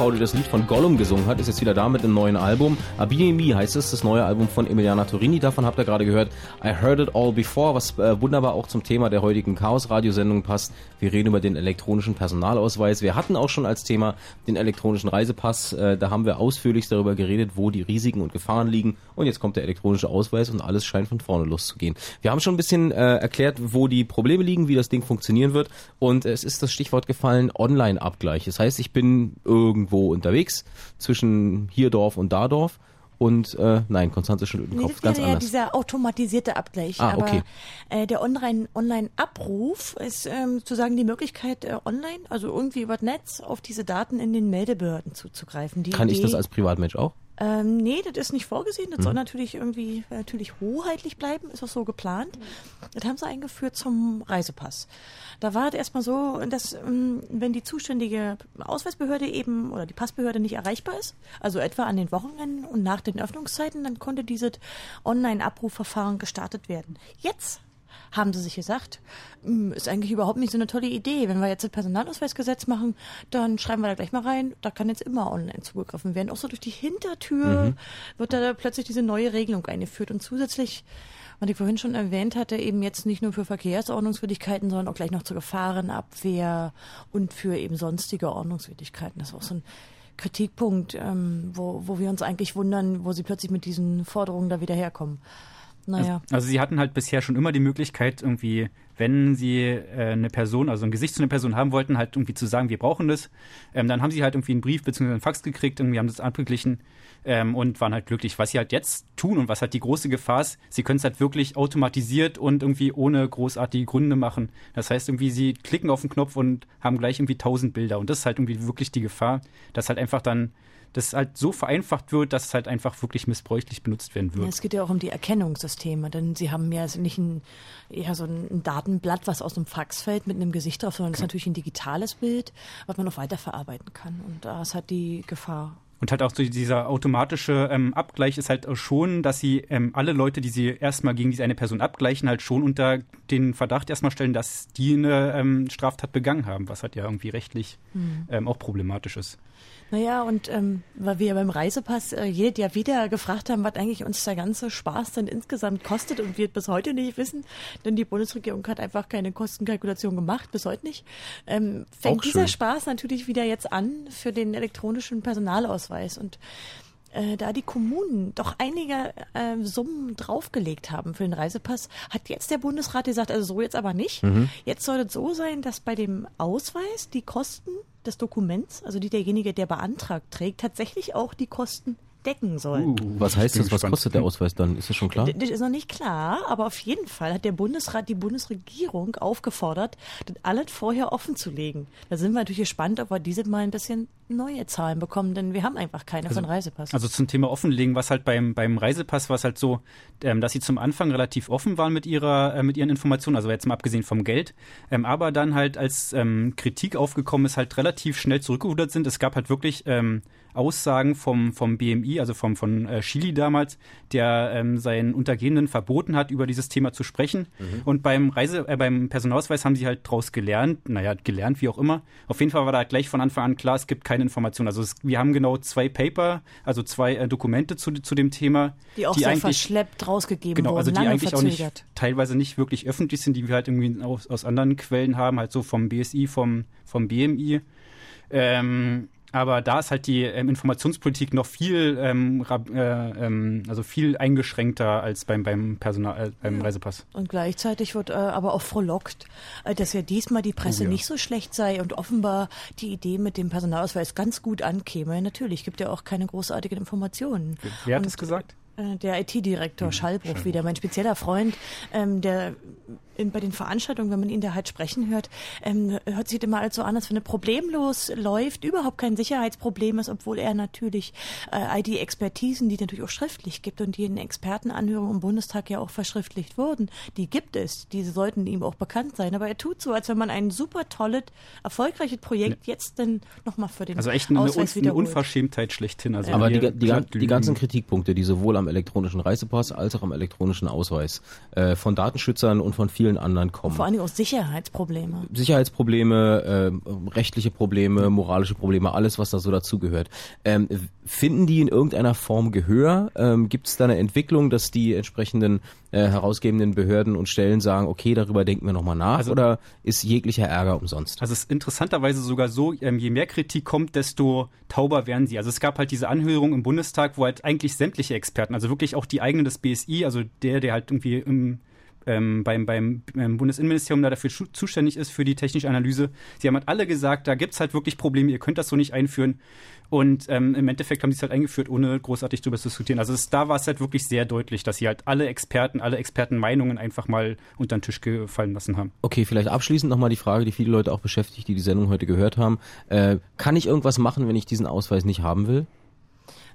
Die das Lied von Gollum gesungen hat, ist jetzt wieder da mit einem neuen Album. Abinemi heißt es, das neue Album von Emiliana Torini. Davon habt ihr gerade gehört. I Heard It All Before, was äh, wunderbar auch zum Thema der heutigen Chaos-Radiosendung passt. Wir reden über den elektronischen Personalausweis. Wir hatten auch schon als Thema den elektronischen Reisepass. Äh, da haben wir ausführlich darüber geredet, wo die Risiken und Gefahren liegen. Und jetzt kommt der elektronische Ausweis und alles scheint von vorne loszugehen. Wir haben schon ein bisschen äh, erklärt, wo die Probleme liegen, wie das Ding funktionieren wird. Und es ist das Stichwort gefallen, Online-Abgleich. Das heißt, ich bin irgendwo unterwegs zwischen hier Dorf und da Dorf. Und äh, nein, Konstanze schüttelt den Nee, Kopf, das ganz ja anders. dieser automatisierte Abgleich. Ah, aber okay. äh, der Online- Online-Abruf ist ähm, sozusagen die Möglichkeit, äh, online, also irgendwie über das Netz, auf diese Daten in den Meldebehörden zuzugreifen. Die Kann ich Idee- das als Privatmensch auch? Ähm, nee, das ist nicht vorgesehen. Das Mhm. soll natürlich irgendwie äh, natürlich hoheitlich bleiben, ist auch so geplant. Das haben sie eingeführt zum Reisepass. Da war es erstmal so, dass ähm, wenn die zuständige Ausweisbehörde eben oder die Passbehörde nicht erreichbar ist, also etwa an den Wochenenden und nach den Öffnungszeiten, dann konnte dieses Online-Abrufverfahren gestartet werden. Jetzt haben sie sich gesagt, "Hm, ist eigentlich überhaupt nicht so eine tolle Idee. Wenn wir jetzt das Personalausweisgesetz machen, dann schreiben wir da gleich mal rein, da kann jetzt immer online zugegriffen werden. Auch so durch die Hintertür Mhm. wird da plötzlich diese neue Regelung eingeführt. Und zusätzlich, was ich vorhin schon erwähnt hatte, eben jetzt nicht nur für Verkehrsordnungswidrigkeiten, sondern auch gleich noch zur Gefahrenabwehr und für eben sonstige Ordnungswidrigkeiten. Das ist auch so ein Kritikpunkt, ähm, wo, wo wir uns eigentlich wundern, wo sie plötzlich mit diesen Forderungen da wieder herkommen. Naja. Also, also sie hatten halt bisher schon immer die Möglichkeit, irgendwie, wenn sie äh, eine Person, also ein Gesicht zu einer Person haben wollten, halt irgendwie zu sagen, wir brauchen das. Ähm, dann haben sie halt irgendwie einen Brief bzw. einen Fax gekriegt, irgendwie haben das abgeglichen ähm, und waren halt glücklich. Was sie halt jetzt tun und was halt die große Gefahr ist, sie können es halt wirklich automatisiert und irgendwie ohne großartige Gründe machen. Das heißt irgendwie, sie klicken auf den Knopf und haben gleich irgendwie tausend Bilder. Und das ist halt irgendwie wirklich die Gefahr, dass halt einfach dann das halt so vereinfacht wird, dass es halt einfach wirklich missbräuchlich benutzt werden wird. Ja, es geht ja auch um die Erkennungssysteme, denn sie haben ja nicht ein, eher so ein Datenblatt, was aus einem Fax fällt mit einem Gesicht drauf, sondern es ist natürlich ein digitales Bild, was man noch weiterverarbeiten kann. Und da ist halt die Gefahr. Und halt auch so dieser automatische ähm, Abgleich ist halt schon, dass sie ähm, alle Leute, die sie erstmal gegen diese eine Person abgleichen, halt schon unter den Verdacht erstmal stellen, dass die eine ähm, Straftat begangen haben, was halt ja irgendwie rechtlich Hm. ähm, auch problematisch ist. Naja, und ähm, weil wir ja beim Reisepass äh, jedes Jahr wieder gefragt haben, was eigentlich uns der ganze Spaß dann insgesamt kostet und wir bis heute nicht wissen, denn die Bundesregierung hat einfach keine Kostenkalkulation gemacht, bis heute nicht, ähm, fängt dieser. Spaß natürlich wieder jetzt an für den elektronischen Personalausweis und äh, da die Kommunen doch einige äh, Summen draufgelegt haben für den Reisepass, hat jetzt der Bundesrat gesagt, also so jetzt aber nicht. Mhm. Jetzt soll es so sein, dass bei dem Ausweis die Kosten des Dokuments, also die derjenige, der beantragt trägt, tatsächlich auch die Kosten decken sollen. Was heißt das? Was kostet der Ausweis dann? Ist das schon klar? Das ist noch nicht klar, aber auf jeden Fall hat der Bundesrat die Bundesregierung aufgefordert, das alles vorher offen zu legen. Da sind wir natürlich gespannt, ob wir dieses Mal ein bisschen neue Zahlen bekommen, denn wir haben einfach keine also, von Reisepass. Also zum Thema offenlegen, was halt beim, beim Reisepass war es halt so, ähm, dass sie zum Anfang relativ offen waren mit ihrer, äh, mit ihren Informationen, also jetzt mal abgesehen vom Geld, ähm, aber dann halt als ähm, Kritik aufgekommen ist, halt relativ schnell zurückgerudert sind. Es gab halt wirklich ähm, Aussagen vom, vom BMI, also vom, von äh, Chili damals, der ähm, seinen Untergebenen verboten hat, über dieses Thema zu sprechen. Mhm. Und beim Reise, äh, beim Personalausweis haben sie halt draus gelernt, naja, gelernt, wie auch immer. Auf jeden Fall war da gleich von Anfang an klar, es gibt keine Informationen. Also es, wir haben genau zwei Paper, also zwei äh, Dokumente zu, zu dem Thema. Die auch die sehr verschleppt rausgegeben genau, wurden, also die eigentlich verzögert. auch nicht, teilweise nicht wirklich öffentlich sind, die wir halt irgendwie aus, aus anderen Quellen haben, halt so vom BSI, vom, vom BMI. Ähm, aber da ist halt die ähm, Informationspolitik noch viel, ähm, äh, ähm, also viel eingeschränkter als beim, beim Personal, äh, beim Ja. Reisepass. Und gleichzeitig wird äh, aber auch frohlockt, äh, dass ja diesmal die Presse Oh ja. nicht so schlecht sei und offenbar die Idee mit dem Personalausweis ganz gut ankäme. Natürlich gibt ja auch keine großartigen Informationen. Wer hat Und, das gesagt? äh, Der IT-Direktor Schallbruch wieder, mein spezieller Freund, ähm, der in, bei den Veranstaltungen, wenn man ihn da halt sprechen hört, ähm, hört sich immer alles so an, als wenn er problemlos läuft, überhaupt kein Sicherheitsproblem ist, obwohl er natürlich äh, ID-Expertisen, die es natürlich auch schriftlich gibt und die in Expertenanhörungen im Bundestag ja auch verschriftlicht wurden, die gibt es. Diese sollten ihm auch bekannt sein. Aber er tut so, als wenn man ein super tolles, erfolgreiches Projekt jetzt dann nochmal für den Also echt eine, Ausweis Un eine. Unverschämtheit schlechthin. Also Aber wir die, die, die lügen. ganzen Kritikpunkte, die sowohl am elektronischen Reisepass als auch am elektronischen Ausweis äh, von Datenschützern und von vielen anderen kommen. Vor allen Dingen auch Sicherheitsprobleme. Sicherheitsprobleme, äh, rechtliche Probleme, moralische Probleme, alles, was da so dazugehört. Ähm, finden die in irgendeiner Form Gehör? Ähm, Gibt es da eine Entwicklung, dass die entsprechenden äh, herausgebenden Behörden und Stellen sagen, okay, darüber denken wir nochmal nach? Also- oder ist jeglicher Ärger umsonst? Also es ist interessanterweise sogar so, ähm, je mehr Kritik kommt, desto tauber werden sie. Also es gab halt diese Anhörung im Bundestag, wo halt eigentlich sämtliche Experten, also wirklich auch die eigenen des BSI, also der, der halt irgendwie im ähm, beim, beim ähm, Bundesinnenministerium da dafür zuständig ist für die technische Analyse. Sie haben halt alle gesagt, da gibt's halt wirklich Probleme, ihr könnt das so nicht einführen. Und ähm, im Endeffekt haben sie es halt eingeführt, ohne großartig darüber zu diskutieren. Also es, da war es halt wirklich sehr deutlich, dass sie halt alle Experten, alle Expertenmeinungen einfach mal unter den Tisch gefallen lassen haben. Okay, vielleicht abschließend nochmal die Frage, die viele Leute auch beschäftigt, die die Sendung heute gehört haben. Äh, kann ich irgendwas machen, wenn ich diesen Ausweis nicht haben will?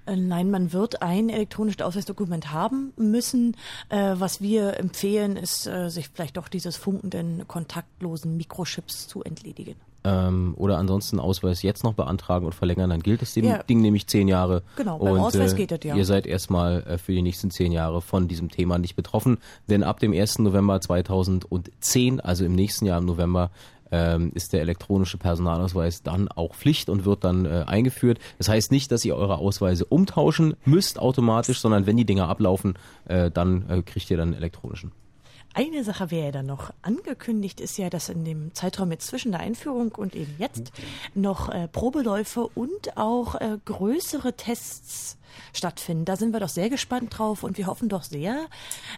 Äh, Nein, man wird ein elektronisches Ausweisdokument haben müssen. Äh, was wir empfehlen, ist, äh, sich vielleicht doch dieses funkenden, kontaktlosen Mikrochips zu entledigen. Ähm, oder ansonsten Ausweis jetzt noch beantragen und verlängern, dann gilt das dem Ja. Ding nämlich zehn Jahre. Genau, beim und, Ausweis äh, geht das, ja. Ihr seid erstmal äh, für die nächsten zehn Jahre von diesem Thema nicht betroffen, denn ab dem 1. November 2010, also im nächsten Jahr im November, ähm, ist der elektronische Personalausweis dann auch Pflicht und wird dann äh, eingeführt. Das heißt nicht, dass ihr eure Ausweise umtauschen müsst automatisch, sondern wenn die Dinger ablaufen, äh, dann äh, kriegt ihr dann einen elektronischen. Eine Sache wäre ja dann noch angekündigt, ist ja, dass in dem Zeitraum jetzt zwischen der Einführung und eben jetzt noch äh, Probeläufe und auch äh, größere Tests stattfinden. Da sind wir doch sehr gespannt drauf und wir hoffen doch sehr,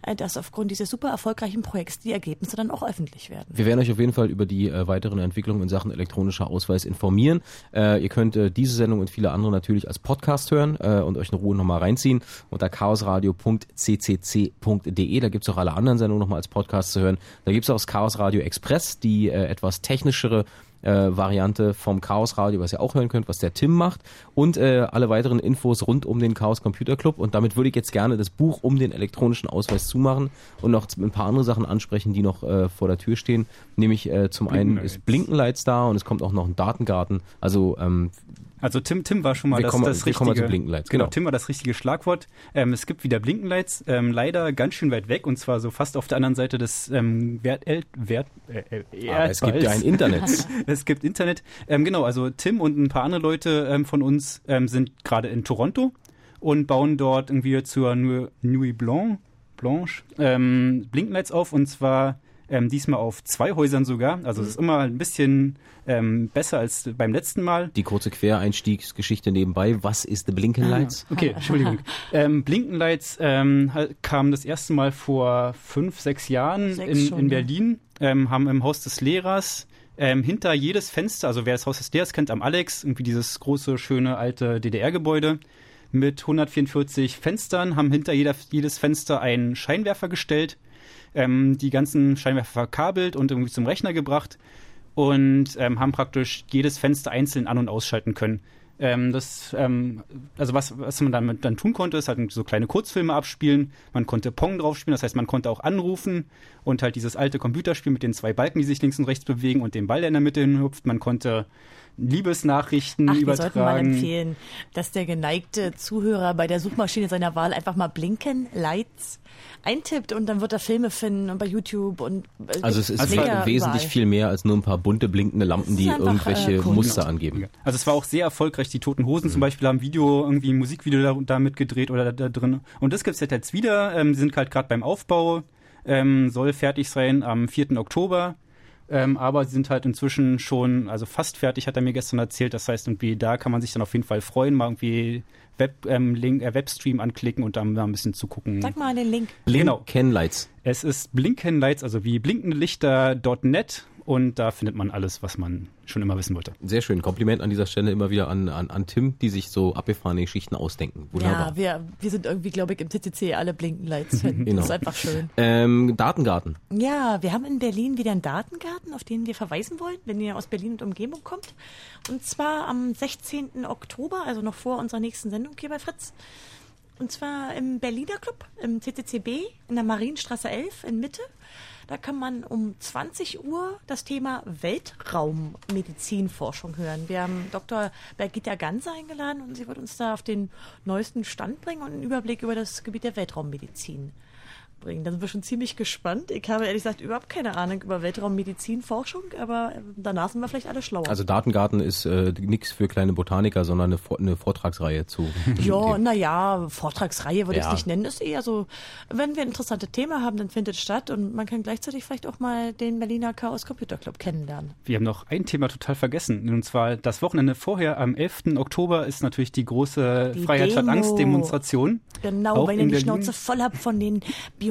äh, dass aufgrund dieses super erfolgreichen Projekts die Ergebnisse dann auch öffentlich werden. Wir werden euch auf jeden Fall über die äh, weiteren Entwicklungen in Sachen elektronischer Ausweis informieren. Äh, ihr könnt äh, diese Sendung und viele andere natürlich als Podcast hören äh, und euch in Ruhe nochmal reinziehen unter chaosradio.ccc.de. Da gibt's auch alle anderen Sendungen nochmal als Podcast zu hören. Da gibt's auch das Chaos Radio Express, die äh, etwas technischere äh, Variante vom Chaos Radio, was ihr auch hören könnt, was der Tim macht. Und äh, alle weiteren Infos rund um den Chaos Computer Club. Und damit würde ich jetzt gerne das Buch um den elektronischen Ausweis zumachen und noch ein paar andere Sachen ansprechen, die noch äh, vor der Tür stehen, nämlich äh, zum einen ist Blinkenlights da und es kommt auch noch ein Datengarten, also ähm, Also Tim, Tim war schon mal Wir das, kommen- das wir kommen richtige. zu Blinkenlights, genau. genau. Tim war das richtige Schlagwort. Ähm, es gibt wieder Blinkenlights, ähm, leider ganz schön weit weg und zwar so fast auf der anderen Seite des ähm, Wert, El, Wert, äh, äh, Aber es gibt ja ein. Internet. [laughs] es gibt Internet. Ähm, genau, also Tim und ein paar andere Leute ähm, von uns ähm, sind gerade in Toronto und bauen dort irgendwie zur Nu- Nuit Blanc, Blanche ähm, Blinkenlights auf und zwar ähm, diesmal auf zwei Häusern sogar. Also es ist immer ein bisschen ähm, besser als beim letzten Mal. die kurze Quereinstiegsgeschichte nebenbei, was ist The Blinkenlights? Ah, okay, Entschuldigung. [laughs] ähm, Blinkenlights ähm, ha- kam das erste Mal vor fünf, sechs Jahren Sechs in, schon, in ja. Berlin, ähm, haben im Haus des Lehrers ähm, hinter jedes Fenster, also wer das Haus des Lehrers kennt, am Alex, irgendwie dieses große, schöne, alte DDR-Gebäude mit 144 Fenstern, haben hinter jeder, jedes Fenster einen Scheinwerfer gestellt, ähm, die ganzen Scheinwerfer verkabelt und irgendwie zum Rechner gebracht und ähm, haben praktisch jedes Fenster einzeln an- und ausschalten können. Ähm, das, ähm, also was, was man damit dann tun konnte, ist halt so kleine Kurzfilme abspielen. Man konnte Pong drauf spielen, das heißt, man konnte auch anrufen und halt dieses alte Computerspiel mit den zwei Balken, die sich links und rechts bewegen und dem Ball, der in der Mitte hüpft. Man konnte Liebesnachrichten Ach, wir übertragen. sollten mal empfehlen, dass der geneigte Zuhörer bei der Suchmaschine seiner Wahl einfach mal Blinken Lights eintippt und dann wird er Filme finden und bei YouTube und äh, Also es ist mega wesentlich überall. viel mehr als nur ein paar bunte blinkende Lampen, die einfach, irgendwelche äh, Kunst. Muster angeben. Also es war auch sehr erfolgreich. Die Toten Hosen Mhm. zum Beispiel haben Video, irgendwie ein Musikvideo da, damit gedreht oder da, da drin. Und das gibt's jetzt wieder. Ähm, sind halt gerade beim Aufbau. Ähm, soll fertig sein am 4. Oktober. Ähm, aber sie sind halt inzwischen schon, also fast fertig, hat er mir gestern erzählt. Das heißt, irgendwie da kann man sich dann auf jeden Fall freuen, mal irgendwie Web, ähm, Link, äh, Webstream anklicken und dann mal ein bisschen zugucken. Sag mal den Link. Genau. Blinkenlights. Es ist Blinkenlights, also wie blinkendelichter.net und da findet man alles, was man schon immer wissen wollte. Sehr schön. Kompliment an dieser Stelle immer wieder an, an, an Tim, die sich so abgefahrene Geschichten ausdenken. Wunderbar. Ja, wir, wir sind irgendwie, glaube ich, im TCC alle Blinken Lights. [laughs] Genau. Das ist einfach schön. Ähm, Datengarten. Ja, wir haben in Berlin wieder einen Datengarten, auf den wir verweisen wollen, wenn ihr aus Berlin und Umgebung kommt. Und zwar am 16. Oktober, also noch vor unserer nächsten Sendung hier bei Fritz. Und zwar im Berliner Club, im CCCB, in der Marienstraße 11 in Mitte. Da kann man um 20 Uhr das Thema Weltraummedizinforschung hören. Wir haben Dr. Birgitta Ganser eingeladen und sie wird uns da auf den neuesten Stand bringen und einen Überblick über das Gebiet der Weltraummedizin bringen. Da sind wir schon ziemlich gespannt. Ich habe ehrlich gesagt überhaupt keine Ahnung über Weltraummedizinforschung, aber äh, danach sind wir vielleicht alle schlauer. Also Datengarten ist äh, nichts für kleine Botaniker, sondern eine, eine Vortragsreihe zu. [laughs] Ja, naja, Vortragsreihe würde ich Ja. es nicht nennen. Ist eher so, wenn wir interessante Themen haben, dann findet es statt und man kann gleichzeitig vielleicht auch mal den Berliner Chaos Computer Club kennenlernen. Wir haben noch ein Thema total vergessen. Und zwar das Wochenende vorher, am 11. Oktober, ist natürlich die große Die Freiheit statt Demo. Angst Demonstration. Genau, Auch wenn ihr die. Schnauze voll habt von den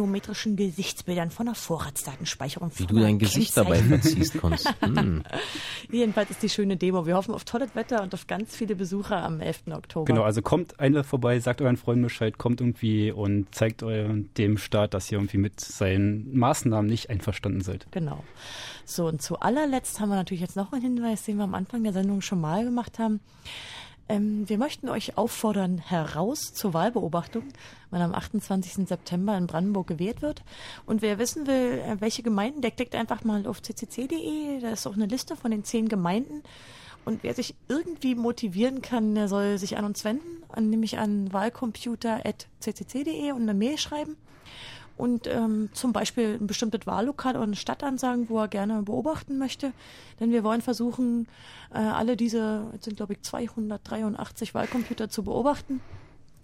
biometrischen Gesichtsbildern, von der Vorratsdatenspeicherung. Wie du dein Gesicht dabei [laughs] verziehst, Konst. Hm. [laughs] Jedenfalls ist die schöne Demo. Wir hoffen auf tolles Wetter und auf ganz viele Besucher am 11. Oktober. Genau, also kommt einer vorbei, sagt euren Freunden Bescheid, kommt irgendwie und zeigt euren, dem Staat, dass ihr irgendwie mit seinen Maßnahmen nicht einverstanden seid. Genau. So, und zu allerletzt haben wir natürlich jetzt noch einen Hinweis, den wir am Anfang der Sendung schon mal gemacht haben. Ähm, wir möchten euch auffordern, heraus zur Wahlbeobachtung, weil am 28. September in Brandenburg gewählt wird. Und wer wissen will, äh, welche Gemeinden, der klickt einfach mal auf ccc.de. Da ist auch eine Liste von den zehn Gemeinden. Und wer sich irgendwie motivieren kann, der soll sich an uns wenden, nämlich an wahlcomputer.ccc.de und eine Mail schreiben und ähm, zum Beispiel ein bestimmtes Wahllokal oder eine Stadt ansagen, wo er gerne beobachten möchte. Denn wir wollen versuchen, äh, alle diese, jetzt sind glaube ich 283 Wahlcomputer zu beobachten.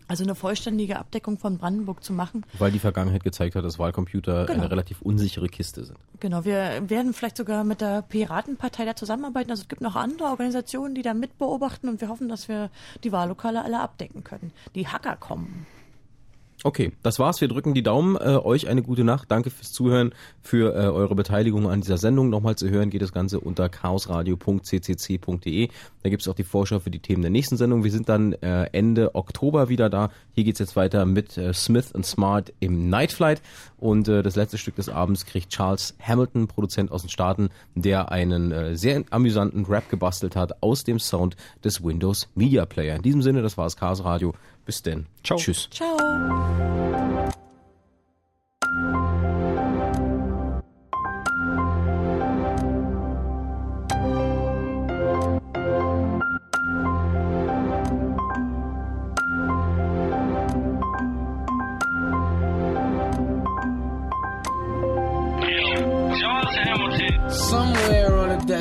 Also eine vollständige Abdeckung von Brandenburg zu machen. Weil die Vergangenheit gezeigt hat, dass Wahlcomputer Genau. eine relativ unsichere Kiste sind. Genau, wir werden vielleicht sogar mit der Piratenpartei da zusammenarbeiten. Also es gibt noch andere Organisationen, die da mitbeobachten und wir hoffen, dass wir die Wahllokale alle abdecken können. Die Hacker kommen. Okay, das war's. Wir drücken die Daumen. Äh, euch eine gute Nacht. Danke fürs Zuhören, für äh, eure Beteiligung an dieser Sendung. Nochmal zu hören geht das Ganze unter chaosradio.ccc.de. Da gibt's auch die Vorschau für die Themen der nächsten Sendung. Wir sind dann äh, Ende Oktober wieder da. Hier geht's jetzt weiter mit äh, Smith and Smart im Night Flight. Und äh, das letzte Stück des Abends kriegt Charles Hamilton, Produzent aus den Staaten, der einen äh, sehr amüsanten Rap gebastelt hat aus dem Sound des Windows Media Player. In diesem Sinne, das war das Chaos Radio. Bis denn. Ciao. Tschüss. Ciao.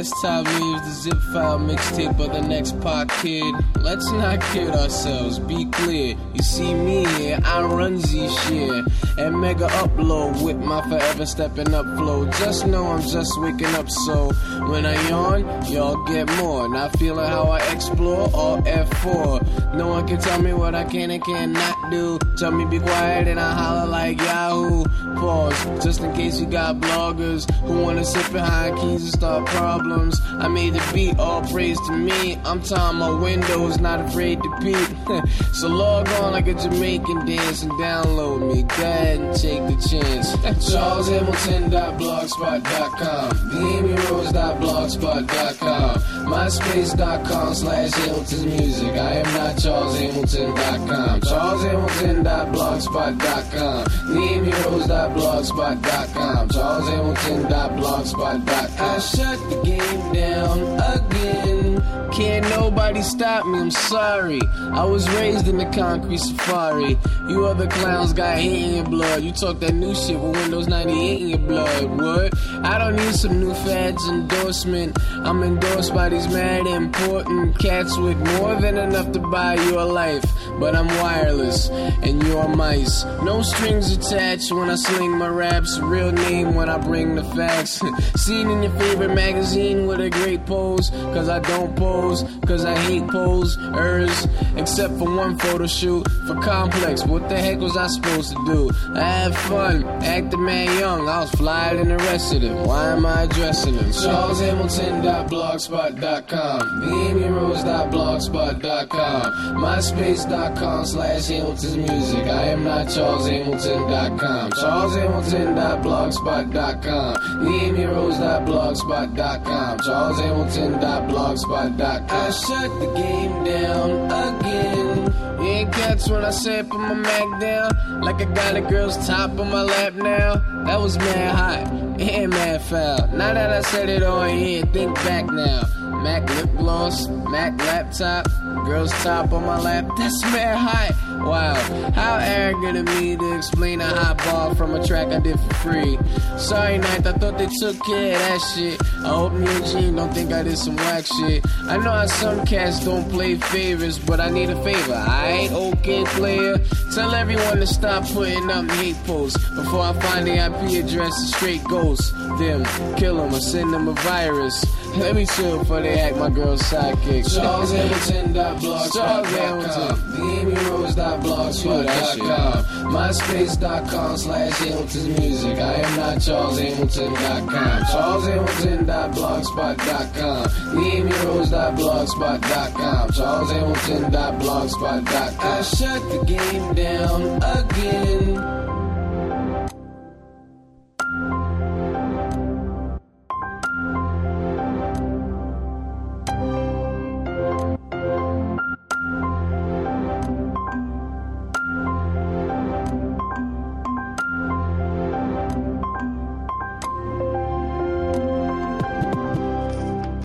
Somewhere time leaves the zip file mixtape of the next pop kid. Let's not kid ourselves, be clear. You see me here, I run Z shit. And mega upload with my forever stepping up flow. Just know I'm just waking up, so when I yawn, y'all get more. Not feeling how I explore, all F4. No one can tell me what I can and cannot do. Tell me be quiet and I holler like Yahoo. Pause, just in case you got bloggers who wanna sit behind keys and start problems. I made the beat, all praise to me. I'm tying my windows, not afraid to peep. [laughs] so log on like a Jamaican dance and download me. Go ahead and take the chance. [laughs] CharlesHamilton.blogspot.com, BamyRose.blogspot.com, MySpace.com slash Hamilton's Music. I am not CharlesHamilton.com. CharlesHamilton.blogspot.com, NameHeroes.blogspot.com, CharlesHamilton.blogspot.com. I shut the game down again. Can't nobody stop me, I'm sorry. I was raised in the concrete safari. You other clowns got hate in your blood. You talk that new shit with Windows 98 in your blood. What? I don't need some new fads endorsement. I'm endorsed by these mad important cats with more than enough to buy you a life. But I'm wireless and you're mice. No strings attached when I sling my raps. Real name when I bring the facts. [laughs] Seen in your favorite magazine with a great pose. Cause I don't pose. Cause I hate pose. Ers. Except for one photo shoot for Complex. What the heck was I supposed to do? I had fun. Acted man young. I was flyer than the rest of them. Why am I addressing them? CharlesHamilton.blogspot.com. BamyRose.blogspot.com. MySpace.com slash Hamilton's Music. I am not CharlesHamilton.com. CharlesHamilton.blogspot.com. BamyRose.blogspot.com. CharlesHamilton.blogspot.com. I shut the game down again. Ain't catch when I said put my Mac down. Like I got a girl's top on my lap now. That was mad hot and mad foul. Now that I said it on here, think back now. Mac lip gloss, Mac laptop, girl's top on my lap. That's mad hot. Wow, how arrogant of me to explain a hot ball from a track I did for free. Sorry, Ninth, I thought they took care of that shit. I hope me and Gene don't think I did some whack shit. I know how some cats don't play favors, but I need a favor. I ain't okay, player. Tell everyone to stop putting up hate posts before I find the IP address of straight ghosts. Them, kill them or send them a virus. Let me chill before they act my girl's sidekick. CharlesHamilton.blogspot.com. BamyRose.blogspot.com. MySpace.com slash Hamilton's Music. I am not CharlesHamilton.com. CharlesHamilton.blogspot.com. BamyRose.blogspot.com. CharlesHamilton.blogspot.com. I shut the game down again.